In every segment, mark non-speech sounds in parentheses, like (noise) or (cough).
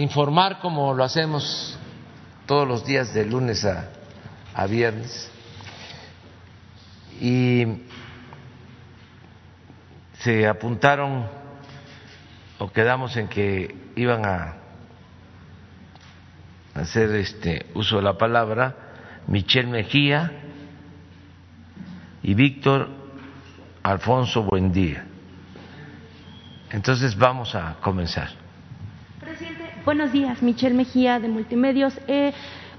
informar como lo hacemos todos los días de lunes a, viernes y se apuntaron o quedamos en que iban a hacer este uso de la palabra Michelle Mejía y Víctor Alfonso Buendía. Entonces vamos a comenzar. Buenos días, Michelle Mejía de Multimedios. Eh,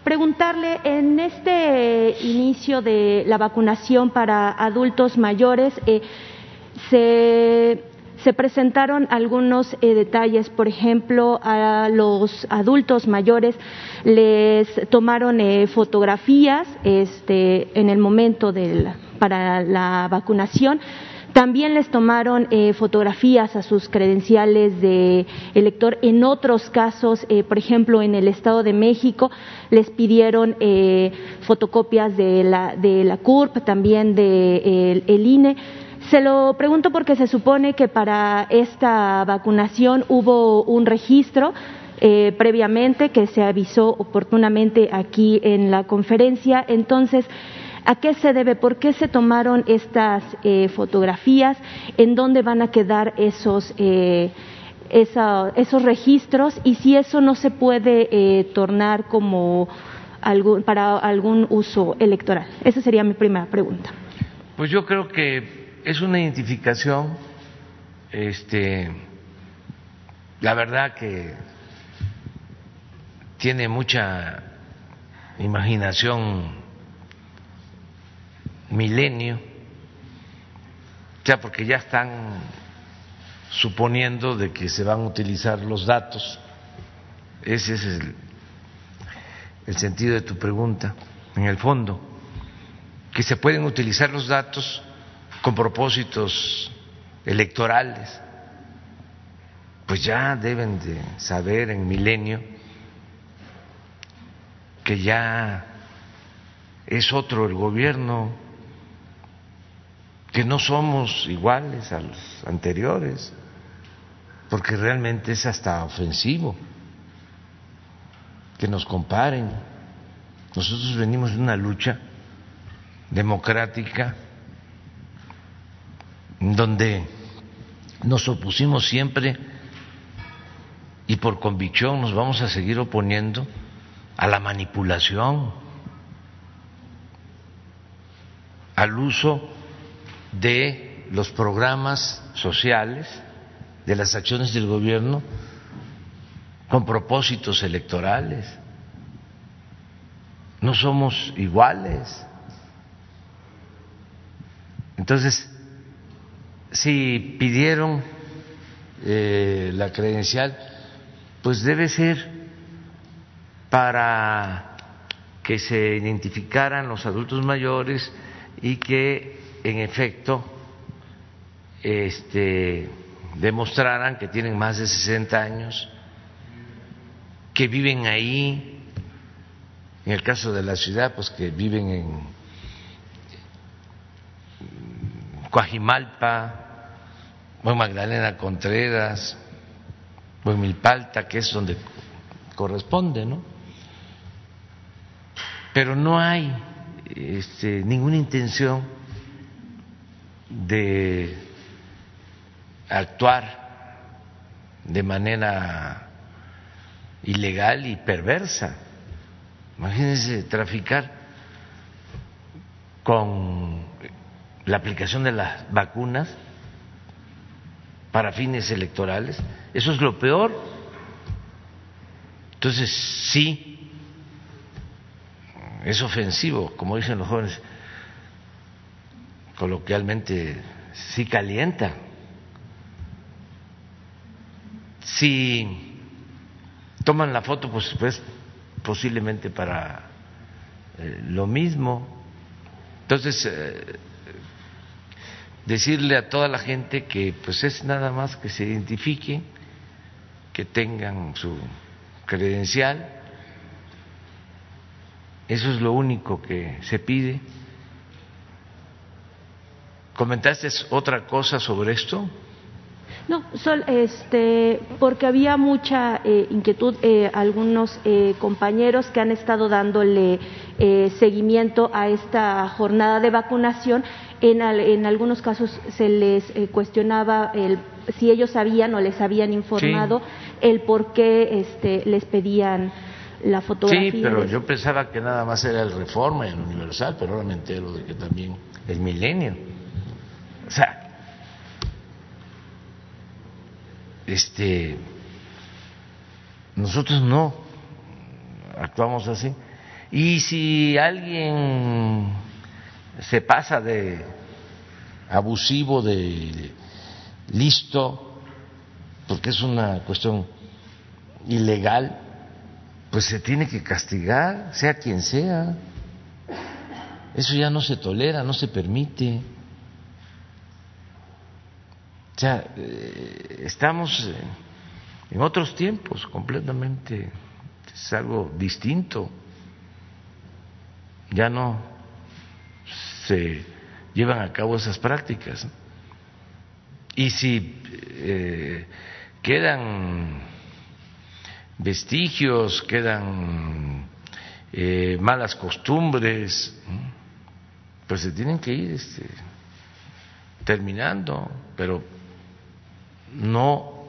preguntarle, en este inicio de la vacunación para adultos mayores, eh, se se presentaron algunos eh, detalles, por ejemplo, a los adultos mayores les tomaron eh, fotografías este, en el momento para la vacunación. También les tomaron eh, fotografías a sus credenciales de elector. En otros casos, por ejemplo, en el Estado de México, les pidieron fotocopias de la, de la CURP, también de, INE. Se lo pregunto porque se supone que para esta vacunación hubo un registro eh, previamente que se avisó oportunamente aquí en la conferencia. Entonces, ¿a qué se debe? ¿Por qué se tomaron estas eh, fotografías? ¿En dónde van a quedar esos, eh, esos registros? Y si eso no se puede tornar como algún, para algún uso electoral. Esa sería mi primera pregunta. Pues yo creo que es una identificación, este, la verdad que tiene mucha imaginación milenio, ya porque ya están suponiendo de que se van a utilizar los datos. Ese es el, el sentido de tu pregunta, en el fondo, que se pueden utilizar los datos con propósitos electorales, pues ya deben de saber en milenio que ya es otro el gobierno, que no somos iguales a los anteriores, porque realmente es hasta ofensivo que nos comparen. Nosotros venimos de una lucha democrática donde nos opusimos siempre y por convicción nos vamos a seguir oponiendo a la manipulación, al uso de los programas sociales, de las acciones del gobierno con propósitos electorales. No somos iguales. Entonces, si pidieron eh, la credencial, pues debe ser para que se identificaran los adultos mayores y que en efecto este, demostraran que tienen más de 60 años, que viven ahí, en el caso de la ciudad, pues que viven en Coajimalpa, Buen Magdalena Contreras, Buen Milpalta, que es donde corresponde, ¿no? Pero no hay este, ninguna intención de actuar de manera ilegal y perversa. Imagínense traficar con la aplicación de las vacunas para fines electorales. Eso es lo peor. Entonces, sí, es ofensivo, como dicen los jóvenes, coloquialmente, sí calienta. Si toman la foto, pues, pues posiblemente para eh, lo mismo. Entonces, eh, decirle a toda la gente que pues es nada más que se identifiquen, que tengan su credencial, eso es lo único que se pide. ¿Comentaste otra cosa sobre esto? No, sol, este, porque había mucha eh, inquietud, eh, algunos eh, compañeros que han estado dándole seguimiento a esta jornada de vacunación. En, en algunos casos se les cuestionaba el, si ellos sabían o les habían informado el por qué este, les pedían la fotografía. Sí, pero yo pensaba que nada más era el Reforma, el Universal, pero ahora me entero de que también el Milenio. O sea, este, nosotros no actuamos así. Y si alguien se pasa de abusivo, de listo, porque es una cuestión ilegal, pues se tiene que castigar, sea quien sea. Eso ya no se tolera, no se permite. O sea, eh, estamos en otros tiempos completamente, es algo distinto. Ya no se llevan a cabo esas prácticas. Y si eh, quedan vestigios, quedan eh, malas costumbres, pues se tienen que ir este, terminando, pero no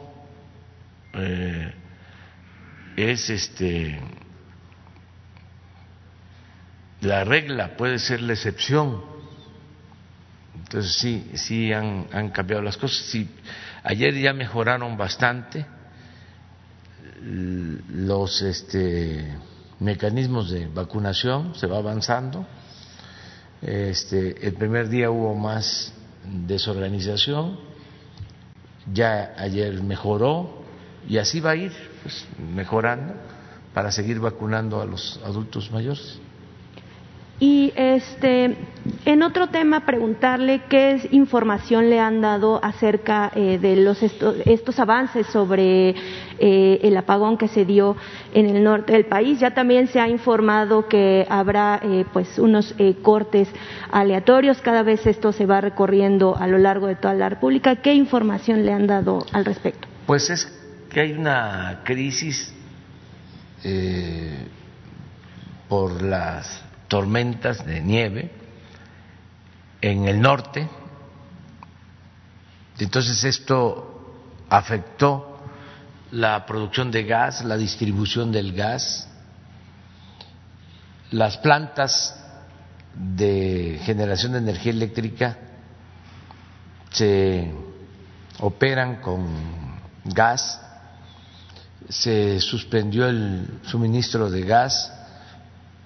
eh, es este la regla, puede ser la excepción. Entonces sí, sí han, han cambiado las cosas. Sí, ayer ya mejoraron bastante los este, mecanismos de vacunación, se va avanzando. Este, el primer día hubo más desorganización, ya ayer mejoró y así va a ir pues, mejorando para seguir vacunando a los adultos mayores. Y este, en otro tema, preguntarle qué información le han dado acerca eh, de los estos avances sobre eh, el apagón que se dio en el norte del país. Ya también se ha informado que habrá eh, pues unos cortes aleatorios. Cada vez esto se va recorriendo a lo largo de toda la República. ¿Qué información le han dado al respecto? Pues es que hay una crisis por las tormentas de nieve en el norte. Entonces esto afectó la producción de gas, la distribución del gas, las plantas de generación de energía eléctrica se operan con gas, se suspendió el suministro de gas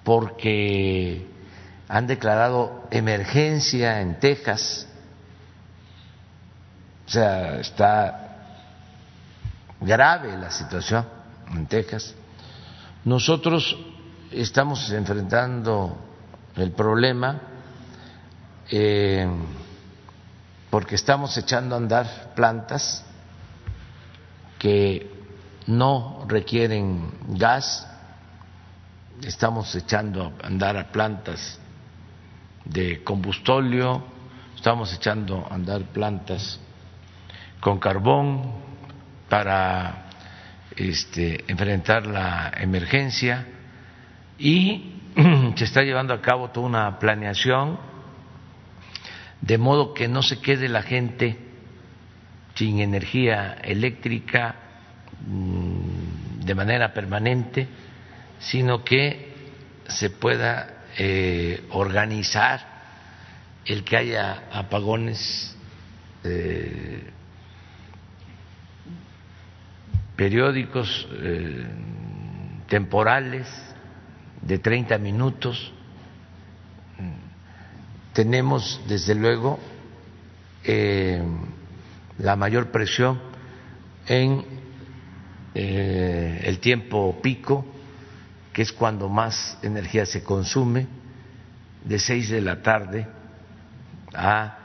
porque han declarado emergencia en Texas. O sea, está grave la situación en Texas. Nosotros estamos enfrentando el problema eh, porque estamos echando a andar plantas que no requieren gas. Estamos echando a andar a plantas de combustóleo, estamos echando a andar plantas con carbón para este, enfrentar la emergencia y (clears throat) se está llevando a cabo toda una planeación de modo que no se quede la gente sin energía eléctrica mm, de manera permanente sino que se pueda eh, organizar el que haya apagones eh, periódicos eh, temporales de 30 minutos. Tenemos, desde luego, la mayor presión en el tiempo pico que es cuando más energía se consume, de 6 de la tarde a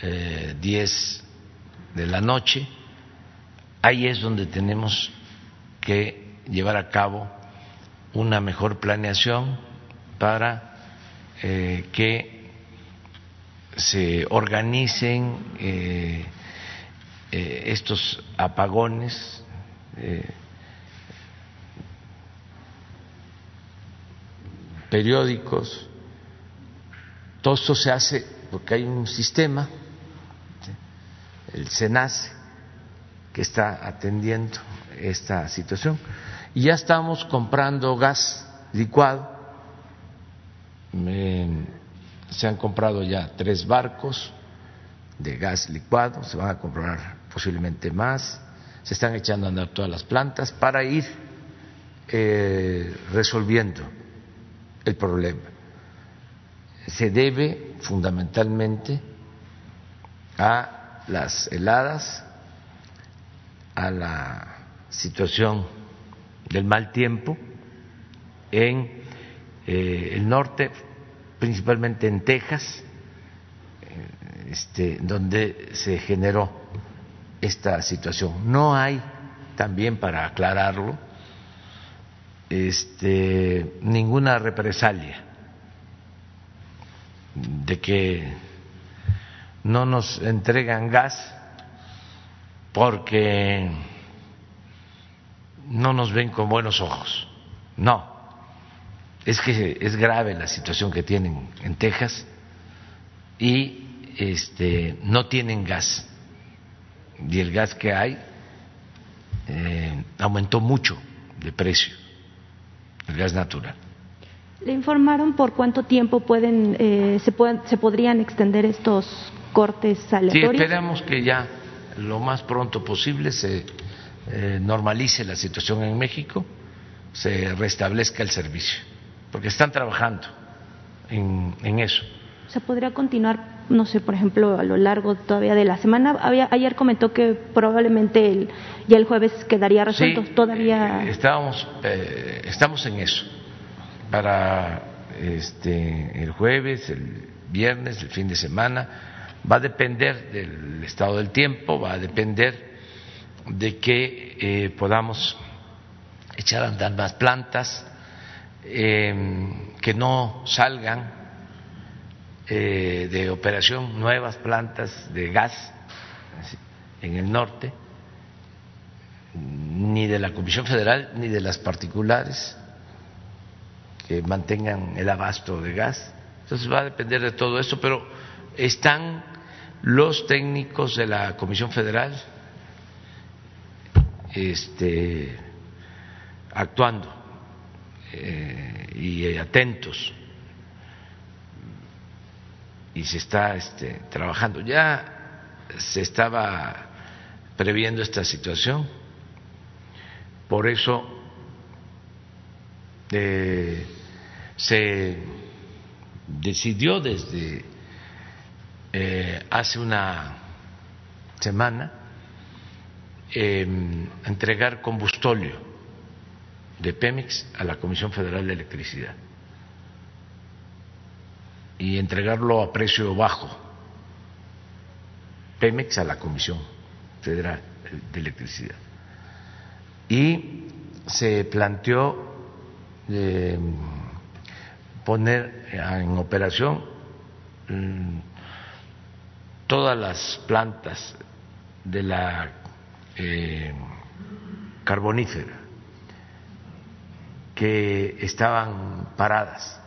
eh, 10 de la noche. Ahí es donde tenemos que llevar a cabo una mejor planeación para eh, que se organicen eh, eh, estos apagones. Eh, periódicos, todo esto se hace porque hay un sistema, el SENACE, que está atendiendo esta situación. Y ya estamos comprando gas licuado. se han comprado ya tres barcos de gas licuado, se van a comprar posiblemente más, se están echando a andar todas las plantas para ir eh, resolviendo el problema. Se debe fundamentalmente a las heladas, a la situación del mal tiempo en eh, el norte, principalmente en Texas, este, donde se generó esta situación. No hay, también para aclararlo, este, ninguna represalia de que no nos entregan gas porque no nos ven con buenos ojos. No, es que es grave la situación que tienen en Texas y este, no tienen gas y el gas que hay eh, aumentó mucho de precio, el gas natural. ¿Le informaron por cuánto tiempo pueden, eh, se, pueden, se podrían extender estos cortes aleatorios? Sí, esperamos que ya lo más pronto posible se eh, normalice la situación en México, se restablezca el servicio, porque están trabajando en, en eso. ¿Se podría continuar no sé, por ejemplo, a lo largo todavía de la semana. ayer comentó que probablemente el, ya el jueves quedaría resuelto. todavía. Eh, estábamos, eh, estamos en eso. Para este, el jueves, el viernes, el fin de semana, va a depender del estado del tiempo, va a depender de que eh, podamos echar a andar más plantas, que no salgan eh, de operación nuevas plantas de gas en el norte, ni de la Comisión Federal ni de las particulares que mantengan el abasto de gas. Entonces va a depender de todo esto, pero están los técnicos de la Comisión Federal este, actuando eh, y atentos y se está este, trabajando. Ya se estaba previendo esta situación, por eso eh, se decidió desde eh, hace una semana em, entregar combustóleo de Pemex a la Comisión Federal de Electricidad y entregarlo a precio bajo. Pemex a la Comisión Federal de Electricidad. Y se planteó eh, poner en operación mm, todas las plantas de la eh, carbonífera que estaban paradas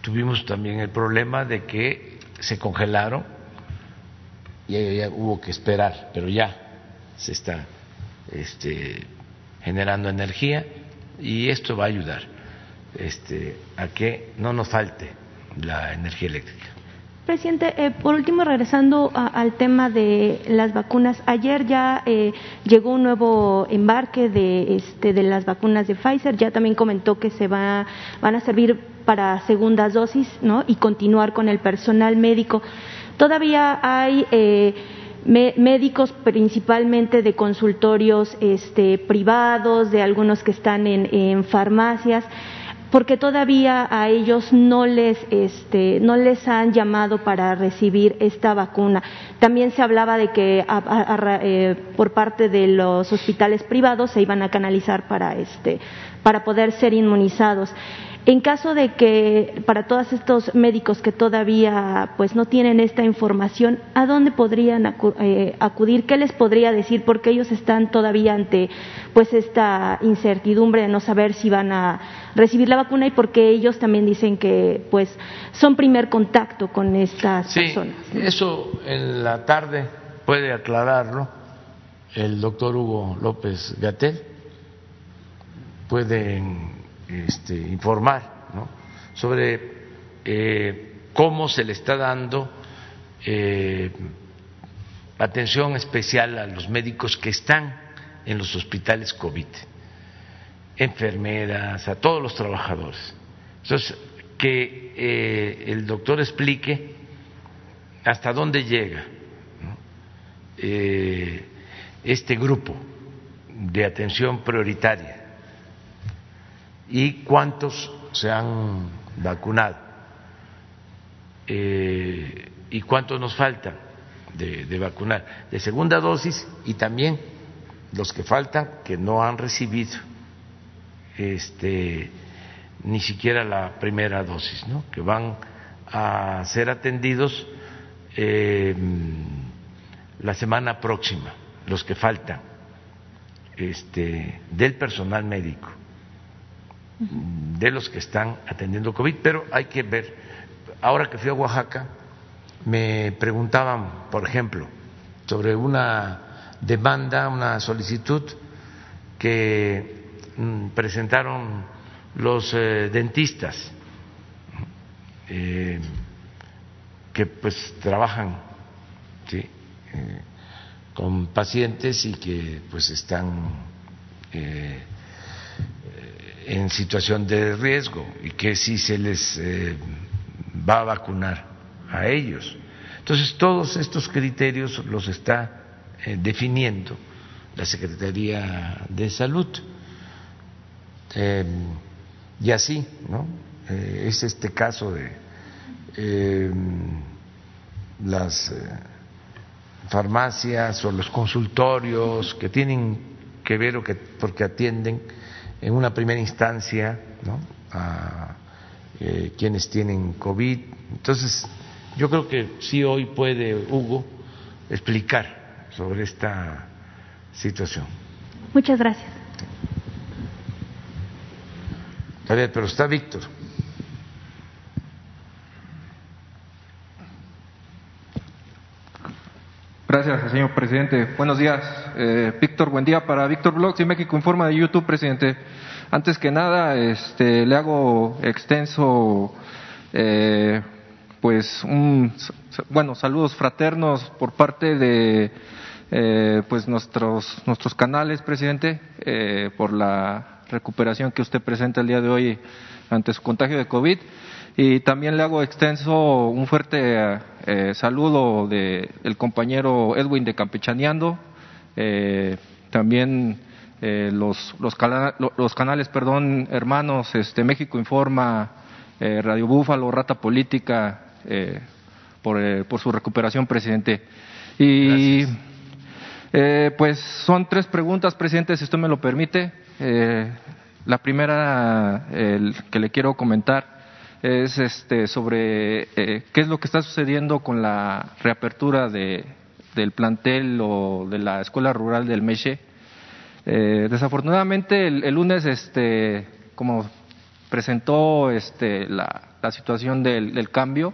tuvimos también el problema de que se congelaron y hubo que esperar, pero ya se está este, generando energía y esto va a ayudar este, a que no nos falte la energía eléctrica. Presidente, eh, por último, regresando al tema de las vacunas, ayer ya eh, llegó un nuevo embarque de, este, de las vacunas de Pfizer, ya también comentó que se va, van a servir para segundas dosis ¿no? y continuar con el personal médico. Todavía hay eh, médicos principalmente de consultorios este, privados, de algunos que están en farmacias porque todavía a ellos no les, este, no les han llamado para recibir esta vacuna. También se hablaba de que eh, por parte de los hospitales privados se iban a canalizar para, este, para poder ser inmunizados. En caso de que para todos estos médicos que todavía pues no tienen esta información, ¿a dónde podrían eh, acudir? ¿Qué les podría decir? Porque ellos están todavía ante pues esta incertidumbre de no saber si van a recibir la vacuna y porque ellos también dicen que pues son primer contacto con estas sí, personas. Eso en la tarde puede aclararlo el doctor Hugo López Gatel. Pueden este, informar sobre eh, cómo se le está dando eh, atención especial a los médicos que están en los hospitales COVID, enfermeras, a todos los trabajadores. Entonces, que eh, el doctor explique hasta dónde llega este grupo de atención prioritaria y cuántos se han vacunado eh, y cuántos nos faltan de, vacunar de segunda dosis y también los que faltan que no han recibido este ni siquiera la primera dosis, ¿no? que van a ser atendidos eh, la semana próxima, los que faltan este, del personal médico de los que están atendiendo COVID, pero hay que ver, ahora que fui a Oaxaca, me preguntaban, por ejemplo, sobre una demanda, una solicitud que mm, presentaron los eh, dentistas eh, que pues trabajan eh, con pacientes y que pues están en situación de riesgo y que si se les eh, va a vacunar a ellos. Entonces, todos estos criterios los está eh, definiendo la Secretaría de Salud. Eh, y así, ¿no? es este caso de las farmacias o los consultorios que tienen que ver o que porque atienden en una primera instancia a eh, quienes tienen COVID. Entonces, yo creo que sí hoy puede Hugo explicar sobre esta situación. Muchas gracias. A ver, pero está Víctor. Gracias, señor presidente. Buenos días. Eh, Víctor, buen día para Víctor Blogs y México Informa de YouTube, presidente. Antes que nada, este, le hago extenso, eh, pues, un, bueno, saludos fraternos por parte de, eh, pues, nuestros, nuestros canales, presidente, por la recuperación que usted presenta el día de hoy ante su contagio de COVID. Y también le hago extenso un fuerte eh, saludo del el compañero Edwin de Campechaneando, eh, también eh, los, los, los, canales, perdón, hermanos, este, México Informa, Radio Búfalo, Rata Política, por, por, su recuperación, presidente. Y pues son tres preguntas, presidente, si usted me lo permite. la primera el, que le quiero comentar es este, sobre eh, qué es lo que está sucediendo con la reapertura de, del plantel o de la escuela rural del Meche. Eh, desafortunadamente el, lunes, este, como presentó este, la, la situación del, del cambio,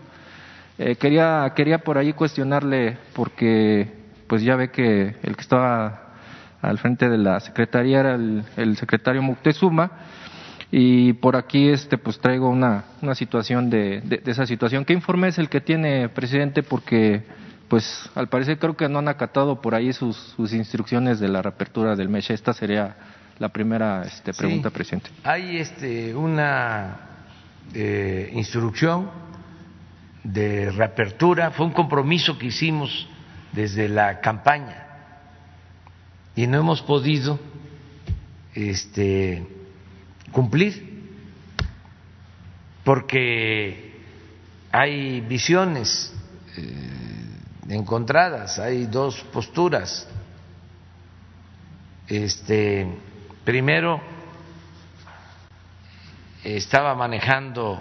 eh, quería, quería por ahí cuestionarle porque pues ya ve que el que estaba al frente de la secretaría era el, secretario Moctezuma y por aquí este pues traigo una, una situación de, de, esa situación. ¿Qué informe es el que tiene, presidente? Porque pues al parecer creo que no han acatado por ahí sus, sus instrucciones de la reapertura del mes. Esta sería la primera este, pregunta, presidente. Hay este, una eh, instrucción de reapertura, fue un compromiso que hicimos desde la campaña y no hemos podido este, cumplir. porque hay visiones eh, encontradas, hay dos posturas. Este, primero estaba manejando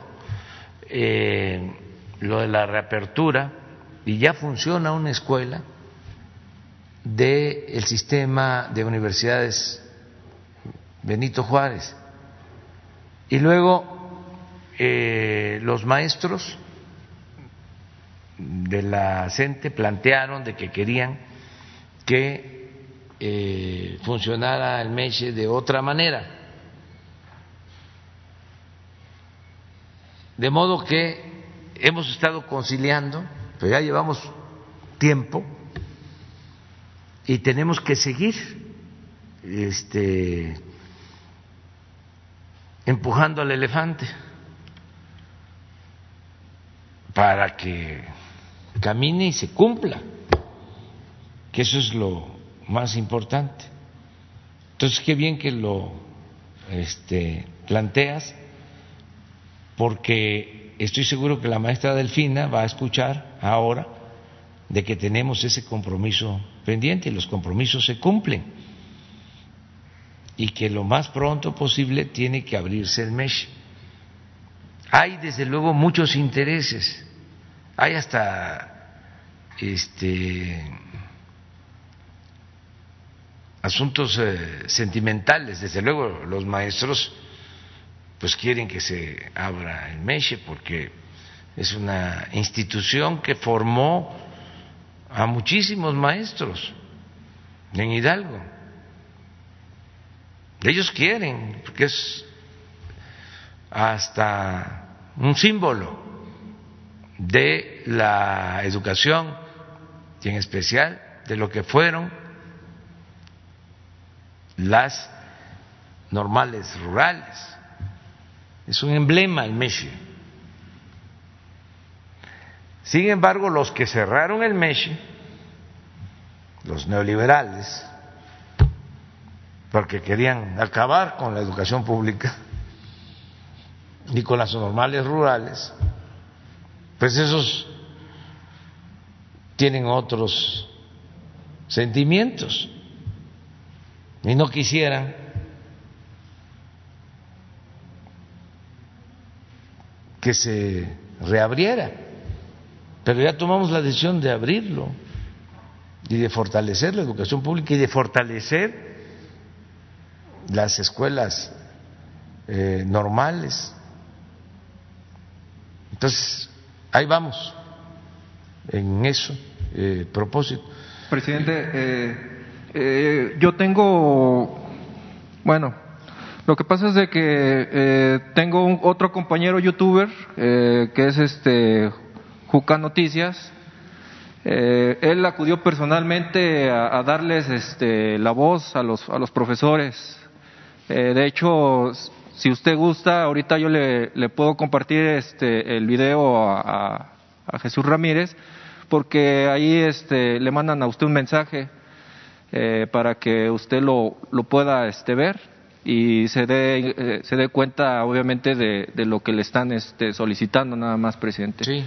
eh, lo de la reapertura y ya funciona una escuela del sistema de universidades Benito Juárez. Y luego eh, los maestros de la CENTE plantearon de que querían que eh, funcionara el MESHE de otra manera. De modo que hemos estado conciliando, pero ya llevamos tiempo y tenemos que seguir este, empujando al elefante para que camine y se cumpla, que eso es lo más importante. Entonces, qué bien que lo este, planteas, porque estoy seguro que la maestra Delfina va a escuchar ahora de que tenemos ese compromiso pendiente y los compromisos se cumplen y que lo más pronto posible tiene que abrirse el MESH. Hay desde luego muchos intereses, hay hasta este asuntos eh, sentimentales, desde luego los maestros pues quieren que se abra el MESH porque es una institución que formó a muchísimos maestros en Hidalgo. Ellos quieren, porque es hasta un símbolo de la educación y en especial de lo que fueron las normales rurales. Es un emblema el Meshi. Sin embargo, los que cerraron el Meshi, los neoliberales, porque querían acabar con la educación pública y con las normales rurales, pues esos tienen otros sentimientos y no quisieran que se reabriera, pero ya tomamos la decisión de abrirlo y de fortalecer la educación pública y de fortalecer las escuelas eh, normales. Entonces, ahí vamos en eso, eh, propósito. Presidente, eh, eh, yo tengo, bueno, lo que pasa es de que tengo un, otro compañero youtuber que es este Juca Noticias. él acudió personalmente a, a, darles este, la voz a los, a los profesores eh, de hecho, si usted gusta, ahorita yo le, le puedo compartir este, el video a, a, Jesús Ramírez, porque ahí este, le mandan a usted un mensaje eh, para que usted lo, lo pueda este, ver y se dé, eh, se dé cuenta, obviamente, de, de, lo que le están este, solicitando, nada más, presidente. Sí.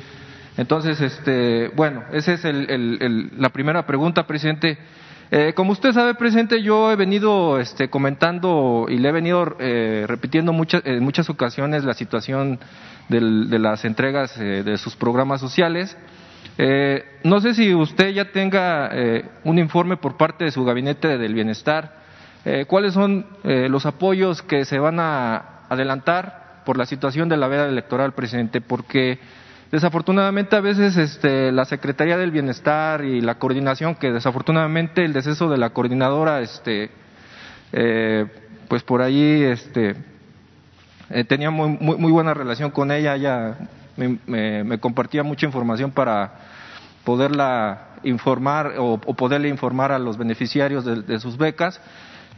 Entonces, este, bueno, esa es el, el, el, la primera pregunta, presidente. Eh, como usted sabe, presidente, yo he venido este, comentando y le he venido eh, repitiendo muchas, en muchas ocasiones la situación del, de las entregas eh, de sus programas sociales. Eh, no sé si usted ya tenga eh, un informe por parte de su gabinete del bienestar. Eh, ¿Cuáles son los apoyos que se van a adelantar por la situación de la veda electoral, presidente? Porque Desafortunadamente a veces este, la Secretaría del Bienestar y la coordinación, que desafortunadamente el deceso de la coordinadora, este, eh, pues por ahí este, eh, tenía muy, muy, muy, buena relación con ella, ella me, me, compartía mucha información para poderla informar o, poderle informar a los beneficiarios de sus becas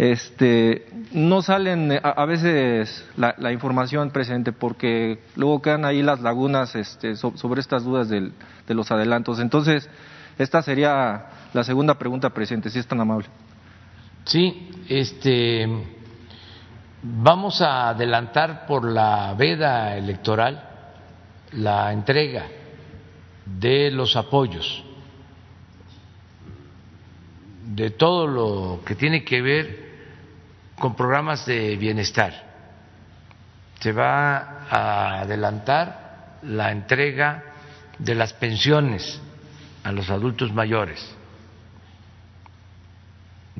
este, no salen a, a veces la, información presente porque luego quedan ahí las lagunas este, so, sobre estas dudas del, de los adelantos. Entonces, esta sería la segunda pregunta presente, si es tan amable. Sí, este, vamos a adelantar por la veda electoral la entrega de los apoyos, de todo lo que tiene que ver con programas de bienestar. Se va a adelantar la entrega de las pensiones a los adultos mayores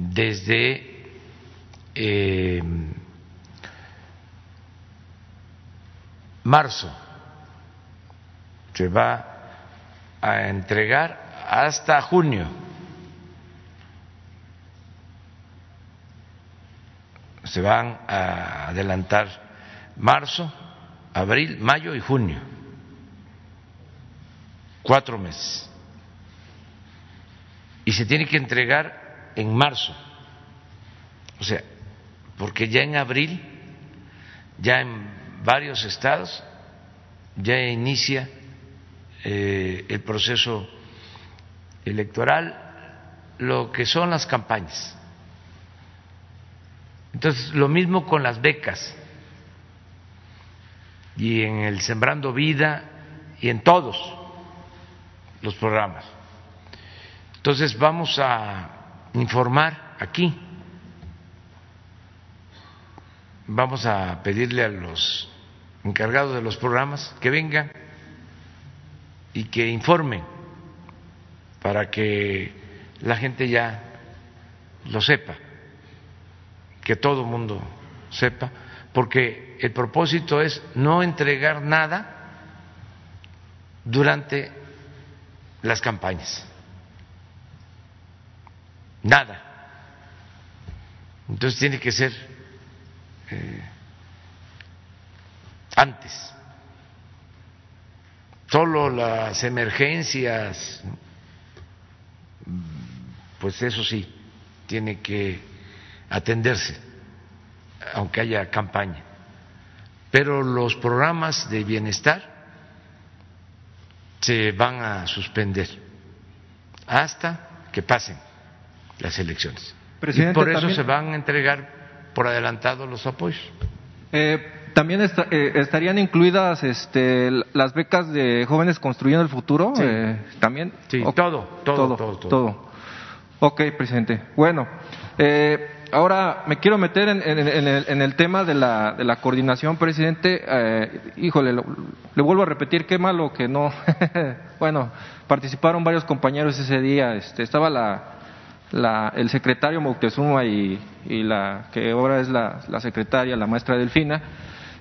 desde eh, marzo se va a entregar hasta junio. Se van a adelantar marzo, abril, mayo y junio. Cuatro meses. Y se tiene que entregar en marzo. O sea, porque ya en abril, ya en varios estados, ya inicia eh, el proceso electoral, lo que son las campañas. Entonces, lo mismo con las becas. Y en el Sembrando Vida y en todos los programas. Entonces, vamos a informar aquí, vamos a pedirle a los encargados de los programas que vengan y que informen para que la gente ya lo sepa, que todo mundo sepa, porque el propósito es no entregar nada durante las campañas. Nada. Entonces tiene que ser eh, antes solo las emergencias, pues eso sí, tiene que atenderse, aunque haya campaña. Pero los programas de bienestar se van a suspender hasta que pasen las elecciones. y por eso se van a entregar por adelantado los apoyos. Eh, también eh, estarían incluidas este, las becas de jóvenes construyendo el futuro. Eh, también. Sí, todo, todo, todo, todo, Ok, presidente. Bueno, eh, ahora me quiero meter en, el, tema de la, de la coordinación, presidente. híjole, le vuelvo a repetir qué malo que no. (laughs) bueno, participaron varios compañeros ese día. Este, estaba la, la, el secretario Moctezuma y, la que ahora es la, la secretaria, la maestra Delfina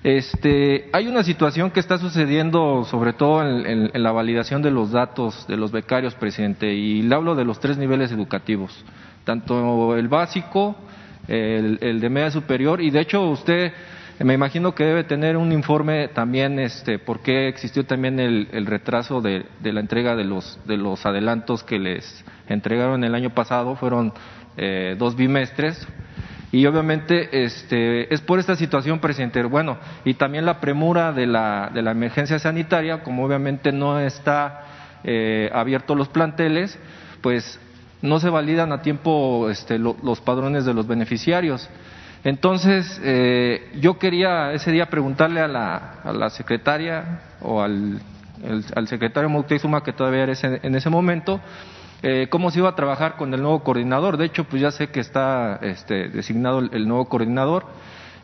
este, hay una situación que está sucediendo, sobre todo en, la validación de los datos de los becarios, presidente, y le hablo de los tres niveles educativos, tanto el básico, el, de media superior, y de hecho usted me imagino que debe tener un informe también, este, por existió también el, retraso de, la entrega de los, de los adelantos que les entregaron el año pasado, fueron eh, dos bimestres y obviamente este, es por esta situación, presidente. Bueno, y también la premura de la, de la emergencia sanitaria, como obviamente no está eh, abiertos los planteles, pues no se validan a tiempo este, los padrones de los beneficiarios. Entonces, eh, yo quería ese día preguntarle a la, a la secretaria o al, al secretario Moctezuma, que todavía era en ese momento, eh, cómo se iba a trabajar con el nuevo coordinador. De hecho, pues ya sé que está este, designado el, nuevo coordinador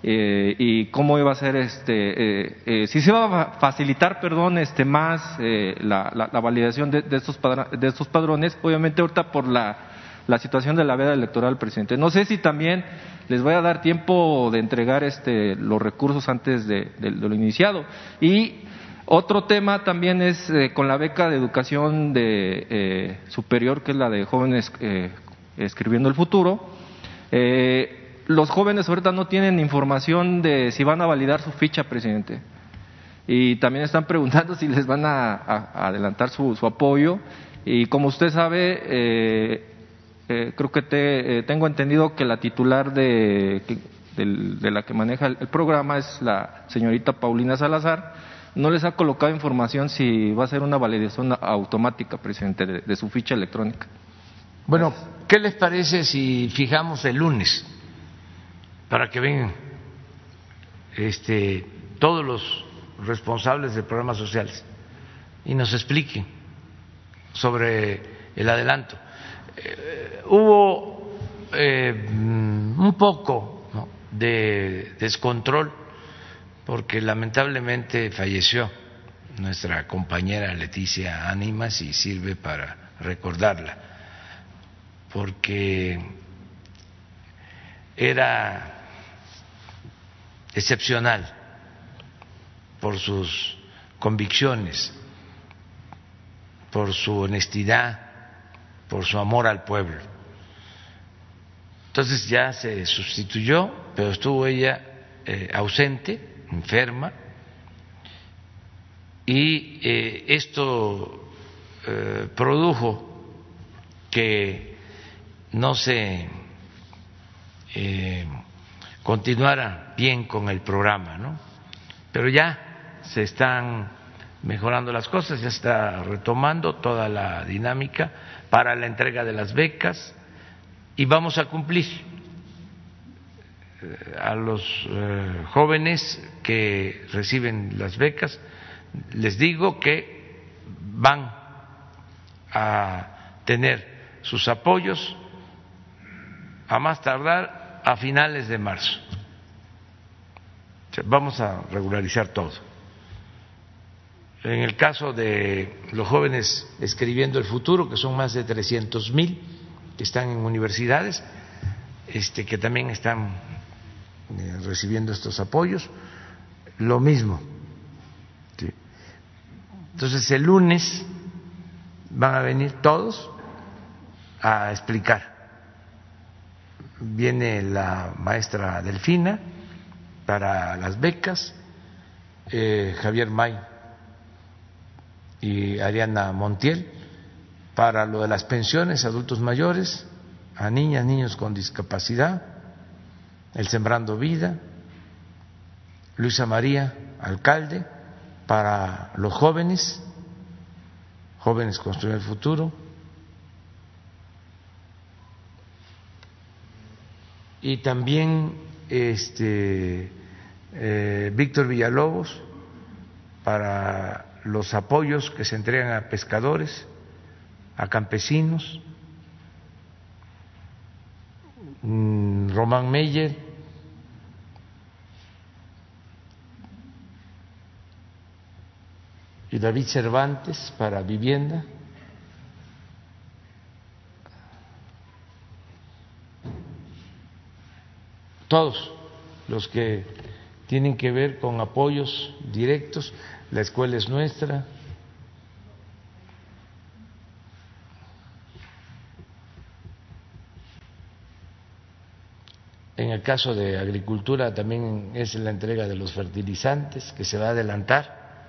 eh, y cómo iba a ser, este, eh, si se iba a facilitar, perdón, este, más la, la, validación de, estos de estos padrones. Obviamente, ahorita por la, la situación de la veda electoral, presidente. No sé si también les voy a dar tiempo de entregar este, los recursos antes de, de lo iniciado. Y otro tema también es eh, con la beca de educación de, eh, superior, que es la de jóvenes eh, escribiendo el futuro. Los jóvenes ahorita no tienen información de si van a validar su ficha, presidente. Y también están (laughs) preguntando si les van a, adelantar su, apoyo. Y como usted sabe, creo que te, tengo entendido que la titular de, de la que maneja el programa es la señorita Paulina Salazar no les ha colocado información si va a ser una validación automática, presidente, de, su ficha electrónica. Bueno, ¿qué les parece si fijamos el lunes para que vengan este, todos los responsables de programas sociales y nos expliquen sobre el adelanto. Eh, hubo eh, un poco de descontrol porque lamentablemente falleció nuestra compañera Leticia Ánimas y sirve para recordarla, porque era excepcional por sus convicciones, por su honestidad, por su amor al pueblo. Entonces ya se sustituyó, pero estuvo ella eh, ausente, enferma, y eh, esto eh, produjo que no se continuara bien con el programa, ¿no? Pero ya se están mejorando las cosas, ya está retomando toda la dinámica para la entrega de las becas y vamos a cumplir eh, a los eh, jóvenes que reciben las becas, les digo que van a tener sus apoyos a más tardar a finales de marzo. Vamos a regularizar todo. En el caso de los jóvenes escribiendo el futuro, que son más de 300 mil que están en universidades, este, que también están eh, recibiendo estos apoyos, lo mismo. Entonces el lunes van a venir todos a explicar. Viene la maestra Delfina para las becas, eh, Javier May y Ariana Montiel para lo de las pensiones a adultos mayores, a niñas, niños con discapacidad, el Sembrando Vida, Luisa María, alcalde, para los jóvenes, jóvenes construyen el futuro, y también este, eh, Víctor Villalobos para los apoyos que se entregan a pescadores, a campesinos, mm, Román Meyer, y David Cervantes para vivienda. Todos los que tienen que ver con apoyos directos la escuela es nuestra. En el caso de agricultura también es la entrega de los fertilizantes que se va a adelantar.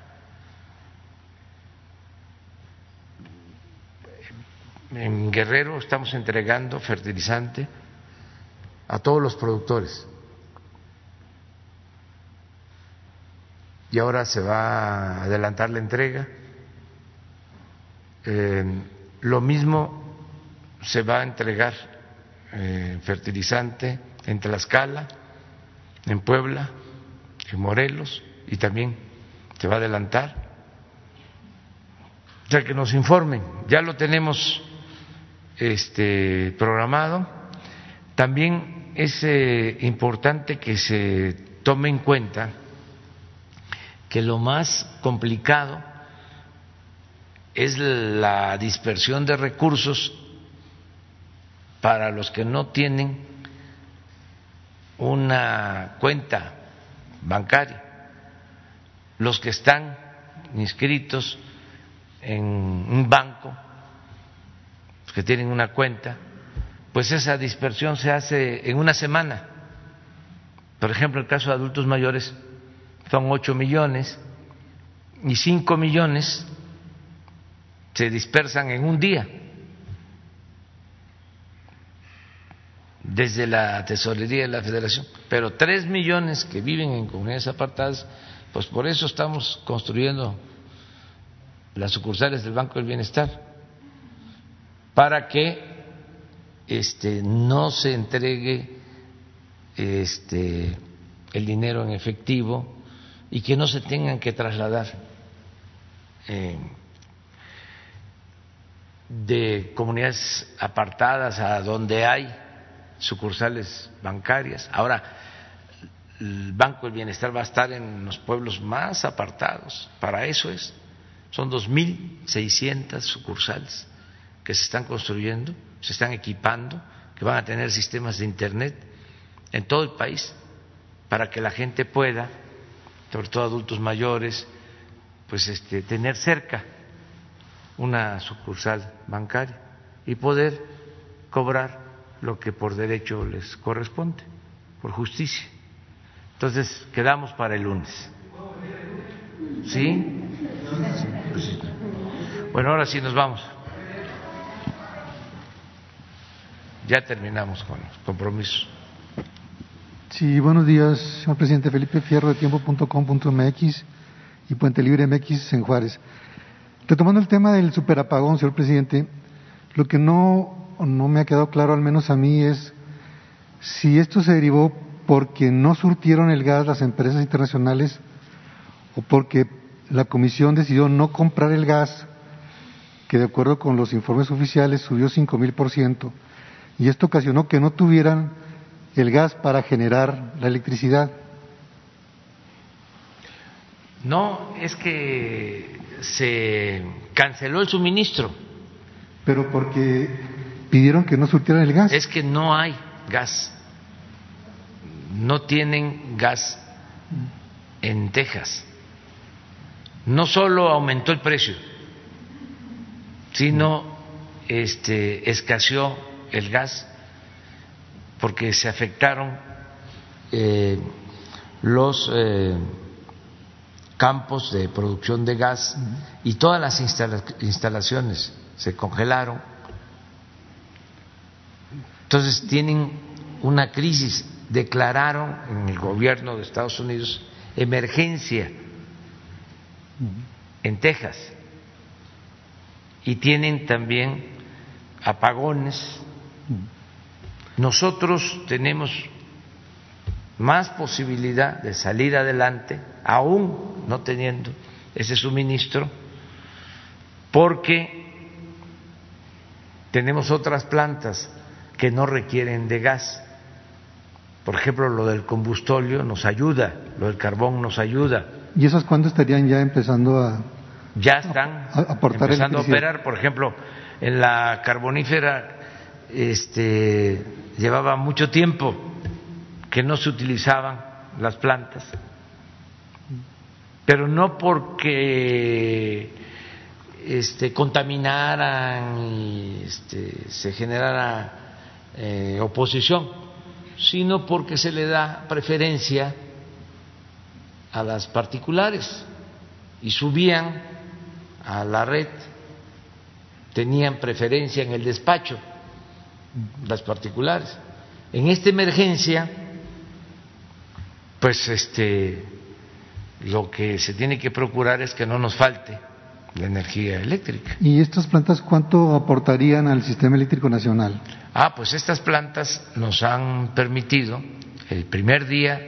En Guerrero estamos entregando fertilizante a todos los productores. y ahora se va a adelantar la entrega. Eh, lo mismo se va a entregar eh, fertilizante en Tlaxcala, en Puebla, en Morelos y también se va a adelantar. O sea, que nos informen, ya lo tenemos este, programado. También es eh, importante que se tome en cuenta que lo más complicado es la dispersión de recursos para los que no tienen una cuenta bancaria, los que están inscritos en un banco, los que tienen una cuenta, pues esa dispersión se hace en una semana. Por ejemplo, el caso de adultos mayores son ocho millones y cinco millones se dispersan en un día desde la tesorería de la federación, pero tres millones que viven en comunidades apartadas, pues por eso estamos construyendo las sucursales del Banco del Bienestar, para que este, no se entregue este, el dinero en efectivo y que no se tengan que trasladar eh, de comunidades apartadas a donde hay sucursales bancarias. Ahora, el Banco del Bienestar va a estar en los pueblos más apartados. Para eso es. Son 2.600 sucursales que se están construyendo, se están equipando, que van a tener sistemas de Internet en todo el país para que la gente pueda, sobre todo adultos mayores, pues este, tener cerca una sucursal bancaria y poder cobrar lo que por derecho les corresponde, por justicia. Entonces, quedamos para el lunes. ¿Sí? Bueno, ahora sí nos vamos. Ya terminamos con los compromisos. Sí, buenos días, señor presidente Felipe Fierro de tiempo.com.mx y Puente Libre MX en Juárez. Retomando el tema del superapagón, señor presidente, lo que no, no me ha quedado claro, al menos a mí, es si esto se derivó porque no surtieron el gas las empresas internacionales o porque la Comisión decidió no comprar el gas, que de acuerdo con los informes oficiales subió cinco mil por ciento, y esto ocasionó que no tuvieran el gas para generar la electricidad. No, es que se canceló el suministro. Pero porque pidieron que no surtieran el gas. Es que no hay gas no tienen gas en Texas. No solo aumentó el precio, sino este, escaseó el gas porque se afectaron eh, los eh, campos de producción de gas y todas las instalaciones se congelaron. Entonces tienen una crisis declararon en el gobierno de Estados Unidos emergencia en Texas y tienen también apagones. Nosotros tenemos más posibilidad de salir adelante, aún no teniendo ese suministro, porque tenemos otras plantas que no requieren de gas por ejemplo, lo del combustóleo nos ayuda, lo del carbón nos ayuda. ¿Y esas cuándo estarían ya empezando a ya están empezando a operar? Por ejemplo, en la carbonífera este, llevaba mucho tiempo que no se utilizaban las plantas, pero no porque este, contaminaran y este, se generara eh, oposición sino porque se le da preferencia a las particulares y subían a la red, tenían preferencia en el despacho las particulares. En esta emergencia, pues este lo que se tiene que procurar es que no nos falte la energía eléctrica. ¿Y estas plantas cuánto aportarían al sistema eléctrico nacional? Ah, pues estas plantas nos han permitido el primer día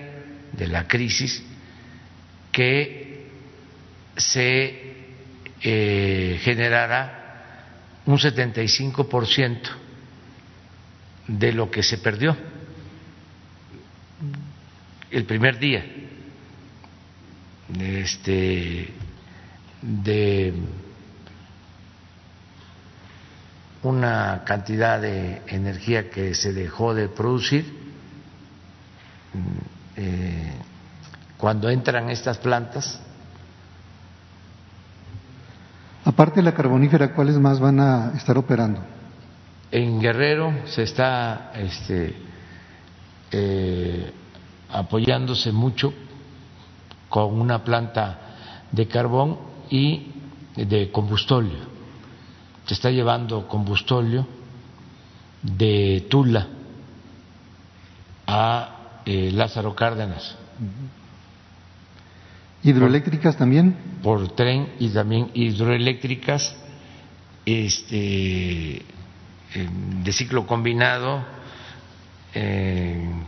de la crisis que se eh, generara un 75% de lo que se perdió el primer día este de una cantidad de energía que se dejó de producir mm, eh, cuando entran estas plantas. Aparte de la carbonífera, ¿cuáles más van a estar operando? En Guerrero se está este, eh, apoyándose mucho con una planta de carbón y de combustóleo. Se está llevando combustóleo de Tula a eh, Lázaro Cárdenas. ¿Hidroeléctricas también? Por tren y también hidroeléctricas este, de ciclo combinado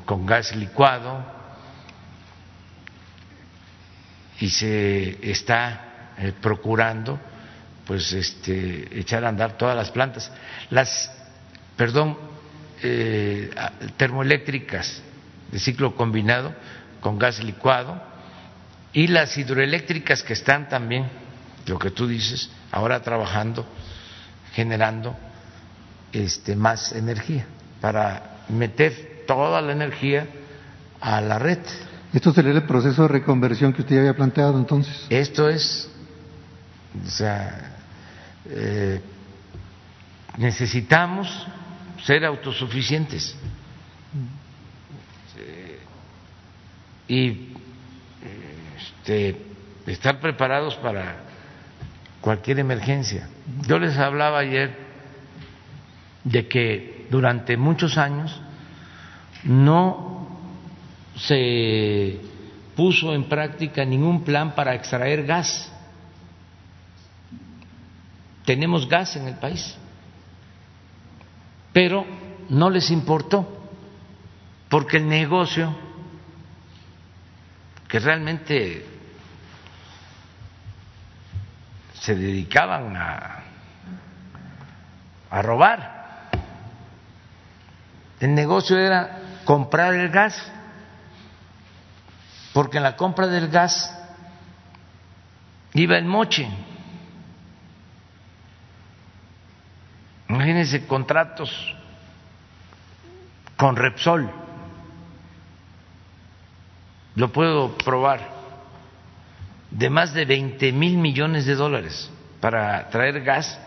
con gas licuado y se está eh, procurando pues este, echar a andar todas las plantas. Las, perdón, eh, termoeléctricas de ciclo combinado con gas licuado y las hidroeléctricas que están también, lo que tú dices, ahora trabajando, generando este, más energía para meter toda la energía a la red. ¿Esto sería el proceso de reconversión que usted ya había planteado entonces? Esto es, o sea, eh, necesitamos ser autosuficientes y este, estar preparados para cualquier emergencia. Yo les hablaba ayer de que durante muchos años no se puso en práctica ningún plan para extraer gas. Tenemos gas en el país, pero no les importó, porque el negocio que realmente se dedicaban a, a robar, el negocio era comprar el gas porque en la compra del gas iba el moche. Imagínense contratos con Repsol, lo puedo probar, de más de 20 mil millones de dólares para traer gas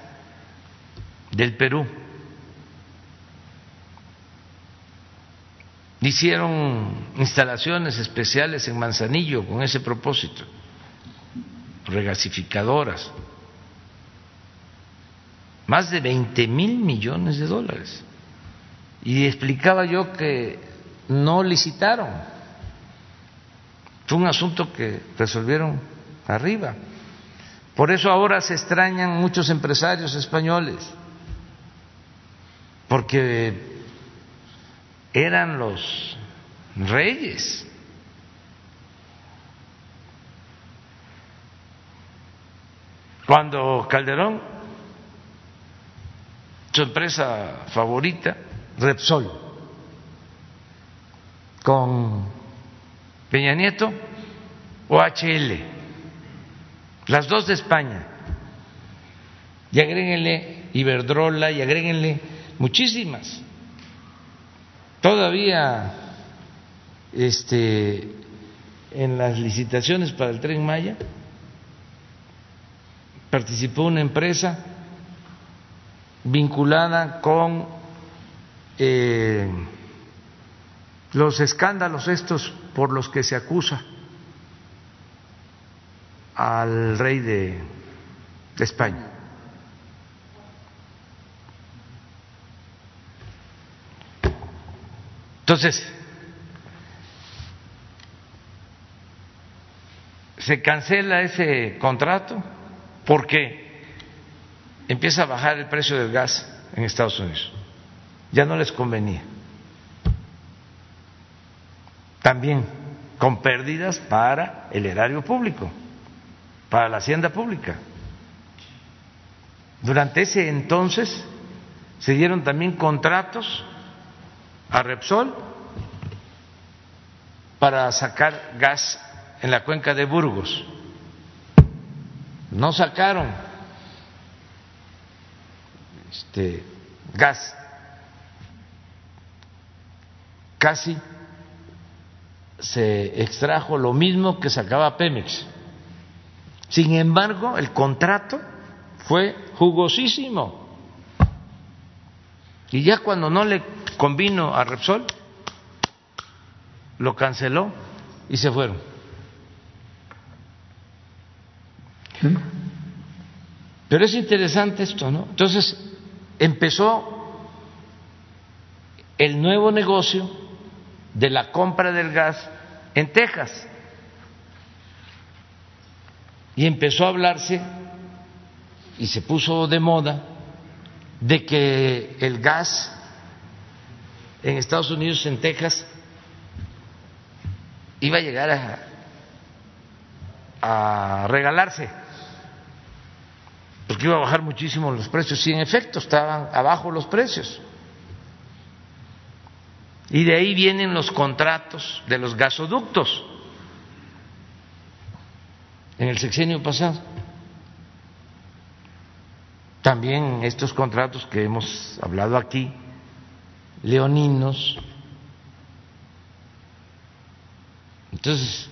del Perú. Hicieron instalaciones especiales en Manzanillo con ese propósito, regasificadoras, más de 20 mil millones de dólares. Y explicaba yo que no licitaron, fue un asunto que resolvieron arriba. Por eso ahora se extrañan muchos empresarios españoles, porque eran los reyes. Cuando Calderón, su empresa favorita, Repsol, con Peña Nieto, OHL, las dos de España, y agréguenle Iberdrola y agréguenle muchísimas Todavía este, en las licitaciones para el tren Maya participó una empresa vinculada con eh, los escándalos estos por los que se acusa al rey de España. Entonces, se cancela ese contrato porque empieza a bajar el precio del gas en Estados Unidos. Ya no les convenía. También con pérdidas para el erario público, para la hacienda pública. Durante ese entonces se dieron también contratos a Repsol para sacar gas en la cuenca de Burgos. No sacaron este gas. Casi se extrajo lo mismo que sacaba Pemex. Sin embargo, el contrato fue jugosísimo. Y ya cuando no le convino a Repsol, lo canceló y se fueron. Pero es interesante esto, ¿no? Entonces empezó el nuevo negocio de la compra del gas en Texas. Y empezó a hablarse y se puso de moda de que el gas en Estados Unidos, en Texas, iba a llegar a, regalarse. porque iba a bajar muchísimo los precios y en efecto estaban abajo los precios. Y de ahí vienen los contratos de los gasoductos en el sexenio pasado. También estos contratos que hemos hablado aquí, leoninos. Entonces,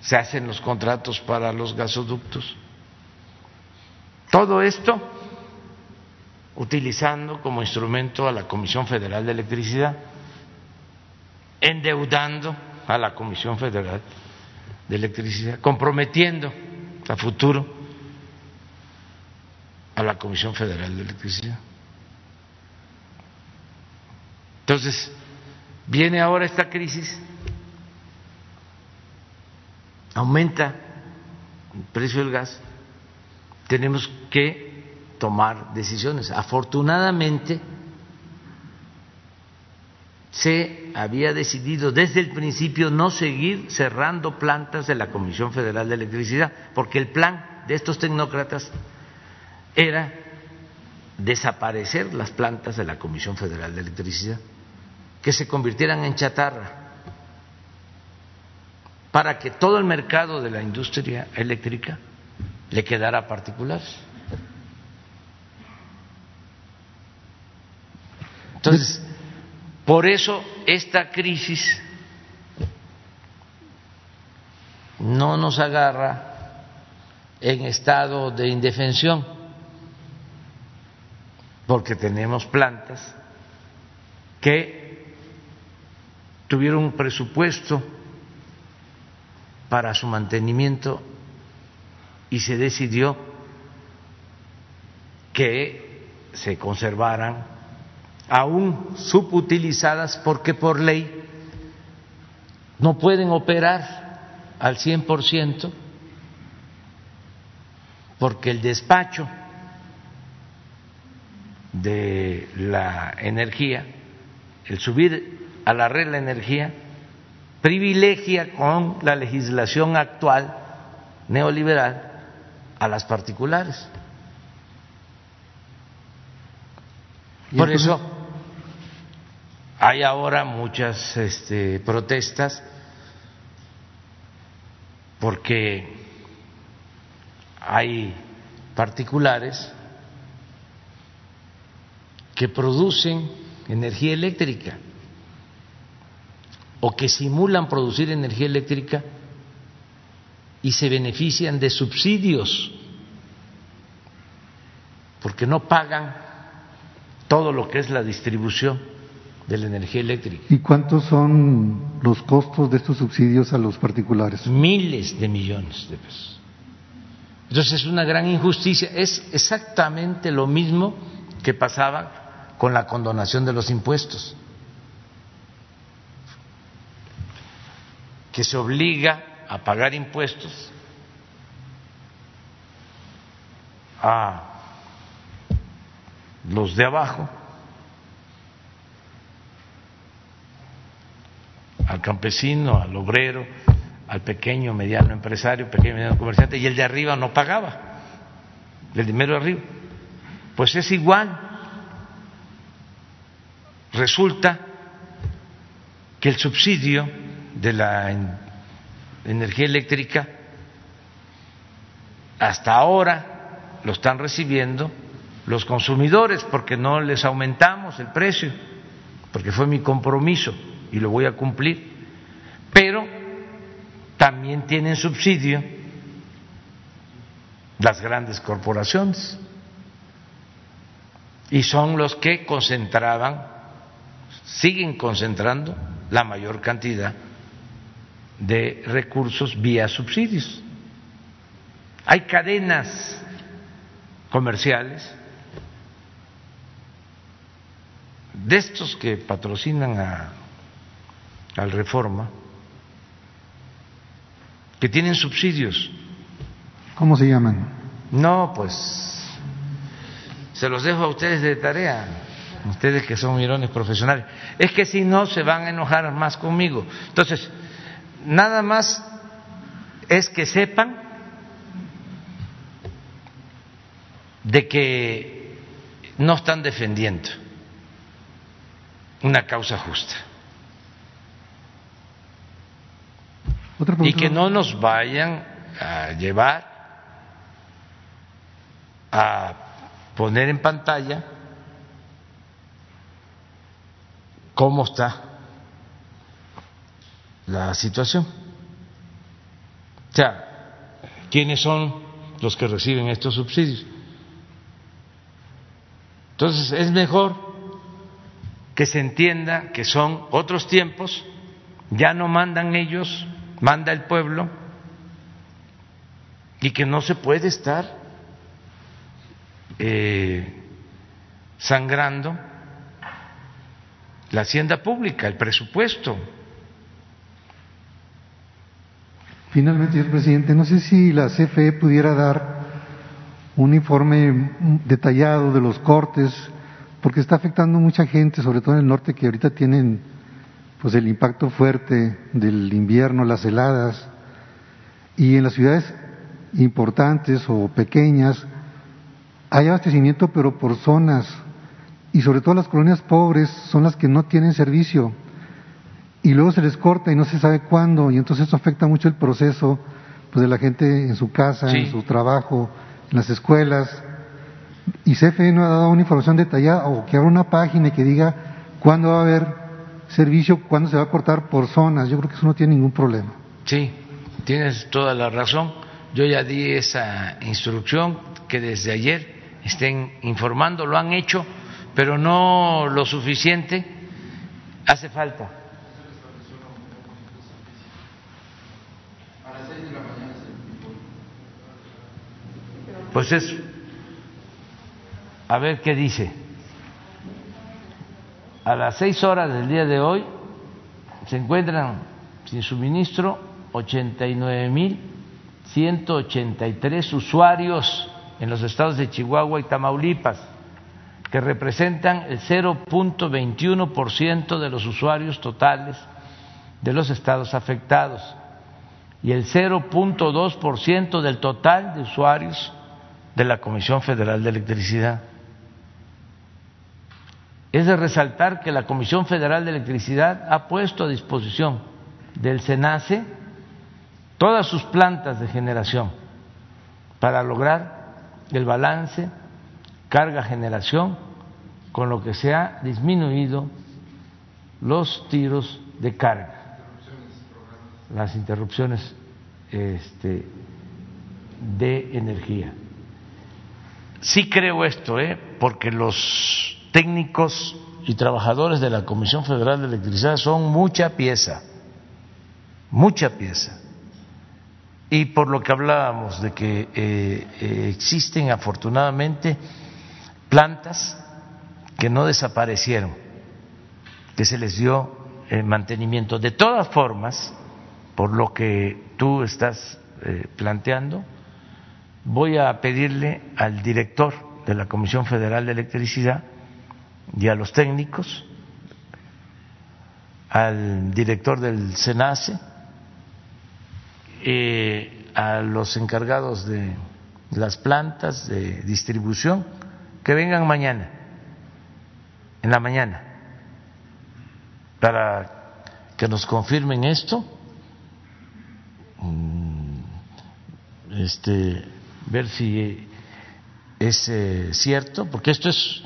se hacen los contratos para los gasoductos. Todo esto utilizando como instrumento a la Comisión Federal de Electricidad, endeudando a la Comisión Federal de Electricidad, comprometiendo a futuro a la Comisión Federal de Electricidad. Entonces, viene ahora esta crisis, aumenta el precio del gas, tenemos que tomar decisiones. Afortunadamente, se había decidido desde el principio no seguir cerrando plantas de la Comisión Federal de Electricidad, porque el plan de estos tecnócratas era desaparecer las plantas de la Comisión Federal de Electricidad, que se convirtieran en chatarra, para que todo el mercado de la industria eléctrica le quedara a particulares. Entonces, por eso esta crisis no nos agarra en estado de indefensión, porque tenemos plantas que tuvieron un presupuesto para su mantenimiento y se decidió que se conservaran aún subutilizadas porque por ley no pueden operar al 100% porque el despacho de la energía, el subir a la red la energía, privilegia con la legislación actual neoliberal a las particulares. Por eso hay ahora muchas este, protestas porque hay particulares que producen energía eléctrica o que simulan producir energía eléctrica y se benefician de subsidios porque no pagan todo lo que es la distribución de la energía eléctrica. ¿Y cuántos son los costos de estos subsidios a los particulares? Miles de millones de pesos. Entonces es una gran injusticia. Es exactamente lo mismo que pasaba con la condonación de los impuestos, que se obliga a pagar impuestos a los de abajo al campesino, al obrero, al pequeño, mediano empresario, pequeño, mediano comerciante, y el de arriba no pagaba, el dinero de arriba. Pues es igual. Resulta que el subsidio de la energía eléctrica hasta ahora lo están recibiendo los consumidores porque no les aumentamos el precio, porque fue mi compromiso y lo voy a cumplir, pero también tienen subsidio las grandes corporaciones. Y son los que concentraban, siguen concentrando la mayor cantidad de recursos vía subsidios. Hay cadenas comerciales de estos que patrocinan a al reforma que tienen subsidios. ¿Cómo se llaman? No, pues se los dejo a ustedes de tarea, ustedes que son mirones profesionales. Es que si no se van a enojar más conmigo. Entonces, nada más es que sepan de que no están defendiendo una causa justa. y que no nos vayan a llevar a poner en pantalla cómo está la situación. O sea, ¿quiénes son los que reciben estos subsidios? Entonces, es mejor que se entienda que son otros tiempos, ya no mandan ellos, manda el pueblo, y que no se puede estar eh, sangrando la hacienda pública, el presupuesto. Finalmente, señor presidente, no sé si la CFE pudiera dar un informe detallado de los cortes, porque está afectando mucha gente, sobre todo en el norte, que ahorita tienen pues el impacto fuerte del invierno, las heladas, y en las ciudades importantes o pequeñas hay abastecimiento, pero por zonas, y sobre todo las colonias pobres son las que no tienen servicio y luego se les corta y no se sabe cuándo y entonces eso afecta mucho el proceso pues de la gente en su casa, en su trabajo, en las escuelas y CFE no ha dado una información detallada o que abra una página y que diga cuándo va a haber servicio, cuándo se va a cortar por zonas. Yo creo que eso no tiene ningún problema. Sí, tienes toda la razón. Yo ya di esa instrucción que desde ayer estén informando, lo han hecho, pero no lo suficiente. Hace falta Pues es, a ver qué dice. A las seis horas del día de hoy se encuentran sin suministro 89.183 usuarios en los estados de Chihuahua y Tamaulipas, que representan el 0.21% de los usuarios totales de los estados afectados y el 0.2% del total de usuarios de la Comisión Federal de Electricidad. Es de resaltar que la Comisión Federal de Electricidad ha puesto a disposición del SENACE todas sus plantas de generación para lograr el balance carga-generación, con lo que se ha disminuido los tiros de carga, las interrupciones este, de energía. Sí creo esto, ¿eh? porque los técnicos y trabajadores de la Comisión Federal de Electricidad son mucha pieza, mucha pieza. Y por lo que hablábamos de que eh, eh, existen afortunadamente plantas que no desaparecieron, que se les dio mantenimiento. De todas formas, por lo que tú estás planteando, voy a pedirle al director de la Comisión Federal de Electricidad y a los técnicos, al director del SENACE, eh, a los encargados de las plantas de distribución, que vengan mañana, en la mañana, para que nos confirmen esto. Mm, este, ver si es eh, cierto, porque esto es,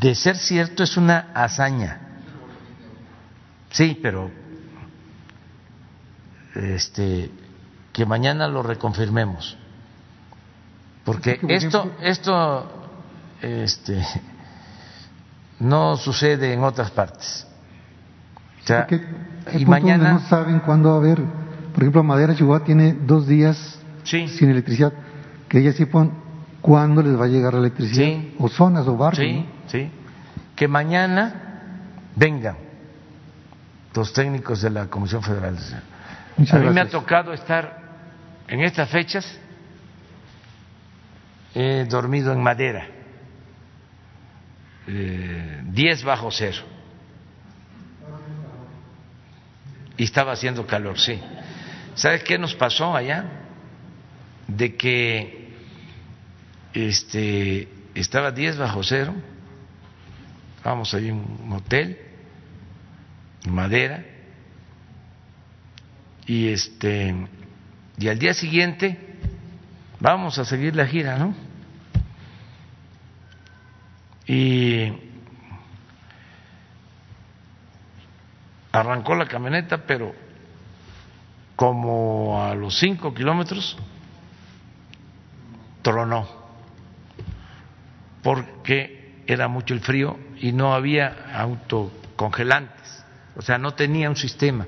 de ser cierto, es una hazaña. Sí, pero este, que mañana lo reconfirmemos, porque esto, esto, este, no sucede en otras partes. y mañana no saben cuándo va a haber, por ejemplo, Madera Chihuahua tiene dos días sin electricidad que ellas sepan cuándo les va a llegar la electricidad, o zonas o barrios. Sí, sí. Que mañana vengan los técnicos de la Comisión Federal. a mí me ha tocado estar en estas fechas, he dormido en madera, eh, 10 bajo cero. Y estaba haciendo calor, sí. ¿Sabes qué nos pasó allá? De que este, estaba 10 bajo cero, vamos ahí en un hotel, madera, y este, y al día siguiente vamos a seguir la gira, ¿no? Y arrancó la camioneta, pero como a los cinco kilómetros tronó, porque era mucho el frío y no había autocongelantes, o sea, no tenía un sistema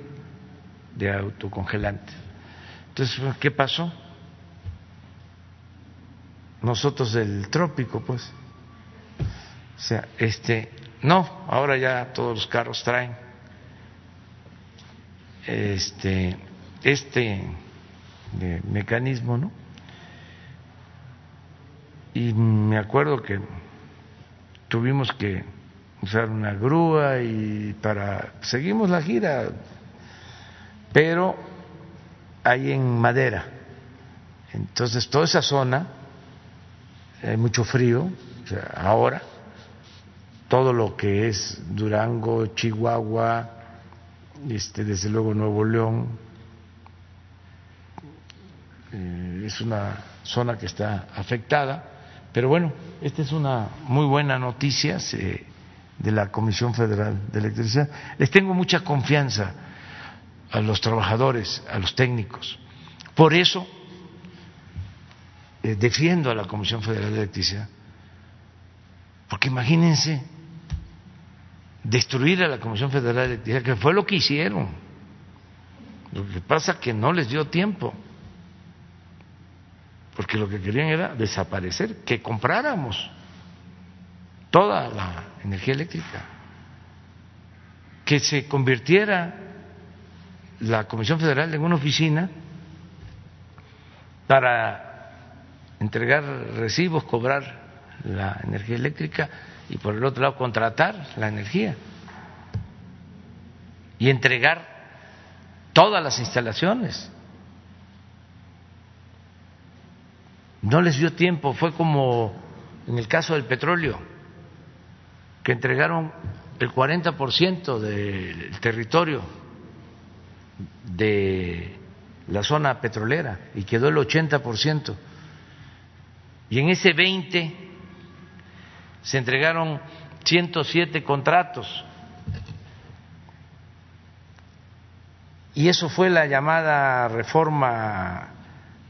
de autocongelantes. Entonces, ¿qué pasó? Nosotros del trópico, pues. O sea, este, no, ahora ya todos los carros traen este este mecanismo, ¿no? Y me acuerdo que tuvimos que usar una grúa y para seguimos la gira, pero hay en madera. Entonces toda esa zona hay mucho frío, o sea, ahora todo lo que es Durango, Chihuahua, este, desde luego Nuevo León, eh, es una zona que está afectada, pero bueno, esta es una muy buena noticia de la Comisión Federal de Electricidad. Les tengo mucha confianza a los trabajadores, a los técnicos. Por eso eh, defiendo a la Comisión Federal de Electricidad. Porque imagínense destruir a la Comisión Federal de Electricidad, que fue lo que hicieron. Lo que pasa es que no les dio tiempo, porque lo que querían era desaparecer, que compráramos toda la energía eléctrica, que se convirtiera la Comisión Federal en una oficina para entregar recibos, cobrar la energía eléctrica y por el otro lado contratar la energía y entregar todas las instalaciones. No les dio tiempo, fue como en el caso del petróleo, que entregaron el 40% del territorio de la zona petrolera y quedó el 80%. Y en ese 20 se entregaron 107 contratos. Y eso fue la llamada reforma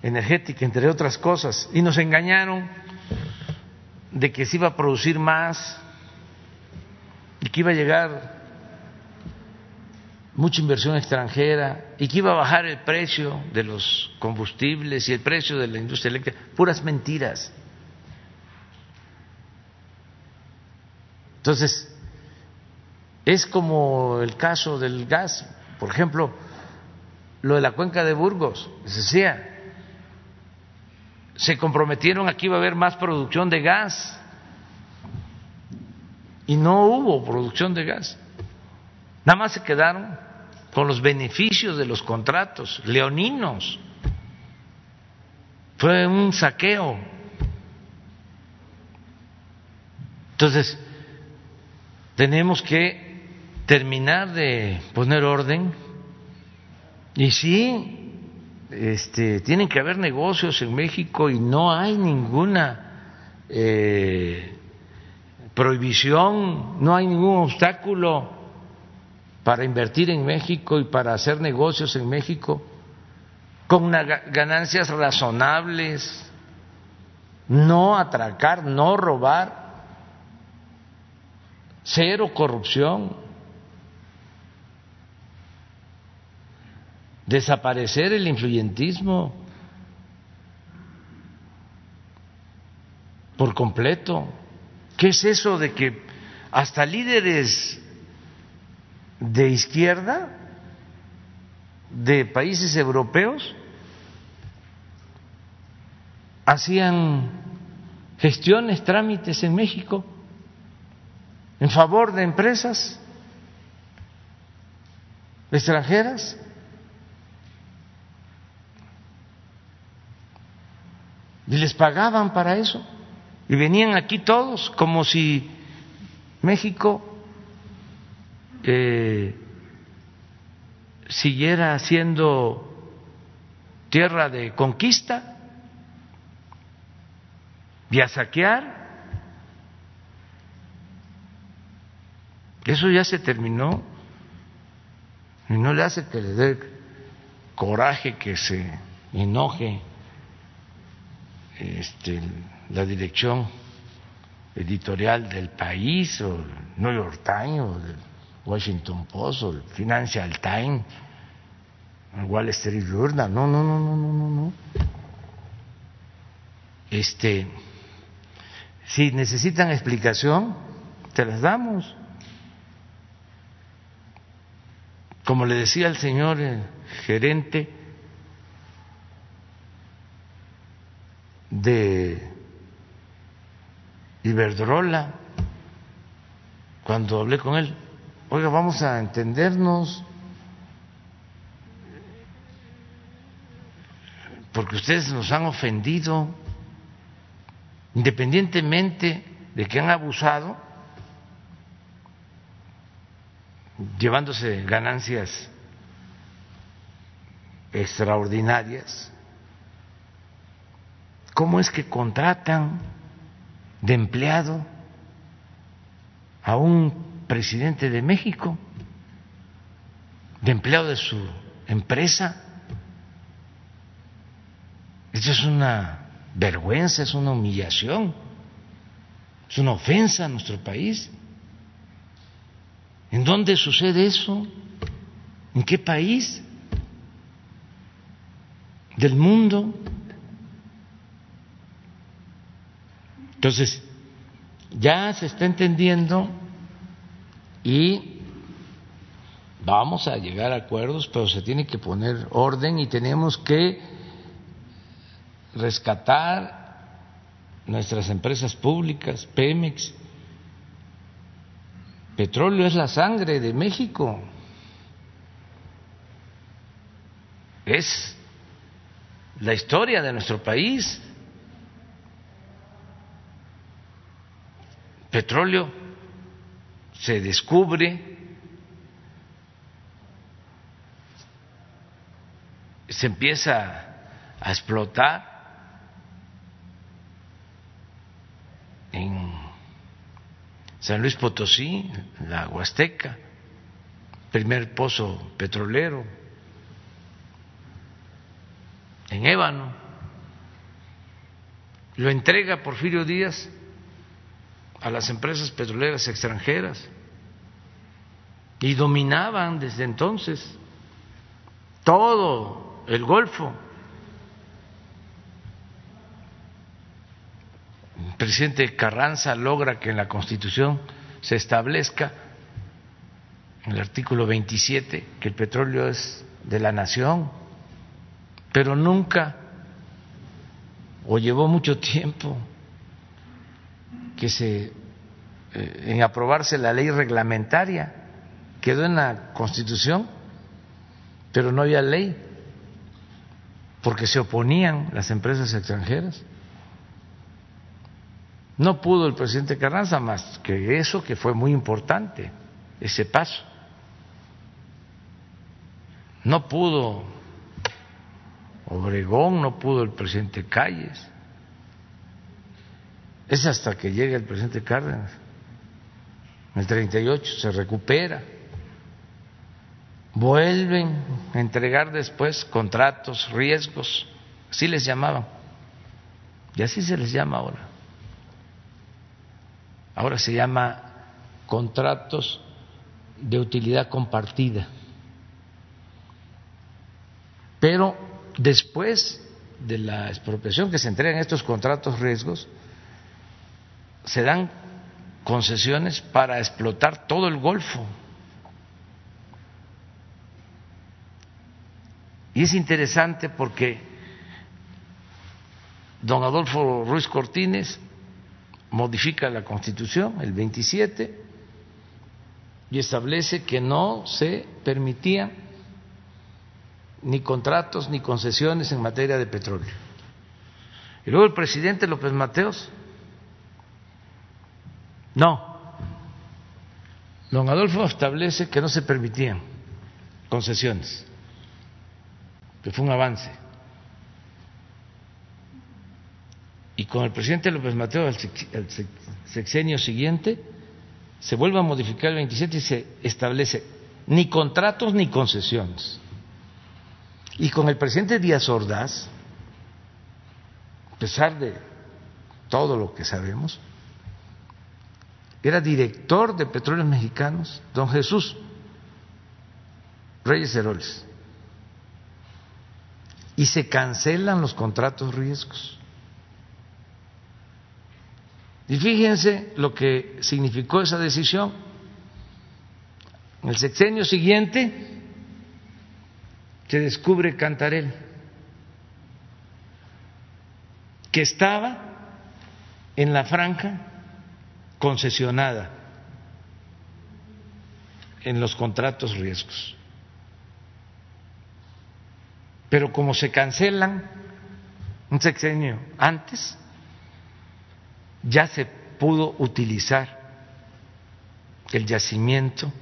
energética, entre otras cosas. Y nos engañaron de que se iba a producir más y que iba a llegar mucha inversión extranjera y que iba a bajar el precio de los combustibles y el precio de la industria eléctrica. Puras mentiras. Entonces, es como el caso del gas, por ejemplo, lo de la cuenca de Burgos, se decía, se comprometieron aquí iba a haber más producción de gas y no hubo producción de gas. Nada más se quedaron con los beneficios de los contratos leoninos. Fue un saqueo. Entonces, tenemos que terminar de poner orden y sí, este, tienen que haber negocios en México y no hay ninguna eh, prohibición, no hay ningún obstáculo para invertir en México y para hacer negocios en México con ganancias razonables, no atracar, no robar. Cero corrupción, desaparecer el influyentismo por completo. ¿Qué es eso de que hasta líderes de izquierda de países europeos hacían gestiones, trámites en México? en favor de empresas extranjeras. Y les pagaban para eso. Y venían aquí todos como si México eh, siguiera siendo tierra de conquista y a saquear. Eso ya se terminó y no le hace que le dé coraje, que se enoje este, la dirección editorial del país o New York Times o el Washington Post o el Financial Times el Wall Street Journal. No no no no no no no. Este si necesitan explicación te las damos. Como le decía el señor gerente de Iberdrola, cuando hablé con él, oiga, vamos a entendernos, porque ustedes nos han ofendido, independientemente de que han abusado, llevándose ganancias extraordinarias, ¿cómo es que contratan de empleado a un presidente de México, de empleado de su empresa. Esto es una vergüenza, es una humillación, es una ofensa a nuestro país. ¿En dónde sucede eso? ¿En qué país del mundo? Entonces, ya se está entendiendo y vamos a llegar a acuerdos, pero se tiene que poner orden y tenemos que rescatar nuestras empresas públicas, Pemex. Petróleo es la sangre de México. Es la historia de nuestro país. Petróleo se descubre, se empieza a explotar en San Luis Potosí, la Huasteca, primer pozo petrolero, en Ébano, lo entrega Porfirio Díaz a las empresas petroleras extranjeras y dominaban desde entonces todo el Golfo. El presidente Carranza logra que en la Constitución se establezca, en el artículo 27, que el petróleo es de la nación, pero nunca, o llevó mucho tiempo, que se eh, en aprobarse la ley reglamentaria quedó en la Constitución, pero no había ley porque se oponían las empresas extranjeras. No pudo el presidente Carranza más que eso, que fue muy importante, ese paso. No pudo Obregón, no pudo el presidente Calles. Es hasta que llega el presidente Cárdenas. En el 38 se recupera. Vuelven a entregar después contratos, riesgos, así les llamaban. Y así se les llama ahora. Ahora se llama contratos de utilidad compartida. Pero después de la expropiación que se entregan estos contratos riesgos, se dan concesiones para explotar todo el Golfo. Y es interesante porque don Adolfo Ruiz Cortines modifica la Constitución, el 27, y establece que no se permitían ni contratos ni concesiones en materia de petróleo. Y luego el presidente López Mateos No. Don Adolfo establece que no se permitían concesiones, que fue un avance. Y con el presidente López Mateo, el sexenio siguiente, se vuelve a modificar el 27 y se establece ni contratos ni concesiones. Y con el presidente Díaz Ordaz, a pesar de todo lo que sabemos, era director de Petróleos Mexicanos, don Jesús Reyes Heroles. Y se cancelan los contratos riesgos. Y fíjense lo que significó esa decisión. En el sexenio siguiente se descubre Cantarel, que estaba en la franja concesionada en los contratos riesgos. Pero como se cancelan un sexenio antes, ya se pudo utilizar el yacimiento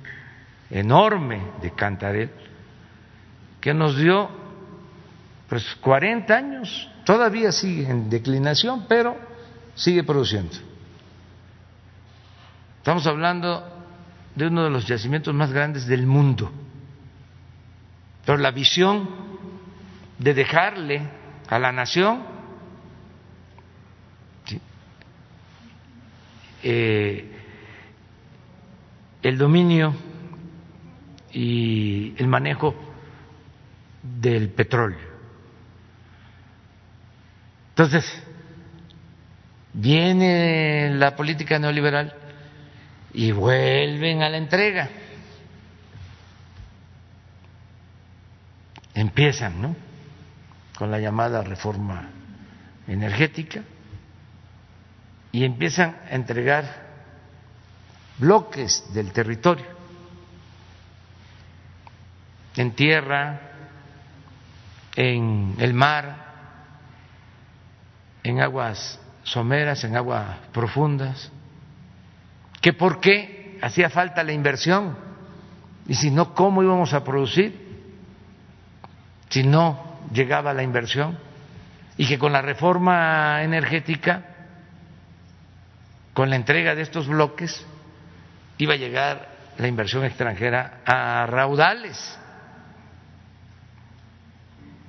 enorme de Cantarel que nos dio pues 40 años, todavía sigue en declinación, pero sigue produciendo. Estamos hablando de uno de los yacimientos más grandes del mundo. Pero la visión de dejarle a la nación Eh, el dominio y el manejo del petróleo. Entonces, viene la política neoliberal y vuelven a la entrega. Empiezan, ¿no? Con la llamada reforma energética y empiezan a entregar bloques del territorio en tierra, en el mar, en aguas someras, en aguas profundas, que por qué hacía falta la inversión y si no, ¿cómo íbamos a producir si no llegaba la inversión? Y que con la reforma energética con la entrega de estos bloques iba a llegar la inversión extranjera a raudales.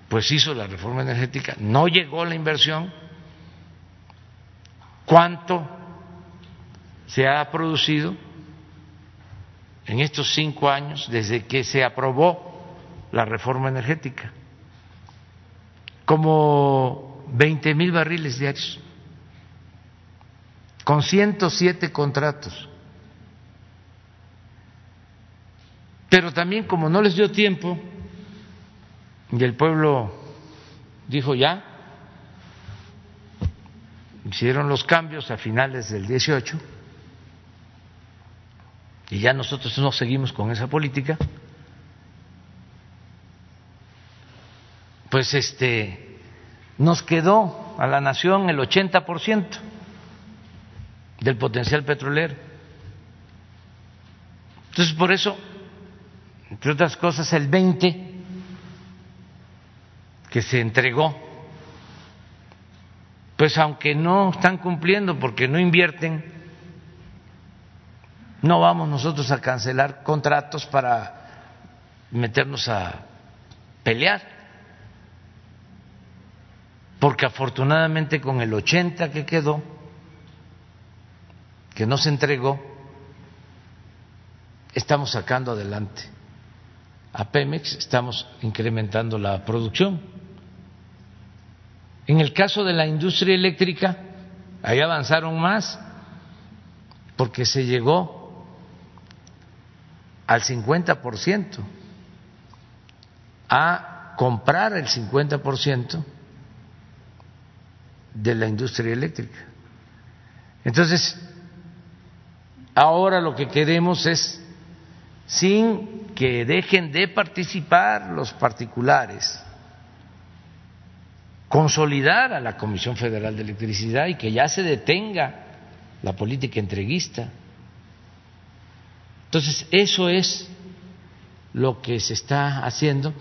Pues hizo la reforma energética, no llegó la inversión. ¿Cuánto se ha producido en estos cinco años desde que se aprobó la reforma energética? Como 20 mil barriles diarios con 107 contratos. Pero también como no les dio tiempo y el pueblo dijo ya, hicieron los cambios a finales del 18 y ya nosotros no seguimos con esa política, pues este nos quedó a la nación el 80% del potencial petrolero. Entonces, por eso, entre otras cosas, el 20 que se entregó, pues aunque no están cumpliendo porque no invierten, no vamos nosotros a cancelar contratos para meternos a pelear, porque afortunadamente con el 80 que quedó, que no se entregó, estamos sacando adelante a Pemex, estamos incrementando la producción. En el caso de la industria eléctrica, ahí avanzaron más, porque se llegó al 50%, a comprar el 50% de la industria eléctrica. Entonces, Ahora lo que queremos es, sin que dejen de participar los particulares, consolidar a la Comisión Federal de Electricidad y que ya se detenga la política entreguista. Entonces, eso es lo que se está haciendo.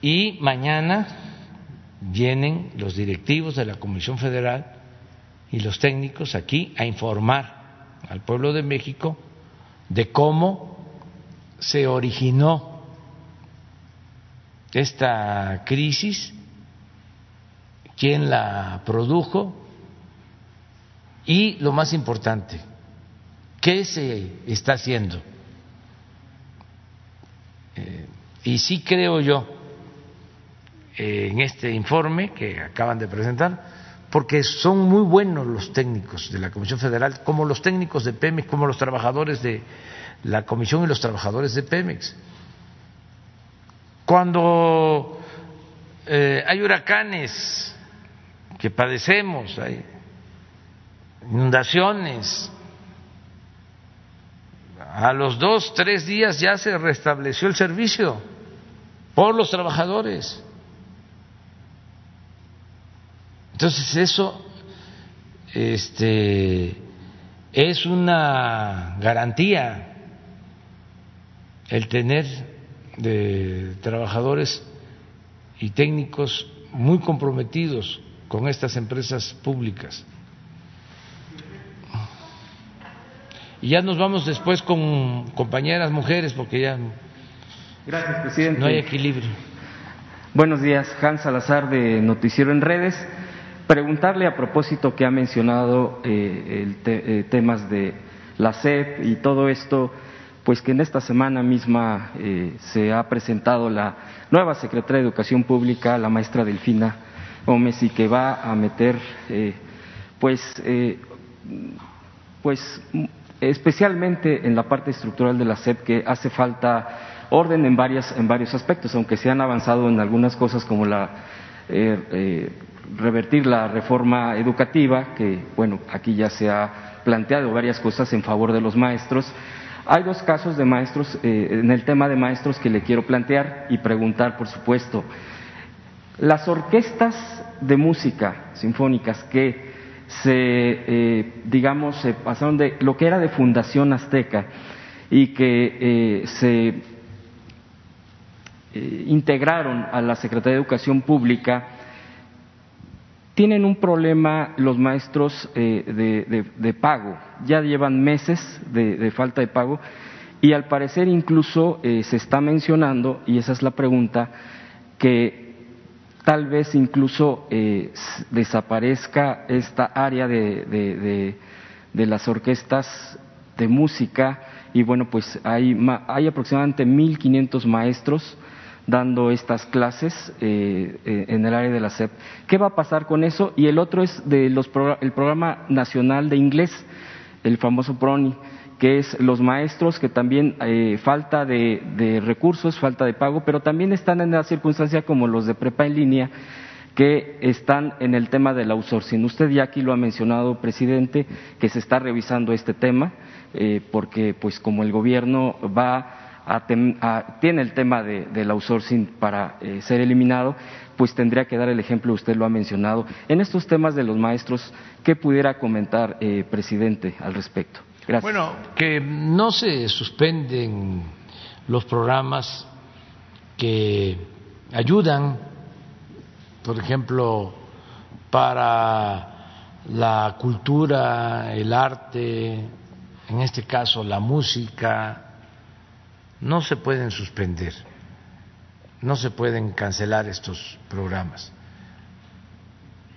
Y mañana vienen los directivos de la Comisión Federal y los técnicos aquí a informar al pueblo de México de cómo se originó esta crisis, quién la produjo y, lo más importante, qué se está haciendo. Eh, y sí creo yo eh, en este informe que acaban de presentar, porque son muy buenos los técnicos de la Comisión Federal, como los técnicos de Pemex, como los trabajadores de la Comisión y los trabajadores de Pemex. Cuando eh, hay huracanes que padecemos, hay inundaciones, a los dos, tres días ya se restableció el servicio por los trabajadores. Entonces eso este, es una garantía el tener de trabajadores y técnicos muy comprometidos con estas empresas públicas. Y ya nos vamos después con compañeras mujeres porque ya Gracias, presidente. no hay equilibrio. Buenos días, Hans Salazar de Noticiero en Redes. Preguntarle a propósito que ha mencionado eh, el te- eh, temas de la SEP y todo esto, pues que en esta semana misma eh, se ha presentado la nueva secretaria de Educación Pública, la maestra Delfina Gómez, y que va a meter, eh, pues, pues especialmente en la parte estructural de la SEP que hace falta orden en varias en varios aspectos, aunque se han avanzado en algunas cosas como la eh, eh, revertir la reforma educativa, que bueno, aquí ya se ha planteado varias cosas en favor de los maestros. Hay dos casos de maestros, eh, en el tema de maestros que le quiero plantear y preguntar, por supuesto. Las orquestas de música sinfónicas que se, eh, digamos, se pasaron de lo que era de Fundación Azteca y que eh, se eh, integraron a la Secretaría de Educación Pública, tienen un problema los maestros eh, de, pago. Ya llevan meses de, falta de pago y al parecer incluso se está mencionando, y esa es la pregunta, que tal vez incluso eh, desaparezca esta área de, de- de- las orquestas de música y bueno, pues hay, hay aproximadamente 1.500 maestros dando estas clases eh, eh, en el área de la SEP. ¿Qué va a pasar con eso? Y el otro es de los el programa nacional de inglés, el famoso PRONI, que es los maestros que también eh, falta de, recursos, falta de pago, pero también están en la circunstancia como los de prepa en línea, que están en el tema del outsourcing. Usted ya aquí lo ha mencionado, presidente, que se está revisando este tema, eh, porque pues como el gobierno va a tem- a- tiene el tema de- del outsourcing para eh, ser eliminado, pues tendría que dar el ejemplo, usted lo ha mencionado. En estos temas de los maestros, ¿qué pudiera comentar, presidente, al respecto? Gracias. Bueno, que no se suspenden los programas que ayudan, por ejemplo, para la cultura, el arte, en este caso la música, no se pueden suspender, no se pueden cancelar estos programas.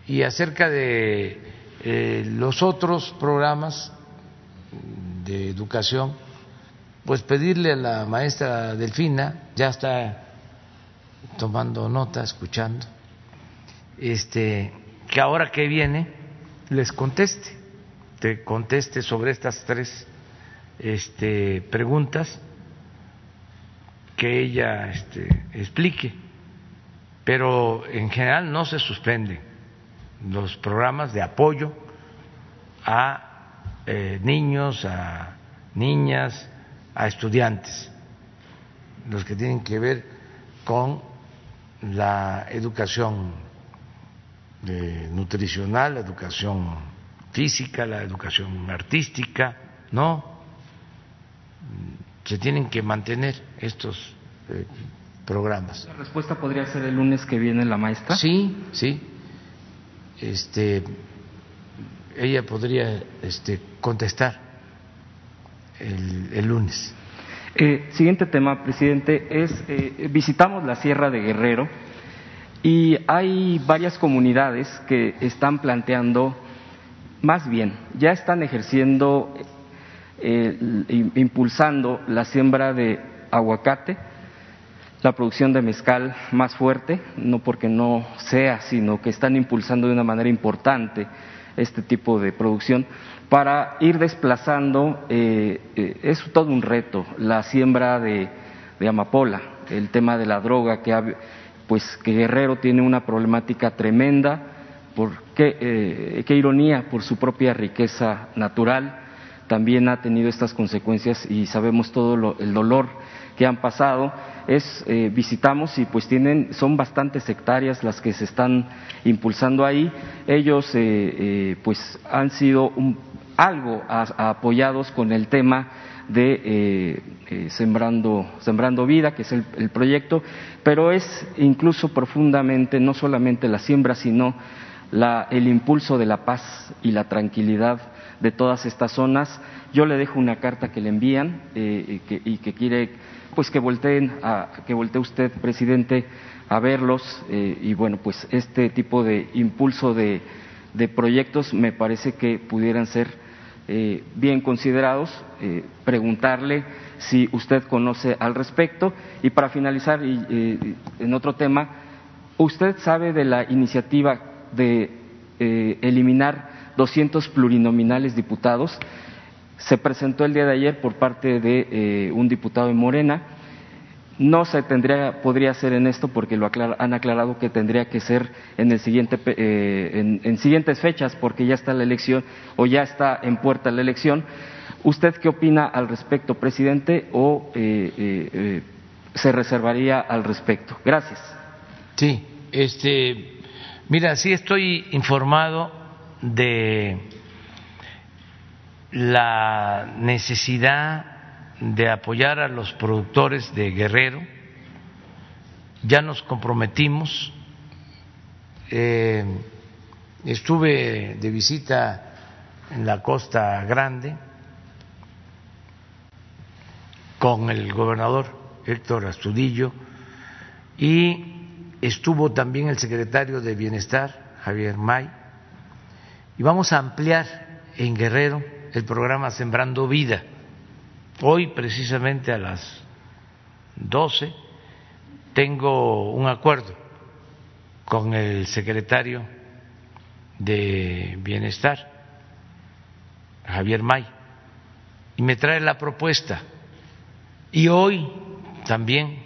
Y acerca de eh, los otros programas, de educación, pues pedirle a la maestra Delfina, ya está tomando nota, escuchando, este, que ahora que viene les conteste, te conteste sobre estas tres este, preguntas, que ella este, explique, pero en general no se suspenden los programas de apoyo a eh, niños, a niñas, a estudiantes, los que tienen que ver con la educación eh, nutricional, la educación física, la educación artística, no. Se tienen que mantener estos eh, programas. ¿La respuesta podría ser el lunes que viene la maestra? Sí, sí. Este, ella podría este, contestar el, el lunes. Eh, siguiente tema, presidente, es eh, visitamos la Sierra de Guerrero y hay varias comunidades que están planteando, más bien, ya están ejerciendo, eh, impulsando la siembra de aguacate, la producción de mezcal más fuerte, no porque no sea, sino que están impulsando de una manera importante este tipo de producción para ir desplazando, eh, eh, es todo un reto, la siembra de, amapola, el tema de la droga, que, pues, que Guerrero tiene una problemática tremenda, por qué, eh, qué ironía, por su propia riqueza natural, también ha tenido estas consecuencias y sabemos todo el dolor que han pasado es visitamos y pues tienen son bastantes hectáreas las que se están impulsando ahí ellos pues han sido un, algo apoyados con el tema de eh, eh, sembrando, sembrando Vida, que es el, proyecto, pero es incluso profundamente no solamente la siembra, sino la, el impulso de la paz y la tranquilidad de todas estas zonas. Yo le dejo una carta que le envían eh, y que quiere pues que volteen a, que voltee usted, presidente, a verlos y bueno, pues este tipo de impulso de, de proyectos me parece que pudieran ser eh, bien considerados, eh, preguntarle si usted conoce al respecto. Y para finalizar, y, eh, en otro tema, ¿usted sabe de la iniciativa de eliminar 200 plurinominales diputados? Se presentó el día de ayer por parte de un diputado de Morena no se tendría, podría hacer en esto porque lo han aclarado que tendría que ser en, el siguiente, eh, en, siguientes fechas porque ya está la elección o ya está en puerta la elección. ¿Usted qué opina al respecto, presidente, o eh, eh, se reservaría al respecto? Gracias. Sí, este, mira, sí estoy informado de la necesidad de apoyar a los productores de Guerrero. Ya nos comprometimos. Eh, estuve de visita en la Costa Grande con el gobernador Héctor Astudillo y estuvo también el secretario de Bienestar, Javier May, y vamos a ampliar en Guerrero el programa Sembrando Vida Hoy, precisamente a las 12, tengo un acuerdo con el secretario de Bienestar, Javier May, y me trae la propuesta. Y hoy también,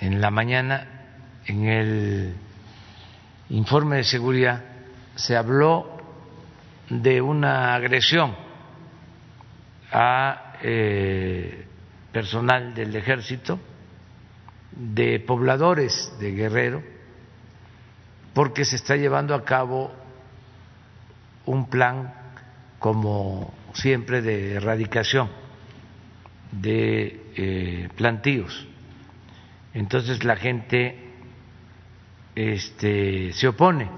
en la mañana, en el informe de seguridad, se habló de una agresión a eh, personal del ejército, de pobladores de Guerrero, porque se está llevando a cabo un plan, como siempre, de erradicación de eh, plantíos. Entonces la gente este, se opone.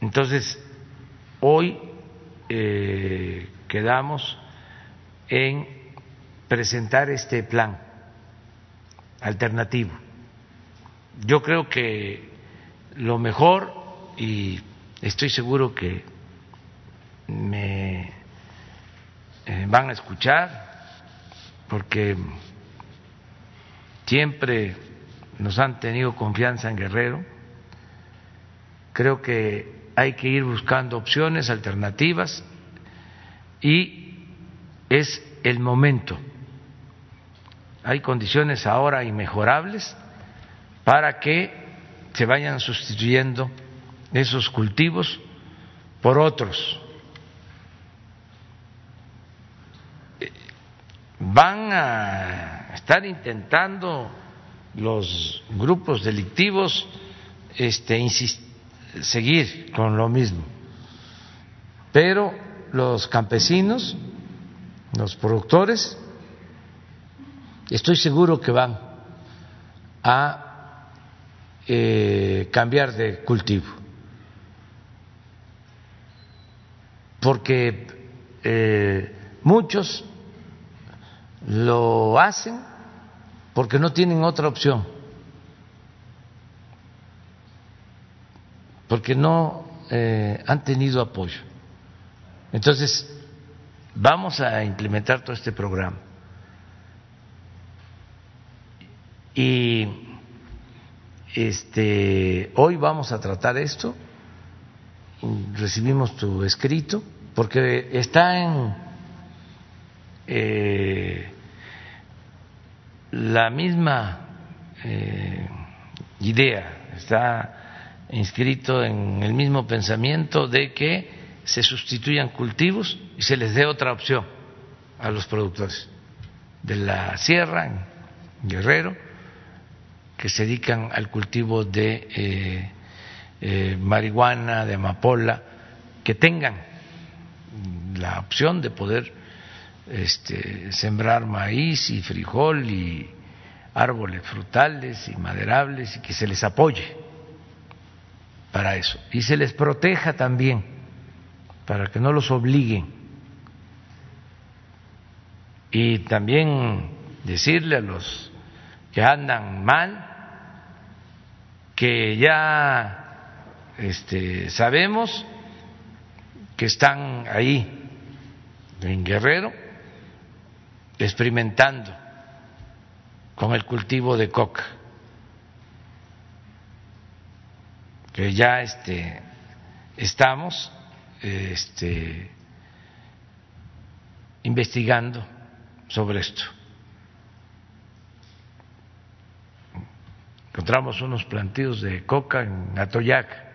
Entonces, hoy eh, quedamos en presentar este plan alternativo. Yo creo que lo mejor, y estoy seguro que me eh, van a escuchar, porque siempre nos han tenido confianza en Guerrero, creo que hay que ir buscando opciones alternativas y es el momento. Hay condiciones ahora inmejorables para que se vayan sustituyendo esos cultivos por otros. Van a estar intentando los grupos delictivos este, seguir con lo mismo. Pero los campesinos, los productores, estoy seguro que van a eh, cambiar de cultivo, porque eh, muchos lo hacen porque no tienen otra opción, porque no eh, han tenido apoyo. Entonces, vamos a implementar todo este programa. Y este, hoy vamos a tratar esto, recibimos tu escrito, porque está en eh, la misma eh, idea, está inscrito en el mismo pensamiento de que se sustituyan cultivos y se les dé otra opción a los productores de la sierra, Guerrero, que se dedican al cultivo de eh, eh, marihuana, de amapola, que tengan la opción de poder este, sembrar maíz y frijol y árboles frutales y maderables y que se les apoye para eso. Y se les proteja también para que no los obliguen. Y también decirle a los que andan mal que ya este, sabemos que están ahí en Guerrero experimentando con el cultivo de coca, que ya este, estamos este, investigando sobre esto. Encontramos unos plantíos de coca en Atoyac.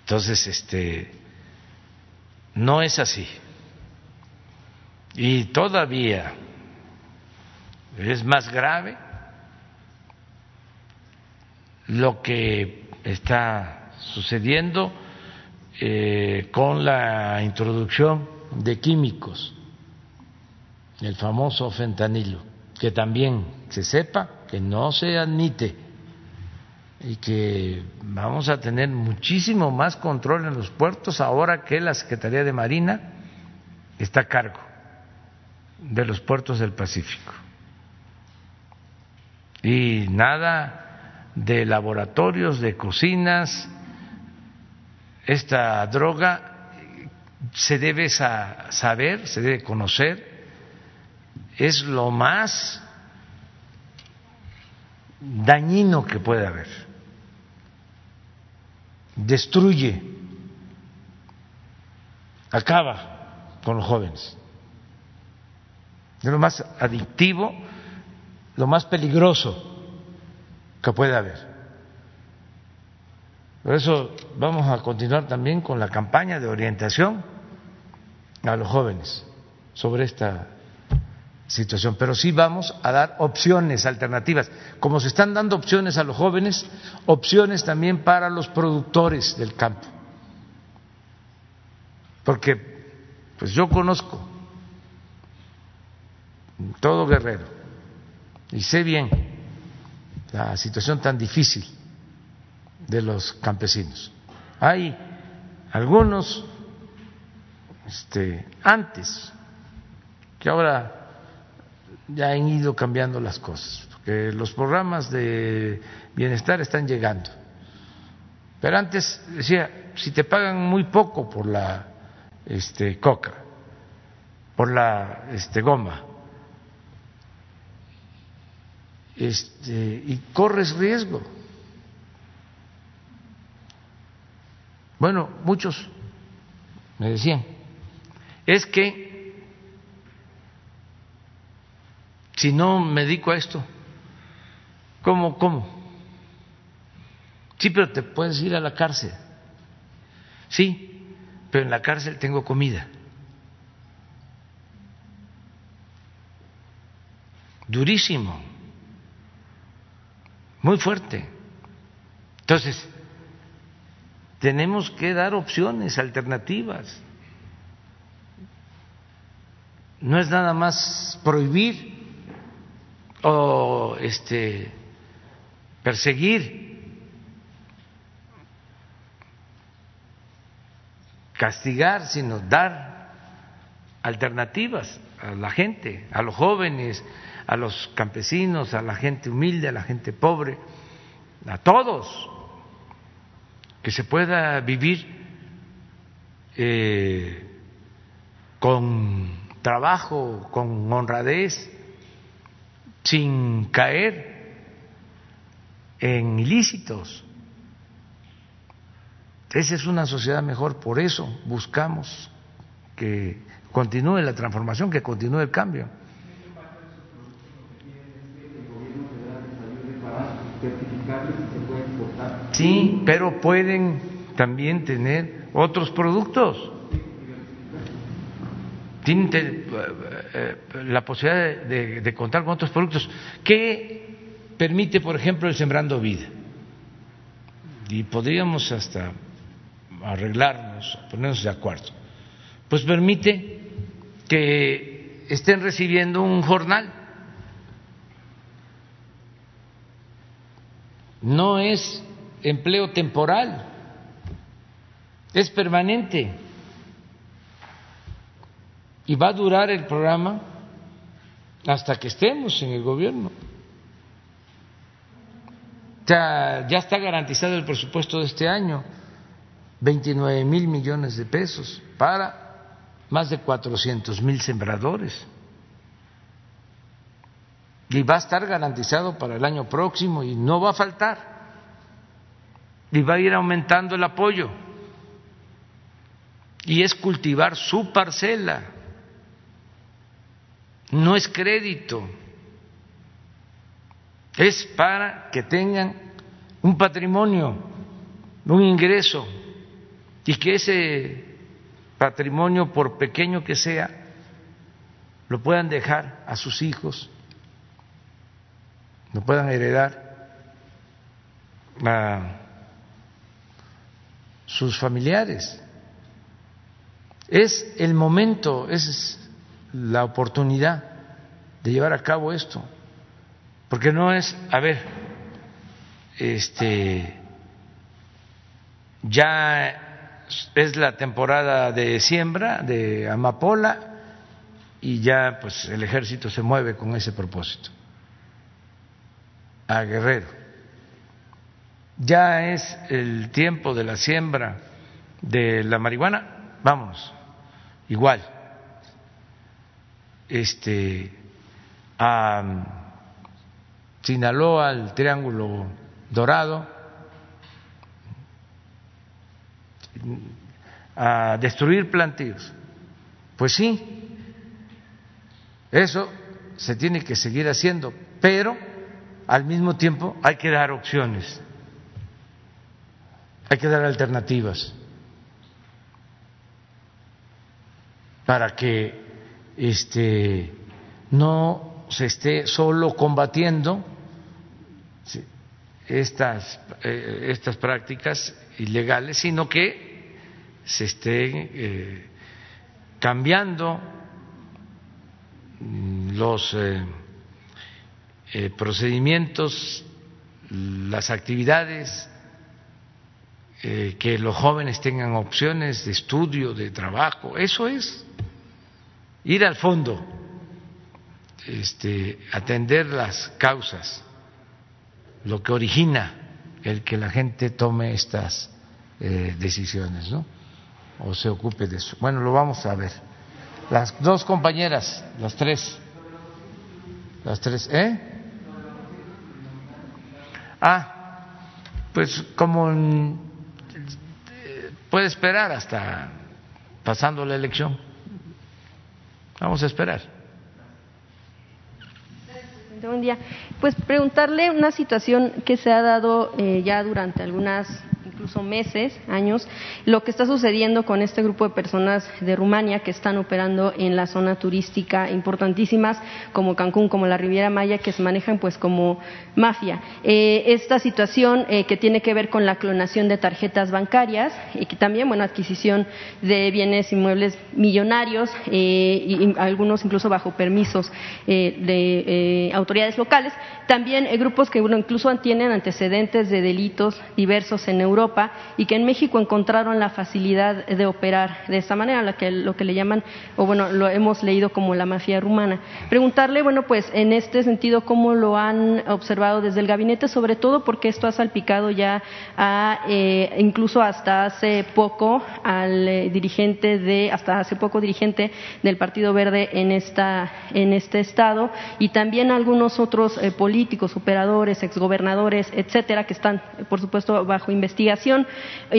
Entonces, este, no es así. Y todavía es más grave lo que está sucediendo eh, con la introducción de químicos el famoso fentanilo, que también se sepa que no se admite y que vamos a tener muchísimo más control en los puertos ahora que la Secretaría de Marina está a cargo de los puertos del Pacífico. Y nada de laboratorios, de cocinas, esta droga se debe saber, se debe conocer es lo más dañino que puede haber. Destruye, acaba con los jóvenes. Es lo más adictivo, lo más peligroso que puede haber. Por eso vamos a continuar también con la campaña de orientación a los jóvenes sobre esta situación, pero sí vamos a dar opciones alternativas, como se están dando opciones a los jóvenes, opciones también para los productores del campo. Porque pues yo conozco todo Guerrero y sé bien la situación tan difícil de los campesinos. Hay algunos este, antes que ahora ya han ido cambiando las cosas, porque los programas de bienestar están llegando. Pero antes decía, si te pagan muy poco por la este, coca, por la este, goma, este, y corres riesgo. Bueno, muchos me decían, es que si no me dedico a esto? ¿Cómo, cómo? Sí, pero te puedes ir a la cárcel. Sí, pero en la cárcel tengo comida. Durísimo. Muy fuerte. Entonces, tenemos que dar opciones alternativas. No es nada más prohibir o este perseguir castigar, sino dar alternativas a la gente, a los jóvenes, a los campesinos, a la gente humilde, a la gente pobre, a todos, que se pueda vivir eh, con trabajo, con honradez, sin caer en ilícitos. Esa es una sociedad mejor, por eso buscamos que continúe la transformación, que continúe el cambio. Sí, pero pueden también tener otros productos. Tienen eh, la posibilidad de, de contar con otros productos. ¿Qué permite, por ejemplo, el Sembrando Vida? Y podríamos hasta arreglarnos, ponernos de acuerdo, pues permite que estén recibiendo un jornal. No es empleo temporal, es permanente y va a durar el programa hasta que estemos en el gobierno. Ya, está garantizado el presupuesto de este año 29 mil millones de pesos para más de 400 mil sembradores. Y va a estar garantizado para el año próximo y no va a faltar. Y va a ir aumentando el apoyo. Y es cultivar su parcela. No es crédito. Es para que tengan un patrimonio, un ingreso y que ese patrimonio, por pequeño que sea, lo puedan dejar a sus hijos, lo puedan heredar a sus familiares. Es el momento, es la oportunidad de llevar a cabo esto, porque no es, a ver, este, ya es la temporada de siembra de amapola y ya pues el ejército se mueve con ese propósito a Guerrero. Ya es el tiempo de la siembra de la marihuana, vamos, igual. Este a Sinaloa, al Triángulo Dorado, a destruir plantíos. Pues sí, eso se tiene que seguir haciendo, pero al mismo tiempo hay que dar opciones, hay que dar alternativas. Para que este no se esté solo combatiendo estas, eh, estas prácticas ilegales, sino que se estén eh, cambiando los eh, eh, procedimientos, las actividades, que los jóvenes tengan opciones de estudio, de trabajo. Eso es ir al fondo, este, atender las causas, lo que origina el que la gente tome estas decisiones, ¿no? o se ocupe de eso. Bueno, lo vamos a ver. Las dos compañeras, las tres. Las tres, ¿eh? Ah, pues como puede esperar hasta pasando la elección. Vamos a esperar. Buen día. Pues preguntarle una situación que se ha dado eh, ya durante algunas incluso meses, años, lo que está sucediendo con este grupo de personas de Rumania que están operando en la zona turística importantísimas como Cancún, como la Riviera Maya, que se manejan pues como mafia. Eh, esta situación eh, que tiene que ver con la clonación de tarjetas bancarias y que también, bueno, adquisición de bienes inmuebles millonarios eh, y, algunos incluso bajo permisos de autoridades locales. También grupos que bueno, incluso tienen antecedentes de delitos diversos en Europa y que en México encontraron la facilidad de operar de esta manera, lo que, lo que le llaman, o bueno, lo hemos leído como la mafia rumana. Preguntarle, bueno, pues en este sentido, ¿cómo lo han observado desde el gabinete? Sobre todo porque esto ha salpicado ya a, eh, incluso hasta hace poco al eh, dirigente de, hasta hace poco dirigente del Partido Verde en, esta, en este estado y también algunos otros eh, políticos, operadores, exgobernadores, etcétera, que están, por supuesto, bajo investigación.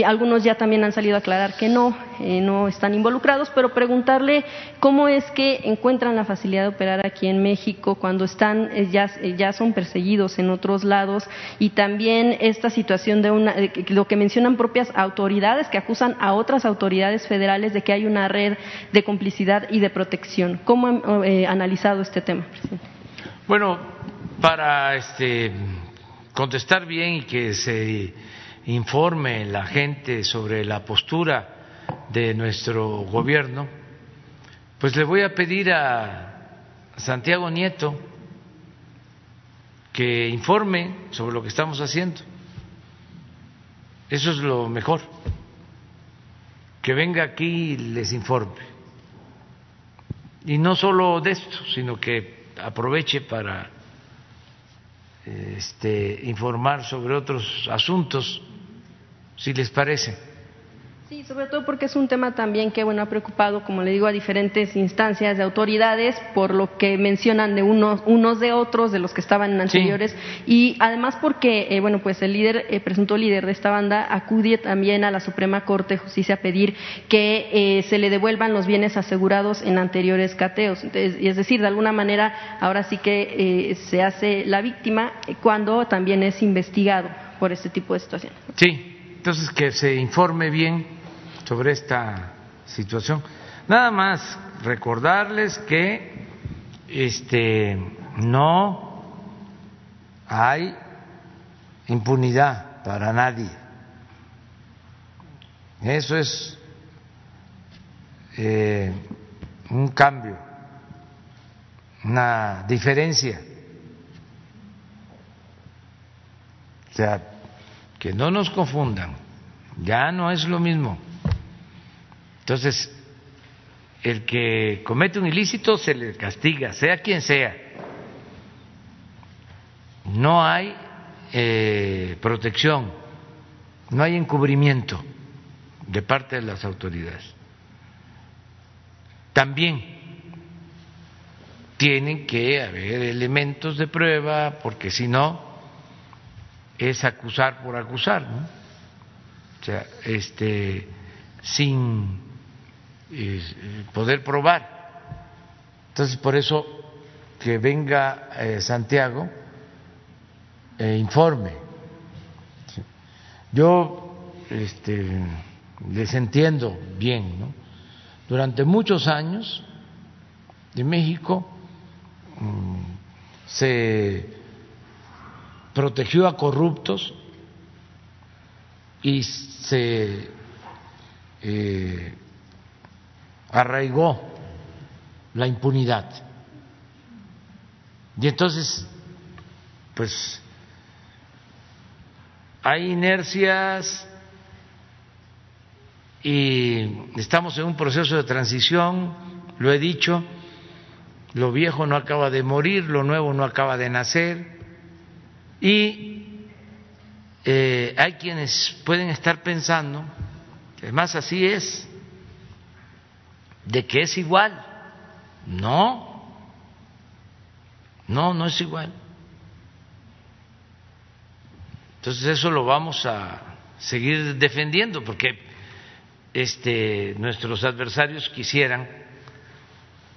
Algunos ya también han salido a aclarar que no, no están involucrados, pero preguntarle cómo es que encuentran la facilidad de operar aquí en México cuando están, ya, ya son perseguidos en otros lados y también esta situación de una, lo que mencionan propias autoridades que acusan a otras autoridades federales de que hay una red de complicidad y de protección. ¿Cómo han eh, analizado este tema, presidente? Bueno, para este, contestar bien y que se informe la gente sobre la postura de nuestro gobierno, pues le voy a pedir a Santiago Nieto que informe sobre lo que estamos haciendo. Eso es lo mejor. Que venga aquí y les informe. Y no solo de esto, sino que aproveche para este, informar sobre otros asuntos, si les parece. Sí, sobre todo porque es un tema también que bueno ha preocupado, como le digo, a diferentes instancias de autoridades por lo que mencionan de unos unos de otros de los que estaban anteriores y además porque eh, bueno pues el líder el presunto líder de esta banda acude también a la Suprema Corte de Justicia a pedir que eh, se le devuelvan los bienes asegurados en anteriores cateos, y es decir de alguna manera ahora sí que eh, se hace la víctima cuando también es investigado por este tipo de situaciones. Sí, entonces que se informe bien sobre esta situación. Nada más recordarles que este no hay impunidad para nadie. Eso es eh, un cambio, una diferencia. O sea, que no nos confundan, ya no es lo mismo entonces, el que comete un ilícito se le castiga, sea quien sea. No hay eh, protección, no hay encubrimiento de parte de las autoridades. También tienen que haber elementos de prueba, porque si no, es acusar por acusar, ¿no? O sea, este, sin poder probar. Entonces, por eso que venga eh, Santiago e informe. Yo este, les entiendo bien, ¿no? Durante muchos años en México mm, se protegió a corruptos y se eh, arraigó la impunidad. Y entonces, pues, hay inercias y estamos en un proceso de transición, lo he dicho, lo viejo no acaba de morir, lo nuevo no acaba de nacer y eh, hay quienes pueden estar pensando, además así es, de que es igual. No, no, no es igual. Entonces eso lo vamos a seguir defendiendo porque este, nuestros adversarios quisieran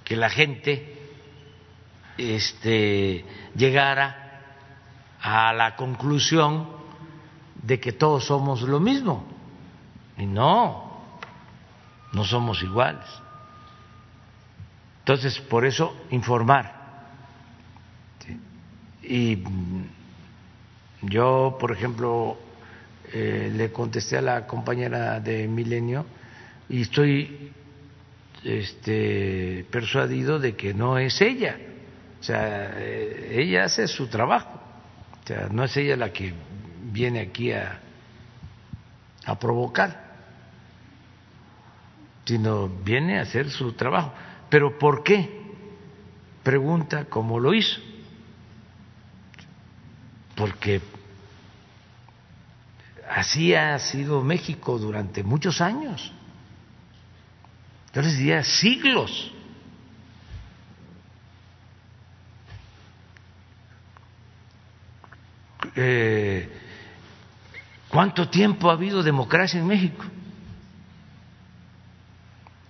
que la gente este, llegara a la conclusión de que todos somos lo mismo. Y no, no somos iguales. Entonces, por eso, informar. Y yo, por ejemplo, eh, le contesté a la compañera de Milenio y estoy este, persuadido de que no es ella. O sea, eh, ella hace su trabajo. O sea, no es ella la que viene aquí a, a provocar, sino viene a hacer su trabajo. ¿Pero por qué? Pregunta cómo lo hizo. Porque así ha sido México durante muchos años. Yo les diría siglos. Eh, ¿Cuánto tiempo ha habido democracia en México?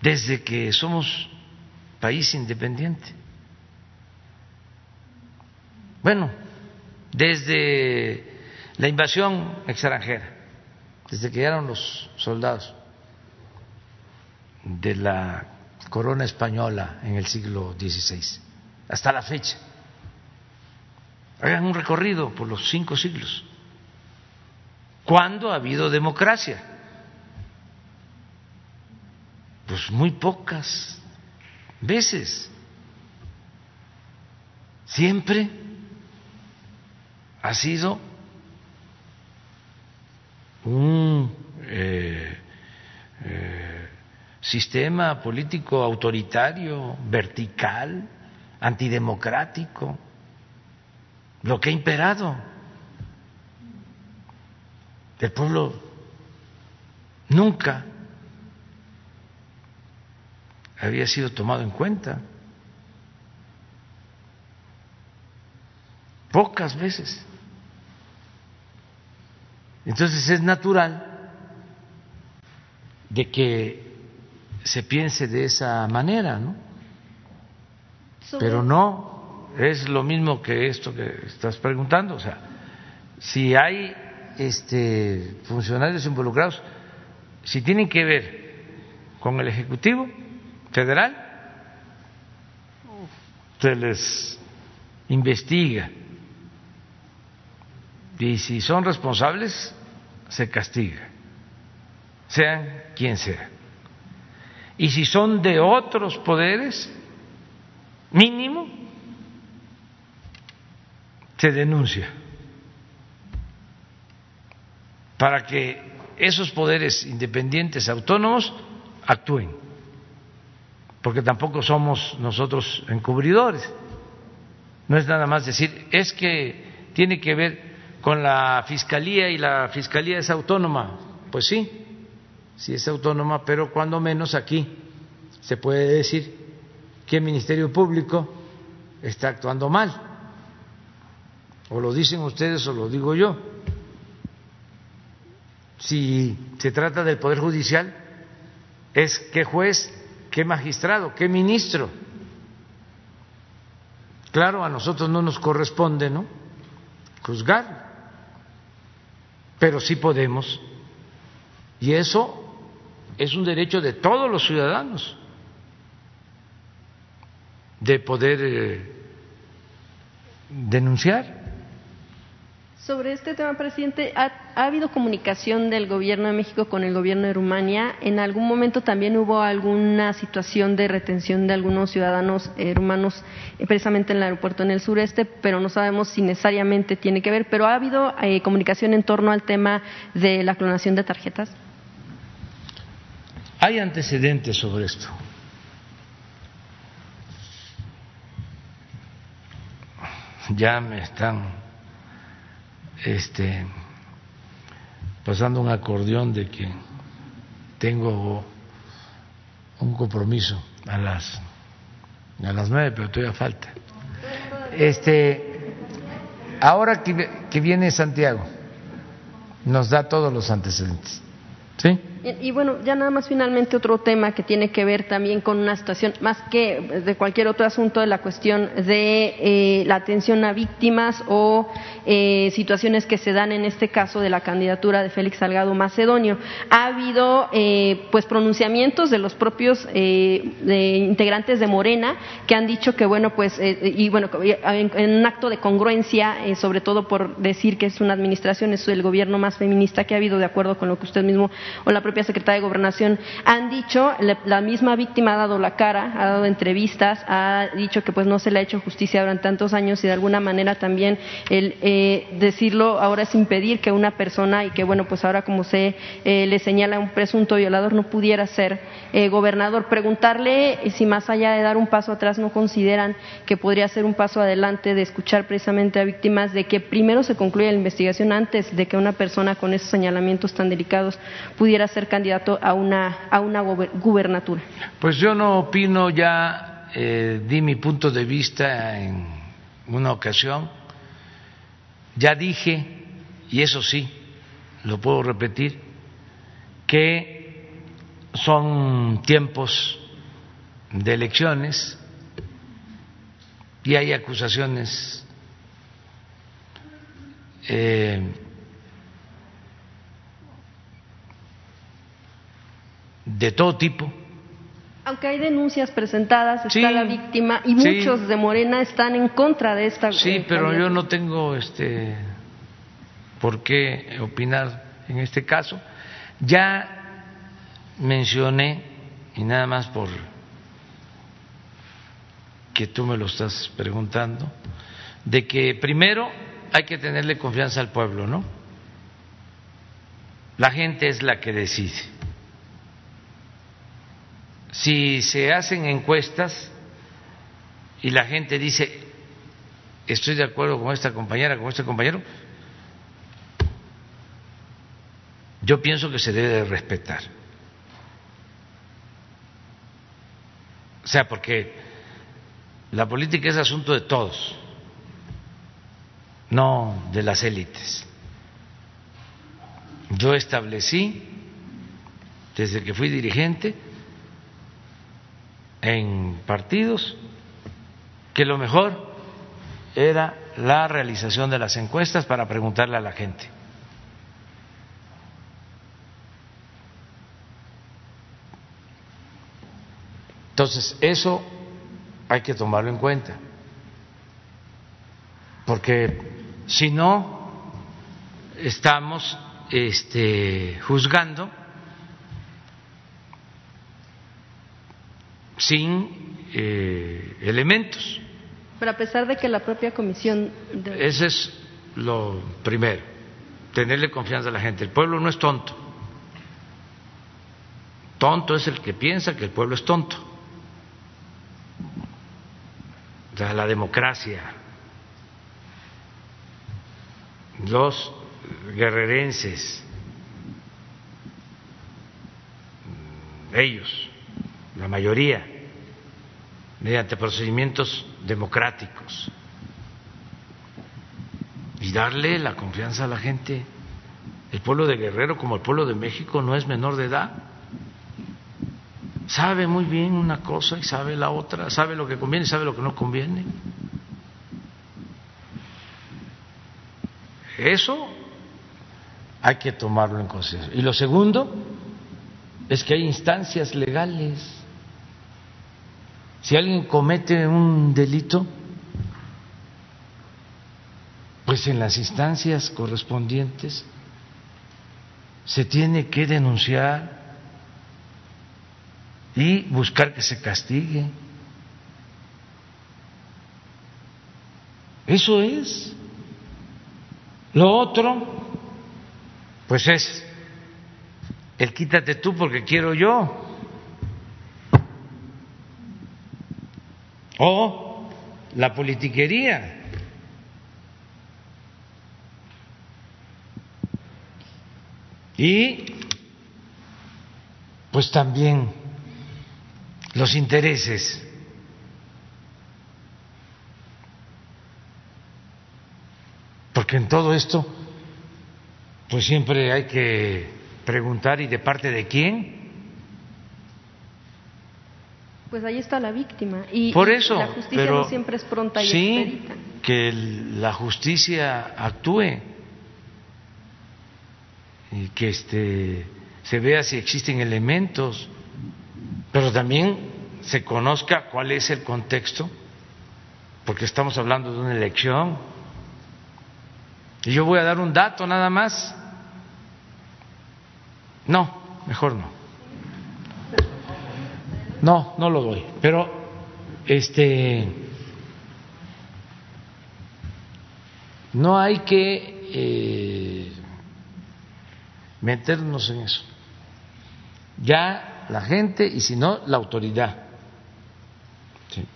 Desde que somos país independiente. Bueno, desde la invasión extranjera, desde que llegaron los soldados de la corona española en el siglo XVI, hasta la fecha. Hagan un recorrido por los cinco siglos. ¿Cuándo ha habido democracia? Pues muy pocas veces. Siempre ha sido un eh, eh, sistema político autoritario, vertical, antidemocrático, lo que ha imperado. El pueblo nunca había sido tomado en cuenta. Pocas veces. Entonces es natural de que se piense de esa manera, ¿no? Pero no es lo mismo que esto que estás preguntando, o sea, si hay este funcionarios involucrados, si tienen que ver con el ejecutivo federal, se les investiga y si son responsables se castiga, sean quien sea. Y si son de otros poderes, mínimo, se denuncia para que esos poderes independientes autónomos actúen, porque tampoco somos nosotros encubridores. No es nada más decir, es que tiene que ver con la fiscalía y la fiscalía es autónoma. Pues sí, sí es autónoma, pero cuando menos aquí se puede decir que el Ministerio Público está actuando mal. O lo dicen ustedes o lo digo yo. Si se trata del Poder Judicial, es qué juez, qué magistrado, qué ministro. Claro, a nosotros no nos corresponde, ¿no? Juzgar pero sí podemos. Y eso es un derecho de todos los ciudadanos, de poder eh, denunciar. Sobre este tema, presidente, ¿ha, habido comunicación del Gobierno de México con el Gobierno de Rumania? ¿En algún momento también hubo alguna situación de retención de algunos ciudadanos eh, rumanos eh, precisamente en el aeropuerto en el sureste? Pero no sabemos si necesariamente tiene que ver. ¿Pero ha habido eh, comunicación en torno al tema de la clonación de tarjetas? Hay antecedentes sobre esto. Ya me están este, pasando un acordeón de que tengo un compromiso a las a las nueve, pero todavía falta. Este, ahora que, que viene Santiago, nos da todos los antecedentes, ¿sí? Y, bueno, ya nada más finalmente otro tema que tiene que ver también con una situación, más que de cualquier otro asunto, de la cuestión de eh, la atención a víctimas o eh, situaciones que se dan en este caso de la candidatura de Félix Salgado Macedonio. Ha habido eh, pues pronunciamientos de los propios integrantes de Morena que han dicho que bueno pues y bueno en, un acto de congruencia, sobre todo por decir que es una administración, es el gobierno más feminista que ha habido de acuerdo con lo que usted mismo o la propia secretaria de Gobernación han dicho, la misma víctima ha dado la cara, ha dado entrevistas, ha dicho que pues no se le ha hecho justicia durante tantos años y de alguna manera también el eh, decirlo ahora es impedir que una persona y que bueno pues ahora como se eh, le señala un presunto violador no pudiera ser eh, gobernador. Preguntarle si más allá de dar un paso atrás no consideran que podría ser un paso adelante de escuchar precisamente a víctimas de que primero se concluya la investigación antes de que una persona con esos señalamientos tan delicados pudiera ser candidato a una, a una gubernatura? Pues yo no opino, ya eh, di mi punto de vista en una ocasión, ya dije, y eso sí, lo puedo repetir, que son tiempos de elecciones y hay acusaciones eh, de todo tipo. Aunque hay denuncias presentadas, está la víctima y muchos de Morena están en contra de esta. Sí, eh, pero yo no tengo este por qué opinar en este caso. Ya mencioné y nada más por que tú me lo estás preguntando, de que primero hay que tenerle confianza al pueblo, ¿no? La gente es la que decide si se hacen encuestas y la gente dice, estoy de acuerdo con esta compañera, con este compañero, yo pienso que se debe respetar. O sea, porque la política es asunto de todos, no de las élites. Yo establecí, desde que fui dirigente, en partidos que lo mejor era la realización de las encuestas para preguntarle a la gente. Entonces, eso hay que tomarlo en cuenta, porque si no, estamos este, juzgando sin eh, elementos. Pero a pesar de que la propia comisión... Ese es lo primero, tenerle confianza a la gente. El pueblo no es tonto. Tonto es el que piensa que el pueblo es tonto. O sea, la democracia, los guerrerenses, ellos, la mayoría, mediante procedimientos democráticos y darle la confianza a la gente. El pueblo de Guerrero, como el pueblo de México, no es menor de edad. Sabe muy bien una cosa y sabe la otra, sabe lo que conviene y sabe lo que no conviene. Eso hay que tomarlo en consideración. Y lo segundo es que hay instancias legales si alguien comete un delito, pues en las instancias correspondientes se tiene que denunciar y buscar que se castigue. Eso es. Lo otro, pues es el quítate tú porque quiero yo. O la politiquería. Y pues también los intereses. Porque en todo esto, pues siempre hay que preguntar y de parte de quién. Pues ahí está la víctima. Y, Por eso, la justicia pero no siempre es pronta y sí, expedita. que la justicia actúe y que este se vea si existen elementos, pero también se conozca cuál es el contexto, porque estamos hablando de una elección. Y yo voy a dar un dato nada más. No, mejor no. No, no lo doy. Pero, este, no hay que eh, meternos en eso. Ya la gente y si no, la autoridad. Sí.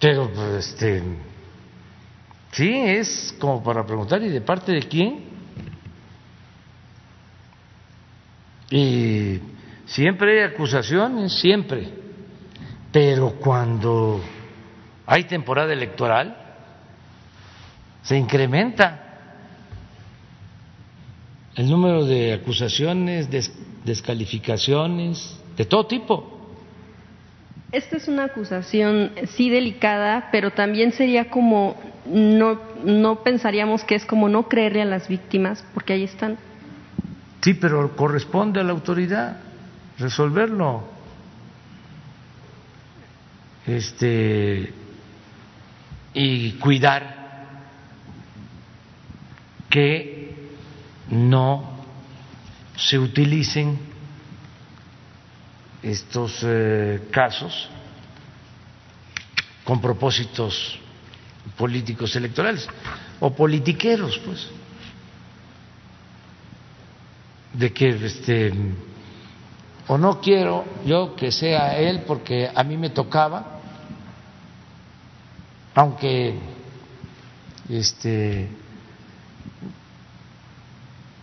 Pero, pues, este, sí, es como para preguntar, ¿y de parte de quién? Y siempre hay acusaciones, siempre. Pero cuando hay temporada electoral, se incrementa el número de acusaciones, des- descalificaciones, de todo tipo. Esta es una acusación sí delicada, pero también sería como no no pensaríamos que es como no creerle a las víctimas, porque ahí están. Sí, pero corresponde a la autoridad resolverlo. Este y cuidar que no se utilicen estos eh, casos con propósitos políticos electorales o politiqueros, pues. de que este o no quiero yo que sea él porque a mí me tocaba aunque este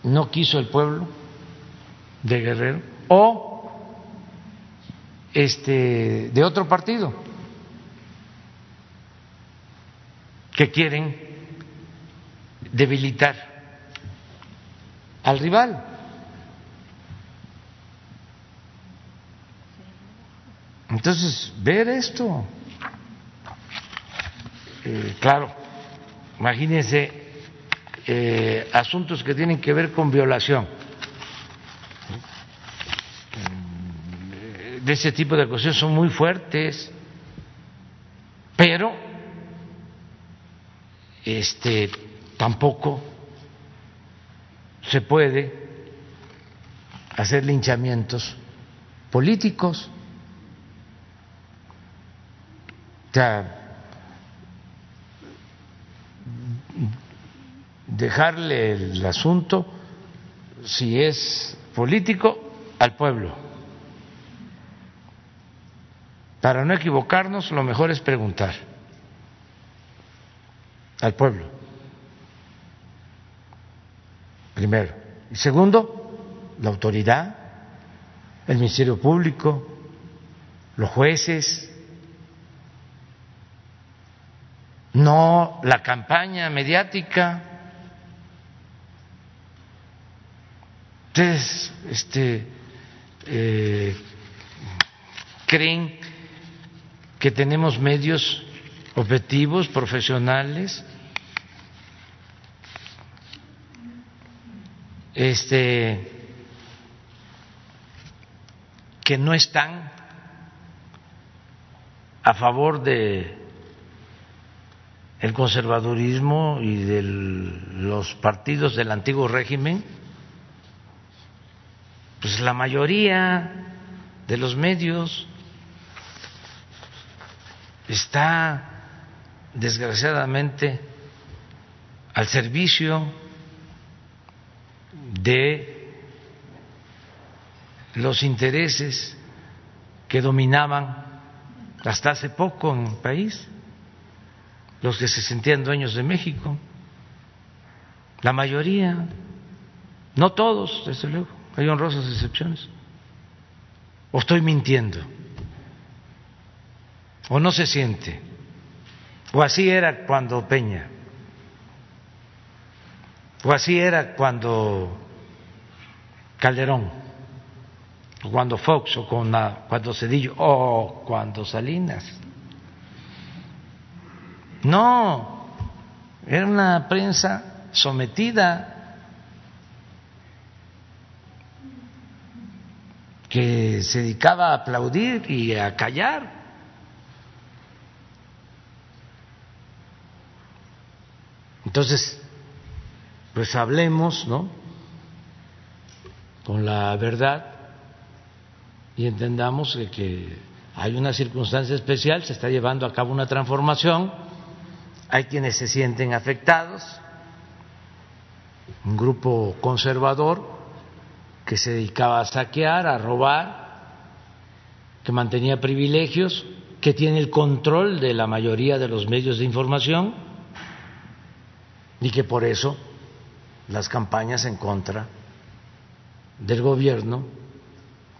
no quiso el pueblo de Guerrero o este de otro partido que quieren debilitar al rival Entonces, ver esto, eh, claro, imagínense eh, asuntos que tienen que ver con violación, de ese tipo de cosas son muy fuertes, pero este tampoco se puede hacer linchamientos políticos. O sea, dejarle el asunto, si es político, al pueblo. Para no equivocarnos, lo mejor es preguntar al pueblo. Primero. Y segundo, la autoridad, el Ministerio Público, los jueces, no la campaña mediática. Ustedes este, eh, creen que tenemos medios objetivos, profesionales, este, que no están a favor de el conservadurismo y de los partidos del antiguo régimen, pues la mayoría de los medios está desgraciadamente al servicio de los intereses que dominaban hasta hace poco en el país los que se sentían dueños de México, la mayoría, no todos, desde luego, hay honrosas excepciones. ¿O estoy mintiendo? ¿O no se siente? ¿O así era cuando Peña? ¿O así era cuando Calderón, o cuando Fox, o cuando Cedillo, o cuando Salinas. No, era una prensa sometida que se dedicaba a aplaudir y a callar. Entonces, pues hablemos, ¿no? Con la verdad y entendamos que, hay una circunstancia especial, se está llevando a cabo una transformación, hay quienes se sienten afectados, un grupo conservador que se dedicaba a saquear, a robar, que mantenía privilegios, que tiene el control de la mayoría de los medios de información y que por eso las campañas en contra del gobierno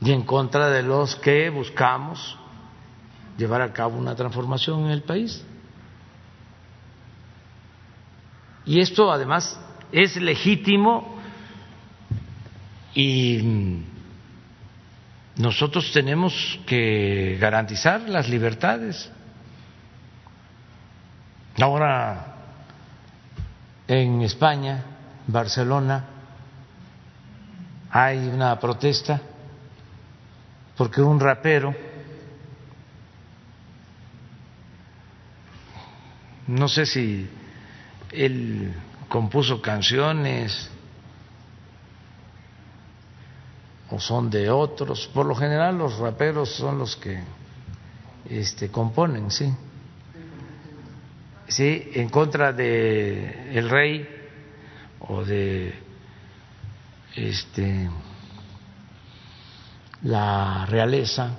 y en contra de los que buscamos llevar a cabo una transformación en el país. Y esto además es legítimo y nosotros tenemos que garantizar las libertades. Ahora en España, Barcelona, hay una protesta porque un rapero, no sé si él compuso canciones o son de otros, por lo general los raperos son los que este, componen, sí. Sí en contra de el rey o de este la realeza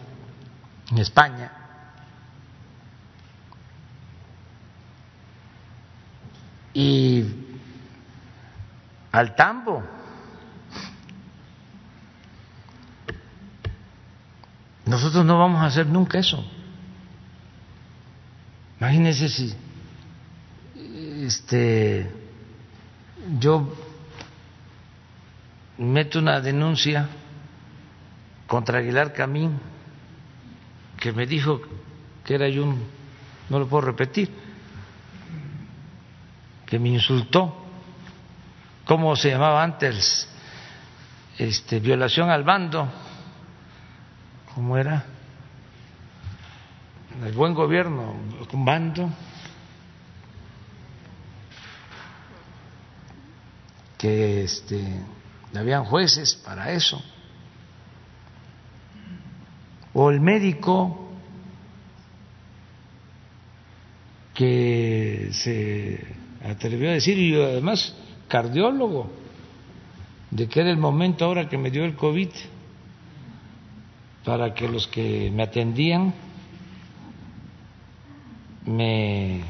en España y al tambo. Nosotros no vamos a hacer nunca eso. Imagínense si este, yo meto una denuncia contra Aguilar Camín, que me dijo que era yo un, no lo puedo repetir, que me insultó. ¿Cómo se llamaba antes? Este, violación al bando. ¿Cómo era? El buen gobierno, un bando que este, habían jueces para eso, o el médico que se atrevió a decir, y además cardiólogo, de que era el momento ahora que me dio el COVID, para que los que me atendían me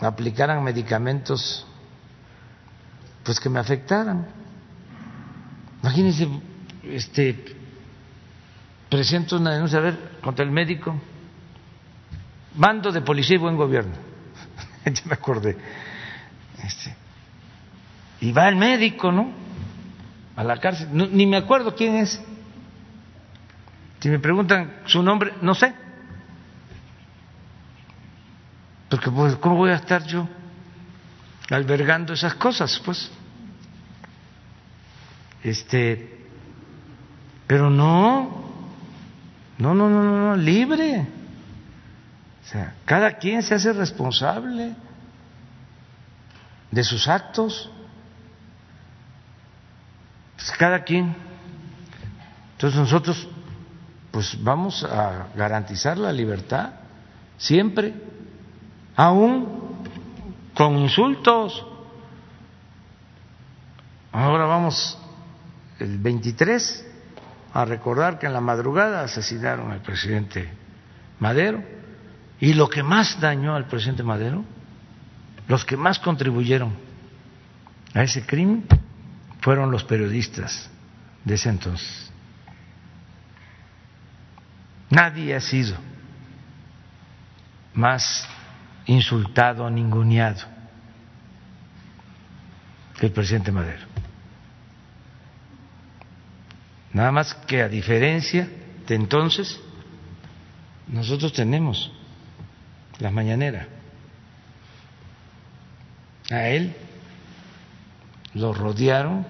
aplicaran medicamentos pues que me afectaran. Imagínense, este, presento una denuncia a ver contra el médico, mando de policía y buen gobierno. (laughs) ya me acordé. Este, y va el médico, ¿no? A la cárcel. ni me acuerdo quién es. Si me preguntan su nombre, no sé. Porque pues, ¿cómo voy a estar yo albergando esas cosas? Pues, este, pero no, no, no, no, no, libre. O sea, cada quien se hace responsable de sus actos. Pues cada quien. Entonces nosotros, pues vamos a garantizar la libertad siempre aún con insultos. Ahora vamos el 23 a recordar que en la madrugada asesinaron al presidente Madero y lo que más dañó al presidente Madero, los que más contribuyeron a ese crimen fueron los periodistas de ese entonces. Nadie ha sido más insultado, ninguneado que el presidente Madero. Nada más que a diferencia de entonces, nosotros tenemos las mañaneras. A él lo rodearon,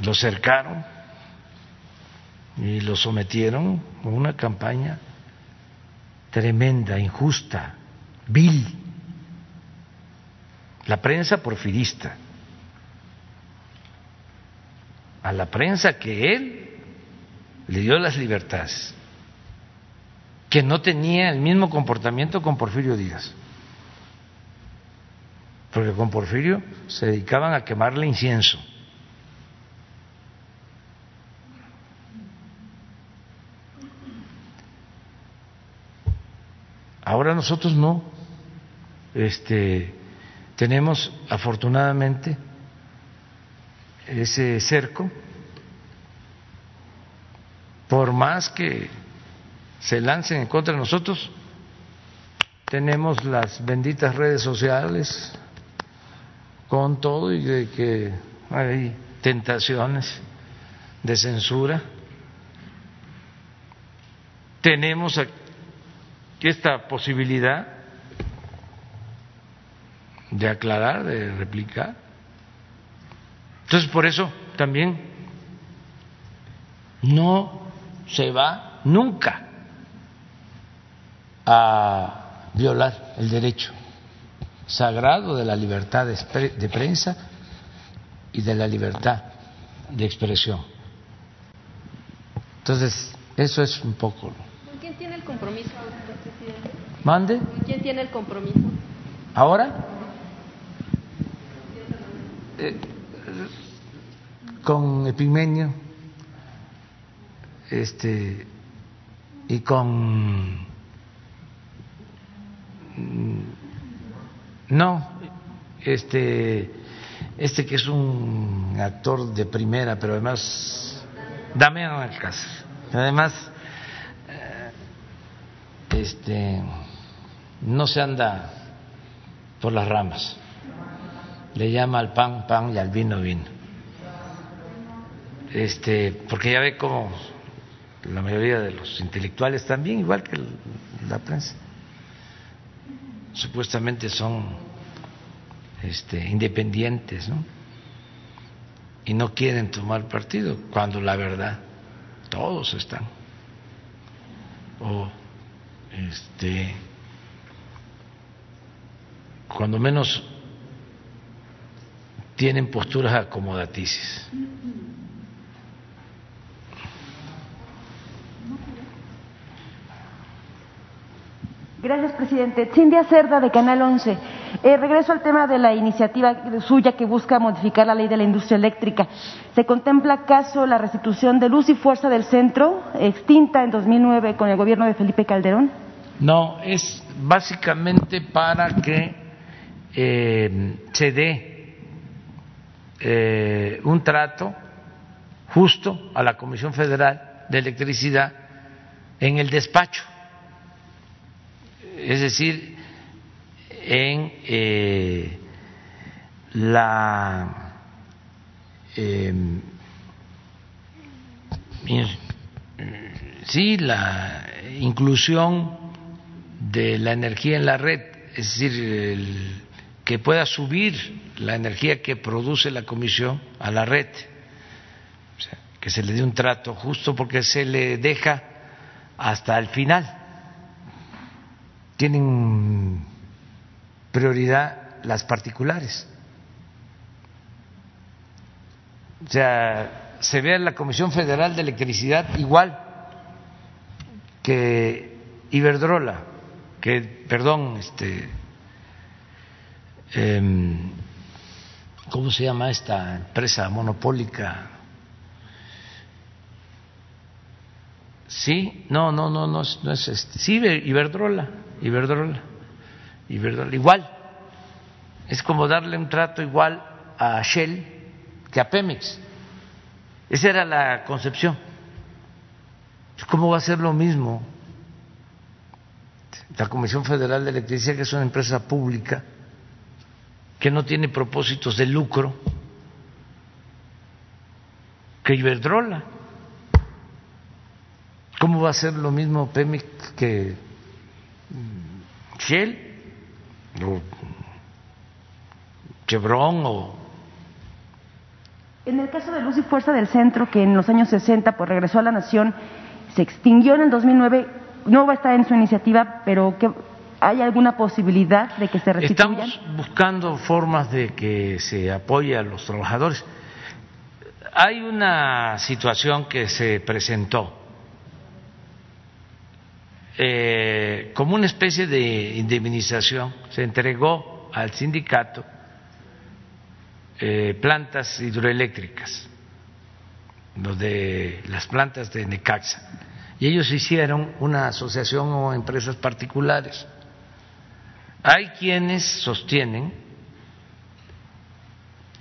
lo cercaron y lo sometieron a una campaña tremenda, injusta, vil. La prensa porfirista. A la prensa que él le dio las libertades, que no tenía el mismo comportamiento con Porfirio Díaz. Porque con Porfirio se dedicaban a quemarle incienso. Ahora nosotros no. Este, tenemos afortunadamente ese cerco. Por más que se lancen en contra de nosotros, tenemos las benditas redes sociales con todo y de que hay tentaciones de censura. Tenemos esta posibilidad de aclarar, de replicar. Entonces, por eso también no se va nunca a violar el derecho sagrado de la libertad de, prensa y de la libertad de expresión. Entonces, eso es un poco. quién tiene el compromiso? ¿Mande? ¿Quién tiene el compromiso? ¿Ahora? Eh, con Epigmenio este, y con... Mm, no, este, este que es un actor de primera, pero además, Damián Alcázar, además, eh, este no se anda por las ramas, le llama al pan pan y al vino vino. Este, porque ya ve como la mayoría de los intelectuales también, igual que la prensa, supuestamente son este, independientes, ¿no? Y no quieren tomar partido, cuando la verdad todos están. O este cuando menos tienen posturas acomodaticias. Gracias, presidente. Cindia Cerda, de Canal 11. Eh, regreso al tema de la iniciativa suya que busca modificar la ley de la industria eléctrica. ¿Se contempla acaso la restitución de luz y fuerza del centro, extinta en 2009 con el gobierno de Felipe Calderón? No, es básicamente para que eh, se dé eh, un trato justo a la Comisión Federal de Electricidad en el despacho, es decir, en eh, la sí la inclusión de la energía en la red, es decir, el que pueda subir la energía que produce la comisión a la red, que se le dé un trato justo porque se le deja hasta el final. Tienen prioridad las particulares. O sea, se ve a la Comisión Federal de Electricidad igual que Iberdrola, que, perdón, este, Em, ¿cómo se llama esta empresa monopólica? Sí, no, no, no, no, no es este. Sí, Iberdrola, Iberdrola, Iberdrola, igual. Es como darle un trato igual a Shell que a Pemex. Esa era la concepción. ¿Cómo va a ser lo mismo? La Comisión Federal de Electricidad, que es una empresa pública, que no tiene propósitos de lucro, que Iberdrola. ¿Cómo va a ser lo mismo Pemex que Shell o Chevron o en el caso de Luz y Fuerza del Centro, que en los años 60 pues, regresó a la Nación, se extinguió en el 2009, no va a estar en su iniciativa, pero ¿hay alguna posibilidad de que se restituyan? Estamos buscando formas de que se apoye a los trabajadores. Hay una situación que se presentó eh, como una especie de indemnización, se entregó al sindicato eh, plantas hidroeléctricas, de las plantas de Necaxa, y ellos hicieron una asociación o empresas particulares. Hay quienes sostienen,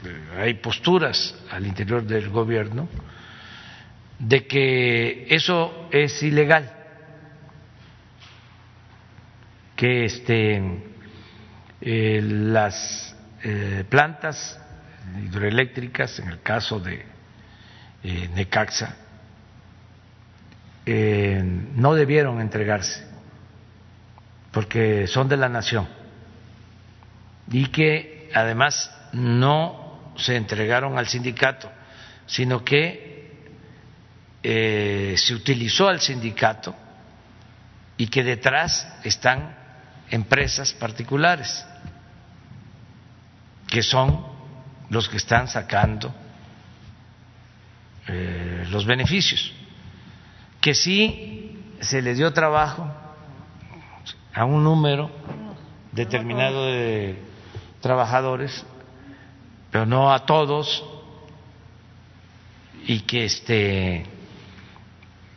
eh, hay posturas al interior del gobierno, de que eso es ilegal, que este, eh, las plantas hidroeléctricas, en el caso de eh, Necaxa, eh, no debieron entregarse porque son de la nación y que además no se entregaron al sindicato, sino que eh, se utilizó al sindicato y que detrás están empresas particulares que son los que están sacando eh, los beneficios. Que sí se le dio trabajo a un número determinado de trabajadores, pero no a todos, y que este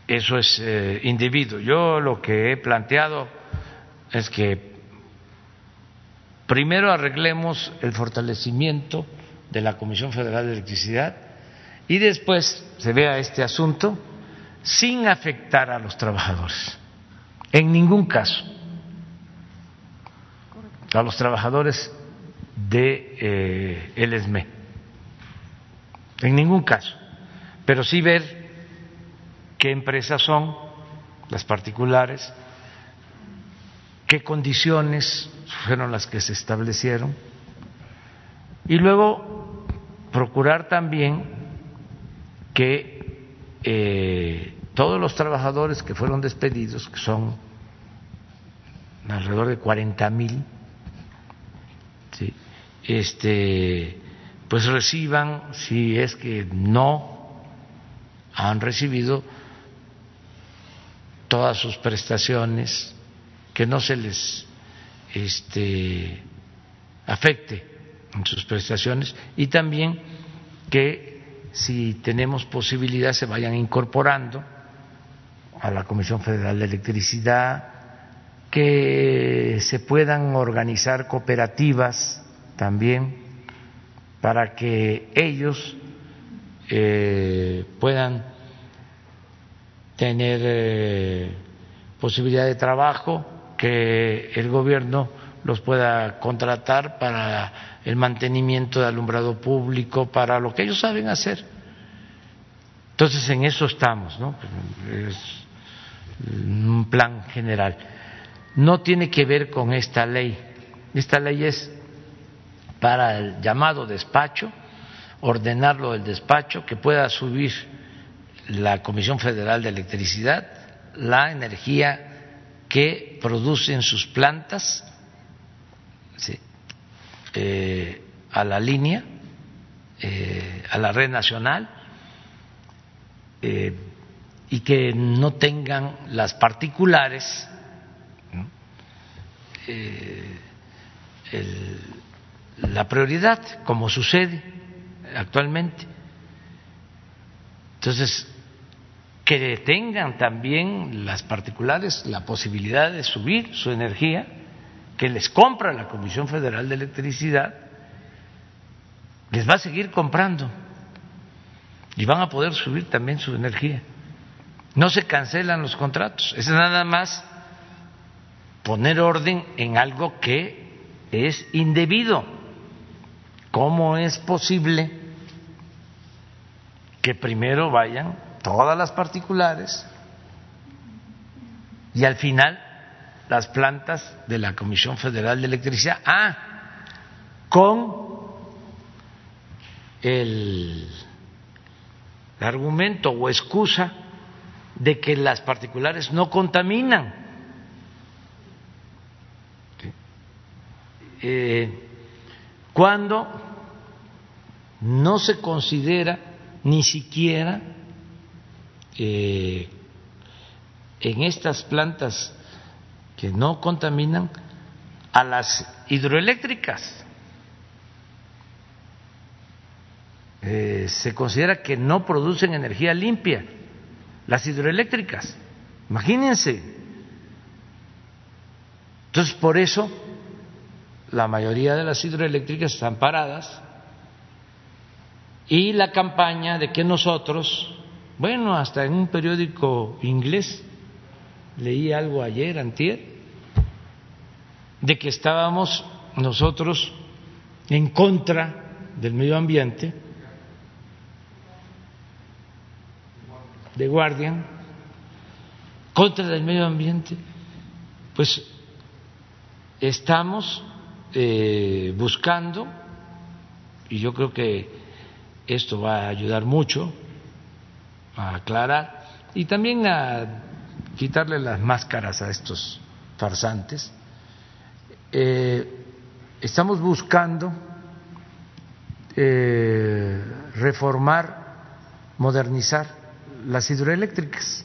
eso es eh, indebido. Yo lo que he planteado es que primero arreglemos el fortalecimiento de la Comisión Federal de Electricidad y después se vea este asunto sin afectar a los trabajadores, en ningún caso, a los trabajadores de eh, el ESME, en ningún caso, pero sí ver qué empresas son las particulares, qué condiciones fueron las que se establecieron. Y luego procurar también que eh, todos los trabajadores que fueron despedidos, que son alrededor de 40 mil, este, pues reciban, si es que no han recibido todas sus prestaciones, que no se les este, afecte en sus prestaciones y también que si tenemos posibilidad se vayan incorporando a la Comisión Federal de Electricidad, que se puedan organizar cooperativas también para que ellos eh, puedan tener eh, posibilidad de trabajo, que el gobierno los pueda contratar para el mantenimiento de alumbrado público, para lo que ellos saben hacer. Entonces en eso estamos, ¿no? Es un plan general. No tiene que ver con esta ley. Esta ley es para el llamado despacho, ordenarlo del despacho, que pueda subir la Comisión Federal de Electricidad la energía que producen sus plantas eh, a la línea, eh, a la red nacional, eh, y que no tengan las particulares la prioridad, como sucede actualmente. Entonces, que tengan también las particulares la posibilidad de subir su energía que les compra la Comisión Federal de Electricidad, les va a seguir comprando y van a poder subir también su energía. No se cancelan los contratos, es nada más poner orden en algo que es indebido. ¿Cómo es posible que primero vayan todas las particulares y al final las plantas de la Comisión Federal de Electricidad. Ah, con el argumento o excusa de que las particulares no contaminan. Eh, cuando no se considera ni siquiera eh, en estas plantas que no contaminan a las hidroeléctricas. Eh, se considera que no producen energía limpia las hidroeléctricas. Imagínense. Entonces, por eso la mayoría de las hidroeléctricas están paradas y la campaña de que nosotros, bueno, hasta en un periódico inglés, leí algo ayer, antier, de que estábamos nosotros en contra del medio ambiente, de Guardian, contra del medio ambiente, pues estamos eh, buscando, y yo creo que esto va a ayudar mucho aclarar y también a quitarle las máscaras a estos farsantes. Eh, estamos buscando eh, reformar, modernizar las hidroeléctricas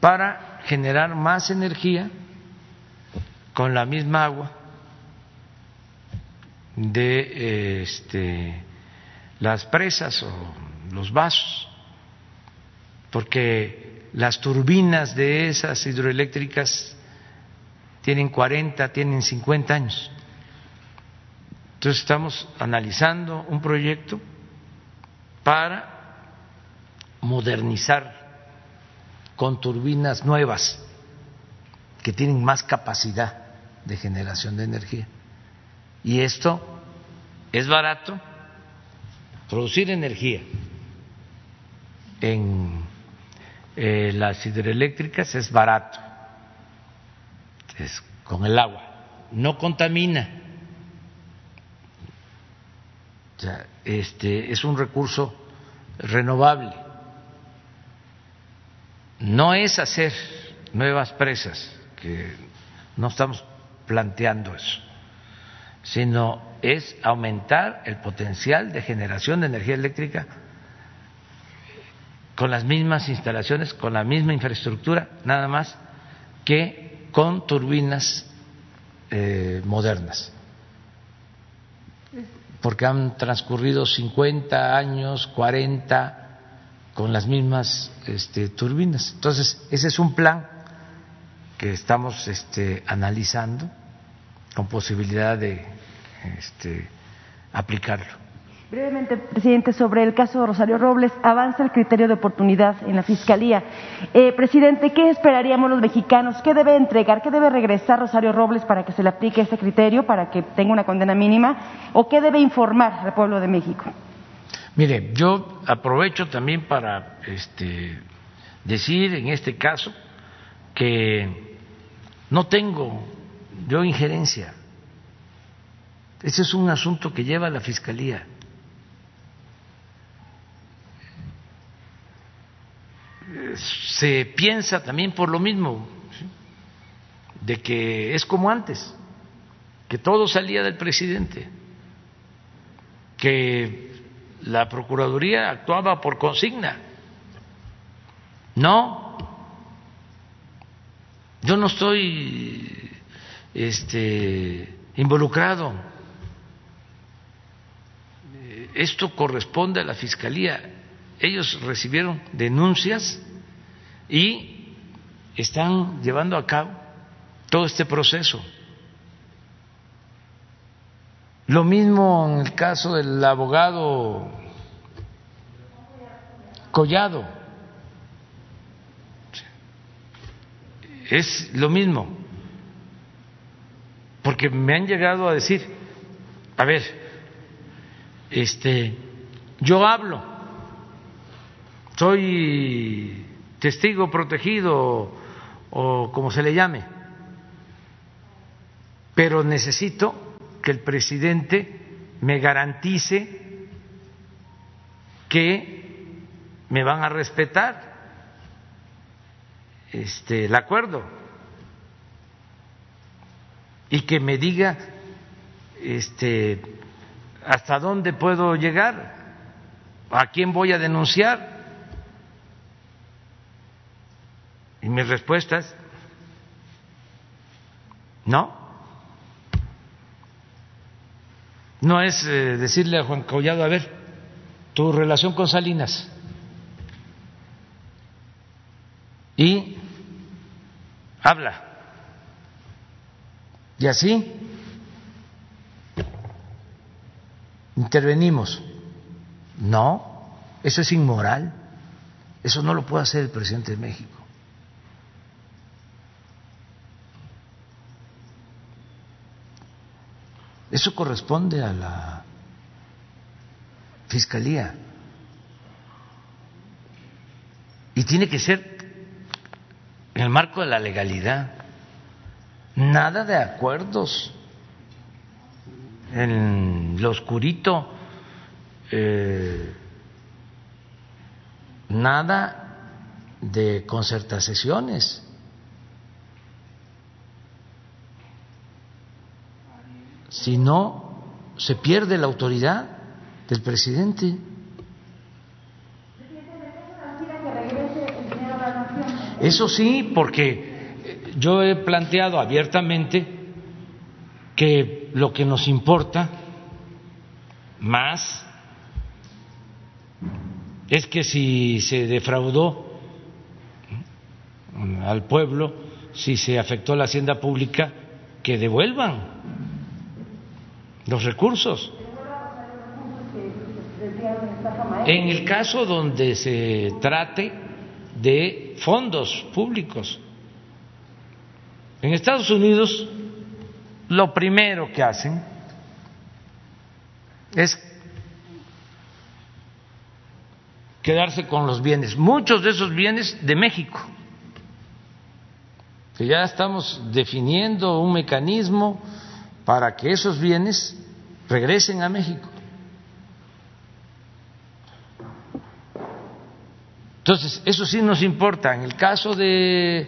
para generar más energía con la misma agua de este, las presas o los vasos, porque las turbinas de esas hidroeléctricas tienen 40, tienen 50 años. Entonces estamos analizando un proyecto para modernizar con turbinas nuevas que tienen más capacidad de generación de energía. Y esto es barato producir energía en eh, las hidroeléctricas es barato, es con el agua, no contamina. Este es un recurso renovable. No es hacer nuevas presas, que no estamos planteando eso, sino es aumentar el potencial de generación de energía eléctrica con las mismas instalaciones, con la misma infraestructura, nada más que con turbinas eh, modernas. Porque han transcurrido 50 años, 40 con las mismas este, turbinas. Entonces, ese es un plan que estamos este, analizando con posibilidad de este, aplicarlo. Brevemente, presidente, sobre el caso de Rosario Robles, avanza el criterio de oportunidad en la Fiscalía. Eh, presidente, ¿qué esperaríamos los mexicanos? ¿Qué debe entregar? ¿Qué debe regresar Rosario Robles para que se le aplique este criterio, para que tenga una condena mínima? ¿O qué debe informar al pueblo de México? Mire, yo aprovecho también para este, decir en este caso que no tengo yo injerencia ese es un asunto que lleva la Fiscalía. Se piensa también por lo mismo, de que es como antes, que todo salía del presidente, que la Procuraduría actuaba por consigna. No, yo no estoy este, involucrado esto corresponde a la Fiscalía. Ellos recibieron denuncias y están llevando a cabo todo este proceso. Lo mismo en el caso del abogado Collado. Es lo mismo. Porque me han llegado a decir, a ver, este, yo hablo soy testigo protegido o como se le llame, pero necesito que el presidente me garantice que me van a respetar este, el acuerdo y que me diga este, hasta dónde puedo llegar, a quién voy a denunciar. Y mi respuesta es, no. No es eh, decirle a Juan Collado, a ver, tu relación con Salinas. Y habla. Y así intervenimos. No, eso es inmoral. Eso no lo puede hacer el presidente de México. Eso corresponde a la fiscalía. Y tiene que ser en el marco de la legalidad. Nada de acuerdos en lo oscurito, eh, nada de concertaciones. Si no, se pierde la autoridad del presidente. Eso sí, porque yo he planteado abiertamente que lo que nos importa más es que si se defraudó al pueblo, si se afectó la hacienda pública, que devuelvan los recursos. En el caso donde se trate de fondos públicos. En Estados Unidos lo primero que hacen es quedarse con los bienes, muchos de esos bienes de México, que ya estamos definiendo un mecanismo para que esos bienes regresen a México. Entonces, eso sí nos importa. En el caso de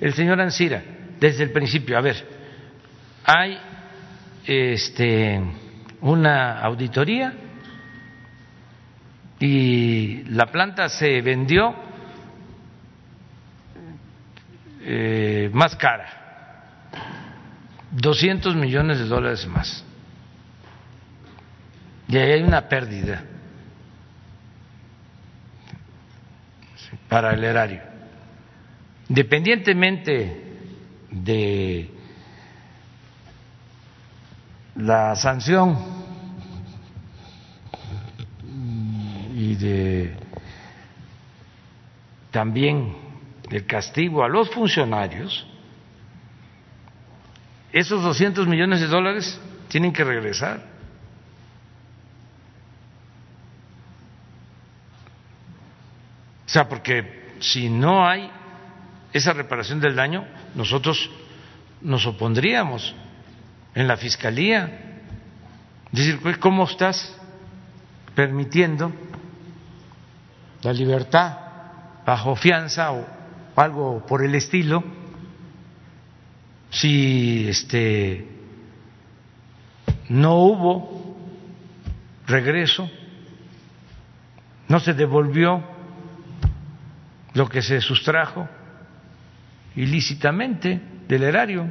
el señor Ansira, desde el principio, a ver, hay este, una auditoría y la planta se vendió eh, más cara, 200 millones de dólares más. Y ahí hay una pérdida para el erario. Independientemente de la sanción y de también el castigo a los funcionarios, esos 200 millones de dólares tienen que regresar. O sea, porque si no hay esa reparación del daño, nosotros nos opondríamos en la fiscalía. Decir, ¿cómo estás permitiendo la libertad bajo fianza o algo por el estilo si este no hubo regreso, no se devolvió lo que se sustrajo ilícitamente del erario.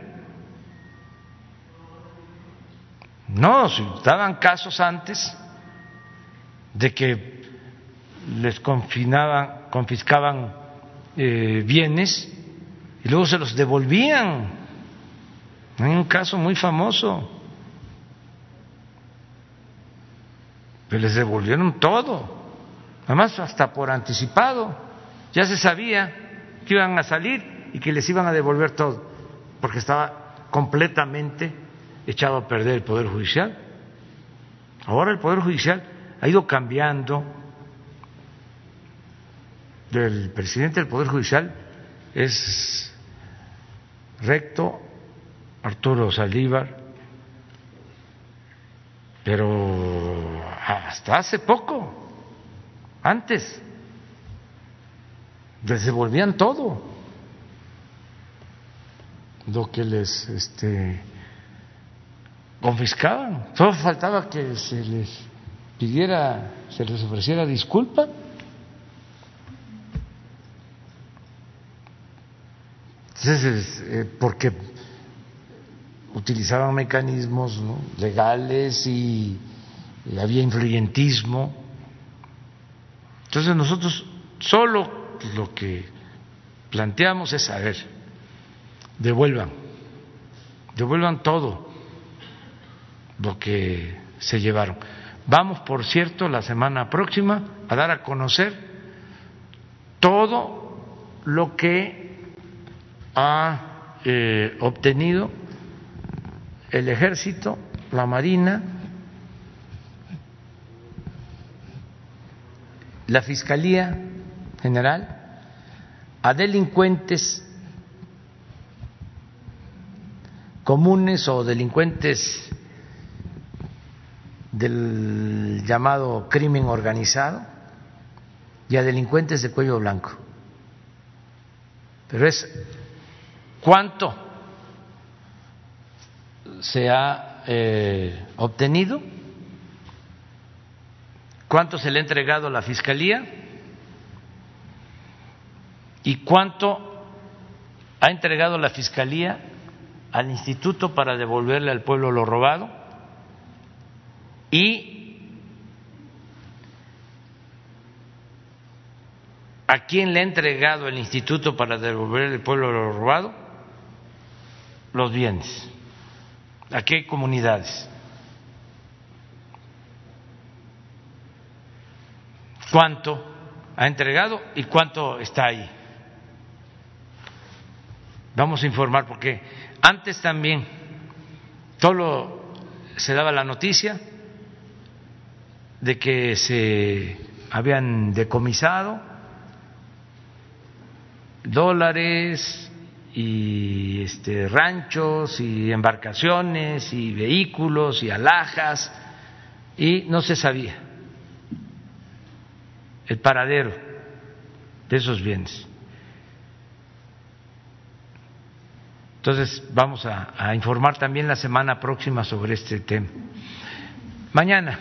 No, si estaban casos antes de que les confinaban, confiscaban eh, bienes y luego se los devolvían. Hay un caso muy famoso. Les devolvieron todo, además hasta por anticipado. Ya se sabía que iban a salir y que les iban a devolver todo, porque estaba completamente echado a perder el Poder Judicial. Ahora el Poder Judicial ha ido cambiando del presidente del Poder Judicial es recto, Arturo Saldívar, pero hasta hace poco, antes, les devolvían todo lo que les este, confiscaban. Solo faltaba que se les pidiera, se les ofreciera disculpa. Entonces, eh, porque utilizaban mecanismos legales y, había influyentismo. Entonces nosotros solo lo que planteamos es saber, devuelvan, devuelvan todo lo que se llevaron. Vamos, por cierto, la semana próxima a dar a conocer todo lo que ha eh, obtenido el ejército, la marina, la Fiscalía General a delincuentes comunes o delincuentes del llamado crimen organizado y a delincuentes de cuello blanco. Pero es cuánto se ha eh, obtenido, cuánto se le ha entregado a la Fiscalía y cuánto ha entregado la Fiscalía al Instituto para devolverle al pueblo lo robado y a quién le ha entregado el Instituto para devolverle al pueblo lo robado los bienes. ¿A qué comunidades? ¿Cuánto ha entregado y cuánto está ahí? Vamos a informar porque antes también solo se daba la noticia de que se habían decomisado dólares, y este, ranchos y embarcaciones y vehículos y alhajas y no se sabía el paradero de esos bienes. Entonces vamos a, a informar también la semana próxima sobre este tema. Mañana,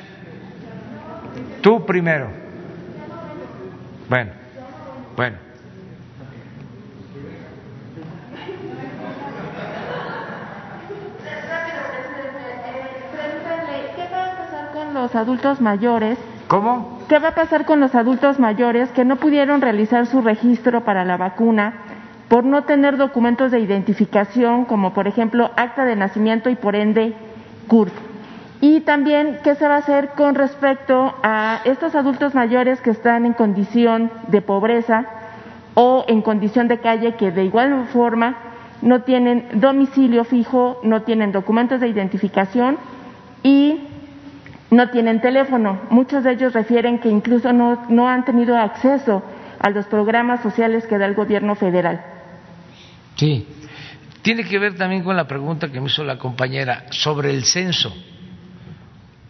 tú primero. Bueno, bueno. Los adultos mayores. ¿Cómo? ¿Qué va a pasar con los adultos mayores que no pudieron realizar su registro para la vacuna por no tener documentos de identificación, como por ejemplo acta de nacimiento y por ende CURP? Y también, ¿qué se va a hacer con respecto a estos adultos mayores que están en condición de pobreza o en condición de calle que de igual forma no tienen domicilio fijo, no tienen documentos de identificación y no tienen teléfono. Muchos de ellos refieren que incluso no, no han tenido acceso a los programas sociales que da el gobierno federal. Sí, tiene que ver también con la pregunta que me hizo la compañera sobre el censo.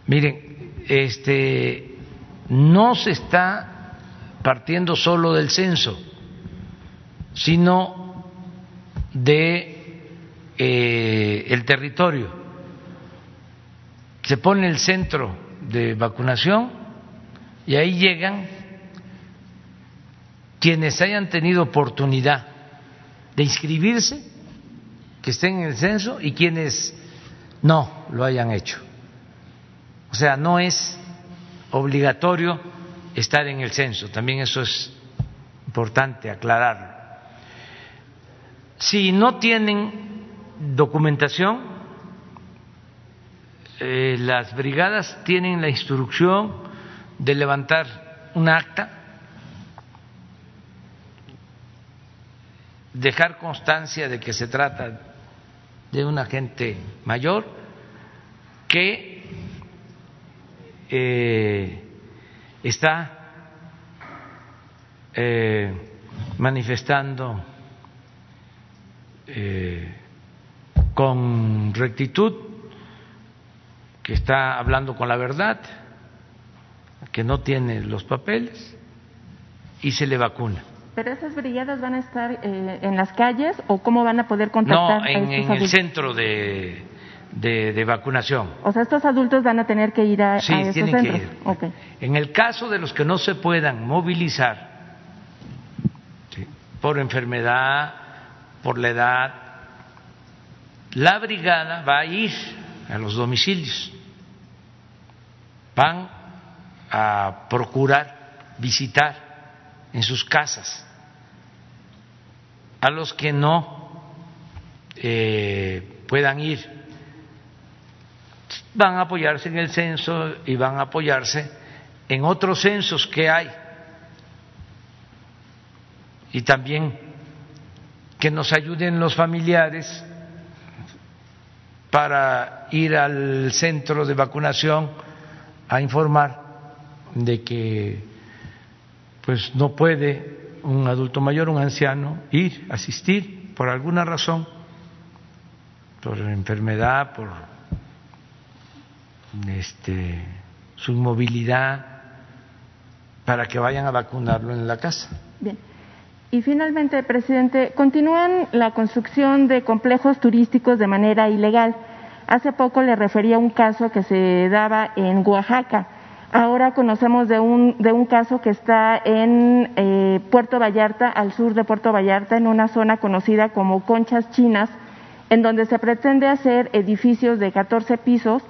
Miren, este no se está partiendo solo del censo, sino de eh, el territorio se pone el centro de vacunación y ahí llegan quienes hayan tenido oportunidad de inscribirse, que estén en el censo, y quienes no lo hayan hecho. O sea, no es obligatorio estar en el censo, también eso es importante aclararlo. Si no tienen documentación, eh, las brigadas tienen la instrucción de levantar un acta, dejar constancia de que se trata de un agente mayor que eh, está eh, manifestando con rectitud, que está hablando con la verdad, que no tiene los papeles y se le vacuna. ¿Pero esas brigadas van a estar eh, en las calles o cómo van a poder contactar no, en, en el centro de, de, vacunación. O sea, estos adultos van a tener que ir a, sí, a tienen centros. Que ir. En el caso de los que no se puedan movilizar por enfermedad, por la edad, la brigada va a ir a los domicilios, van a procurar visitar en sus casas a los que no eh, puedan ir, van a apoyarse en el censo y van a apoyarse en otros censos que hay. Y también que nos ayuden los familiares para ir al centro de vacunación a informar de que pues no puede un adulto mayor, un anciano ir, asistir por alguna razón, por enfermedad, por este su inmovilidad, para que vayan a vacunarlo en la casa. Bien. Y finalmente, presidente, continúan la construcción de complejos turísticos de manera ilegal. Hace poco le refería un caso que se daba en Oaxaca. Ahora conocemos de un, de un caso que está en eh, Puerto Vallarta, al sur de Puerto Vallarta, en una zona conocida como Conchas Chinas, en donde se pretende hacer edificios de 14 pisos,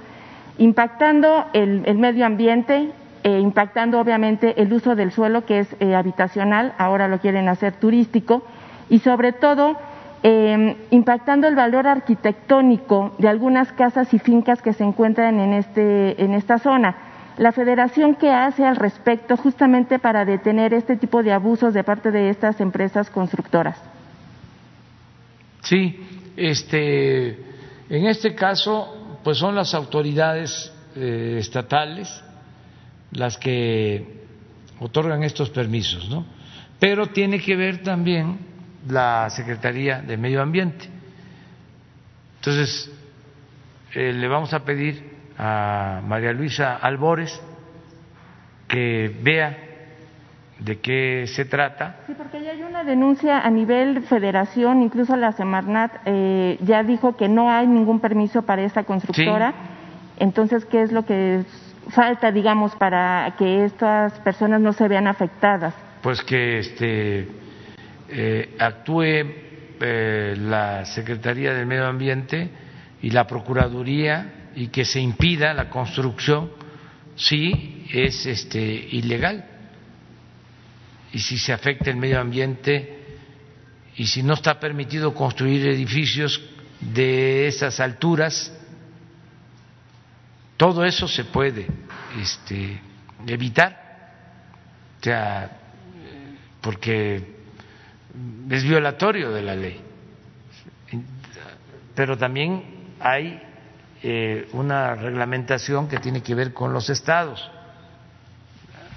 impactando el, el medio ambiente, eh, impactando obviamente el uso del suelo que es eh, habitacional, ahora lo quieren hacer turístico, y sobre todo eh, impactando el valor arquitectónico de algunas casas y fincas que se encuentran en, este, en esta zona. La federación qué hace al respecto justamente para detener este tipo de abusos de parte de estas empresas constructoras. Sí, este, en este caso, pues son las autoridades eh, estatales las que otorgan estos permisos, ¿no? Pero tiene que ver también la Secretaría de Medio Ambiente. Entonces, eh, le vamos a pedir a María Luisa Albores que vea de qué se trata. Sí, porque ya hay una denuncia a nivel federación, incluso la Semarnat eh, ya dijo que no hay ningún permiso para esta constructora. Entonces, ¿qué es lo que falta, digamos, para que estas personas no se vean afectadas? Pues que este, eh, actúe eh, la Secretaría del Medio Ambiente y la Procuraduría y que se impida la construcción si es este, ilegal. Y si se afecta el medio ambiente y si no está permitido construir edificios de esas alturas todo eso se puede este, evitar, o sea, porque es violatorio de la ley. Pero también hay eh, una reglamentación que tiene que ver con los estados.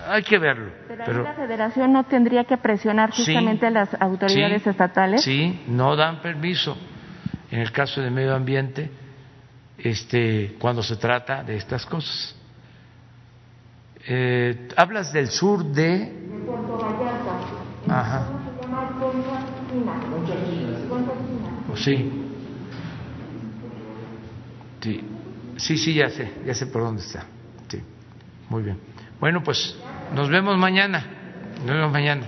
Hay que verlo. Pero, la federación no tendría que presionar justamente a las autoridades estatales. Sí, no dan permiso. En el caso de medio ambiente, este, cuando se trata de estas cosas. Eh, hablas del sur de. Puerto Vallarta. Ajá. Oh, sí. Sí. Sí, sí, ya sé, ya sé por dónde está. Sí. Muy bien. Bueno, pues nos vemos mañana. Nos vemos mañana.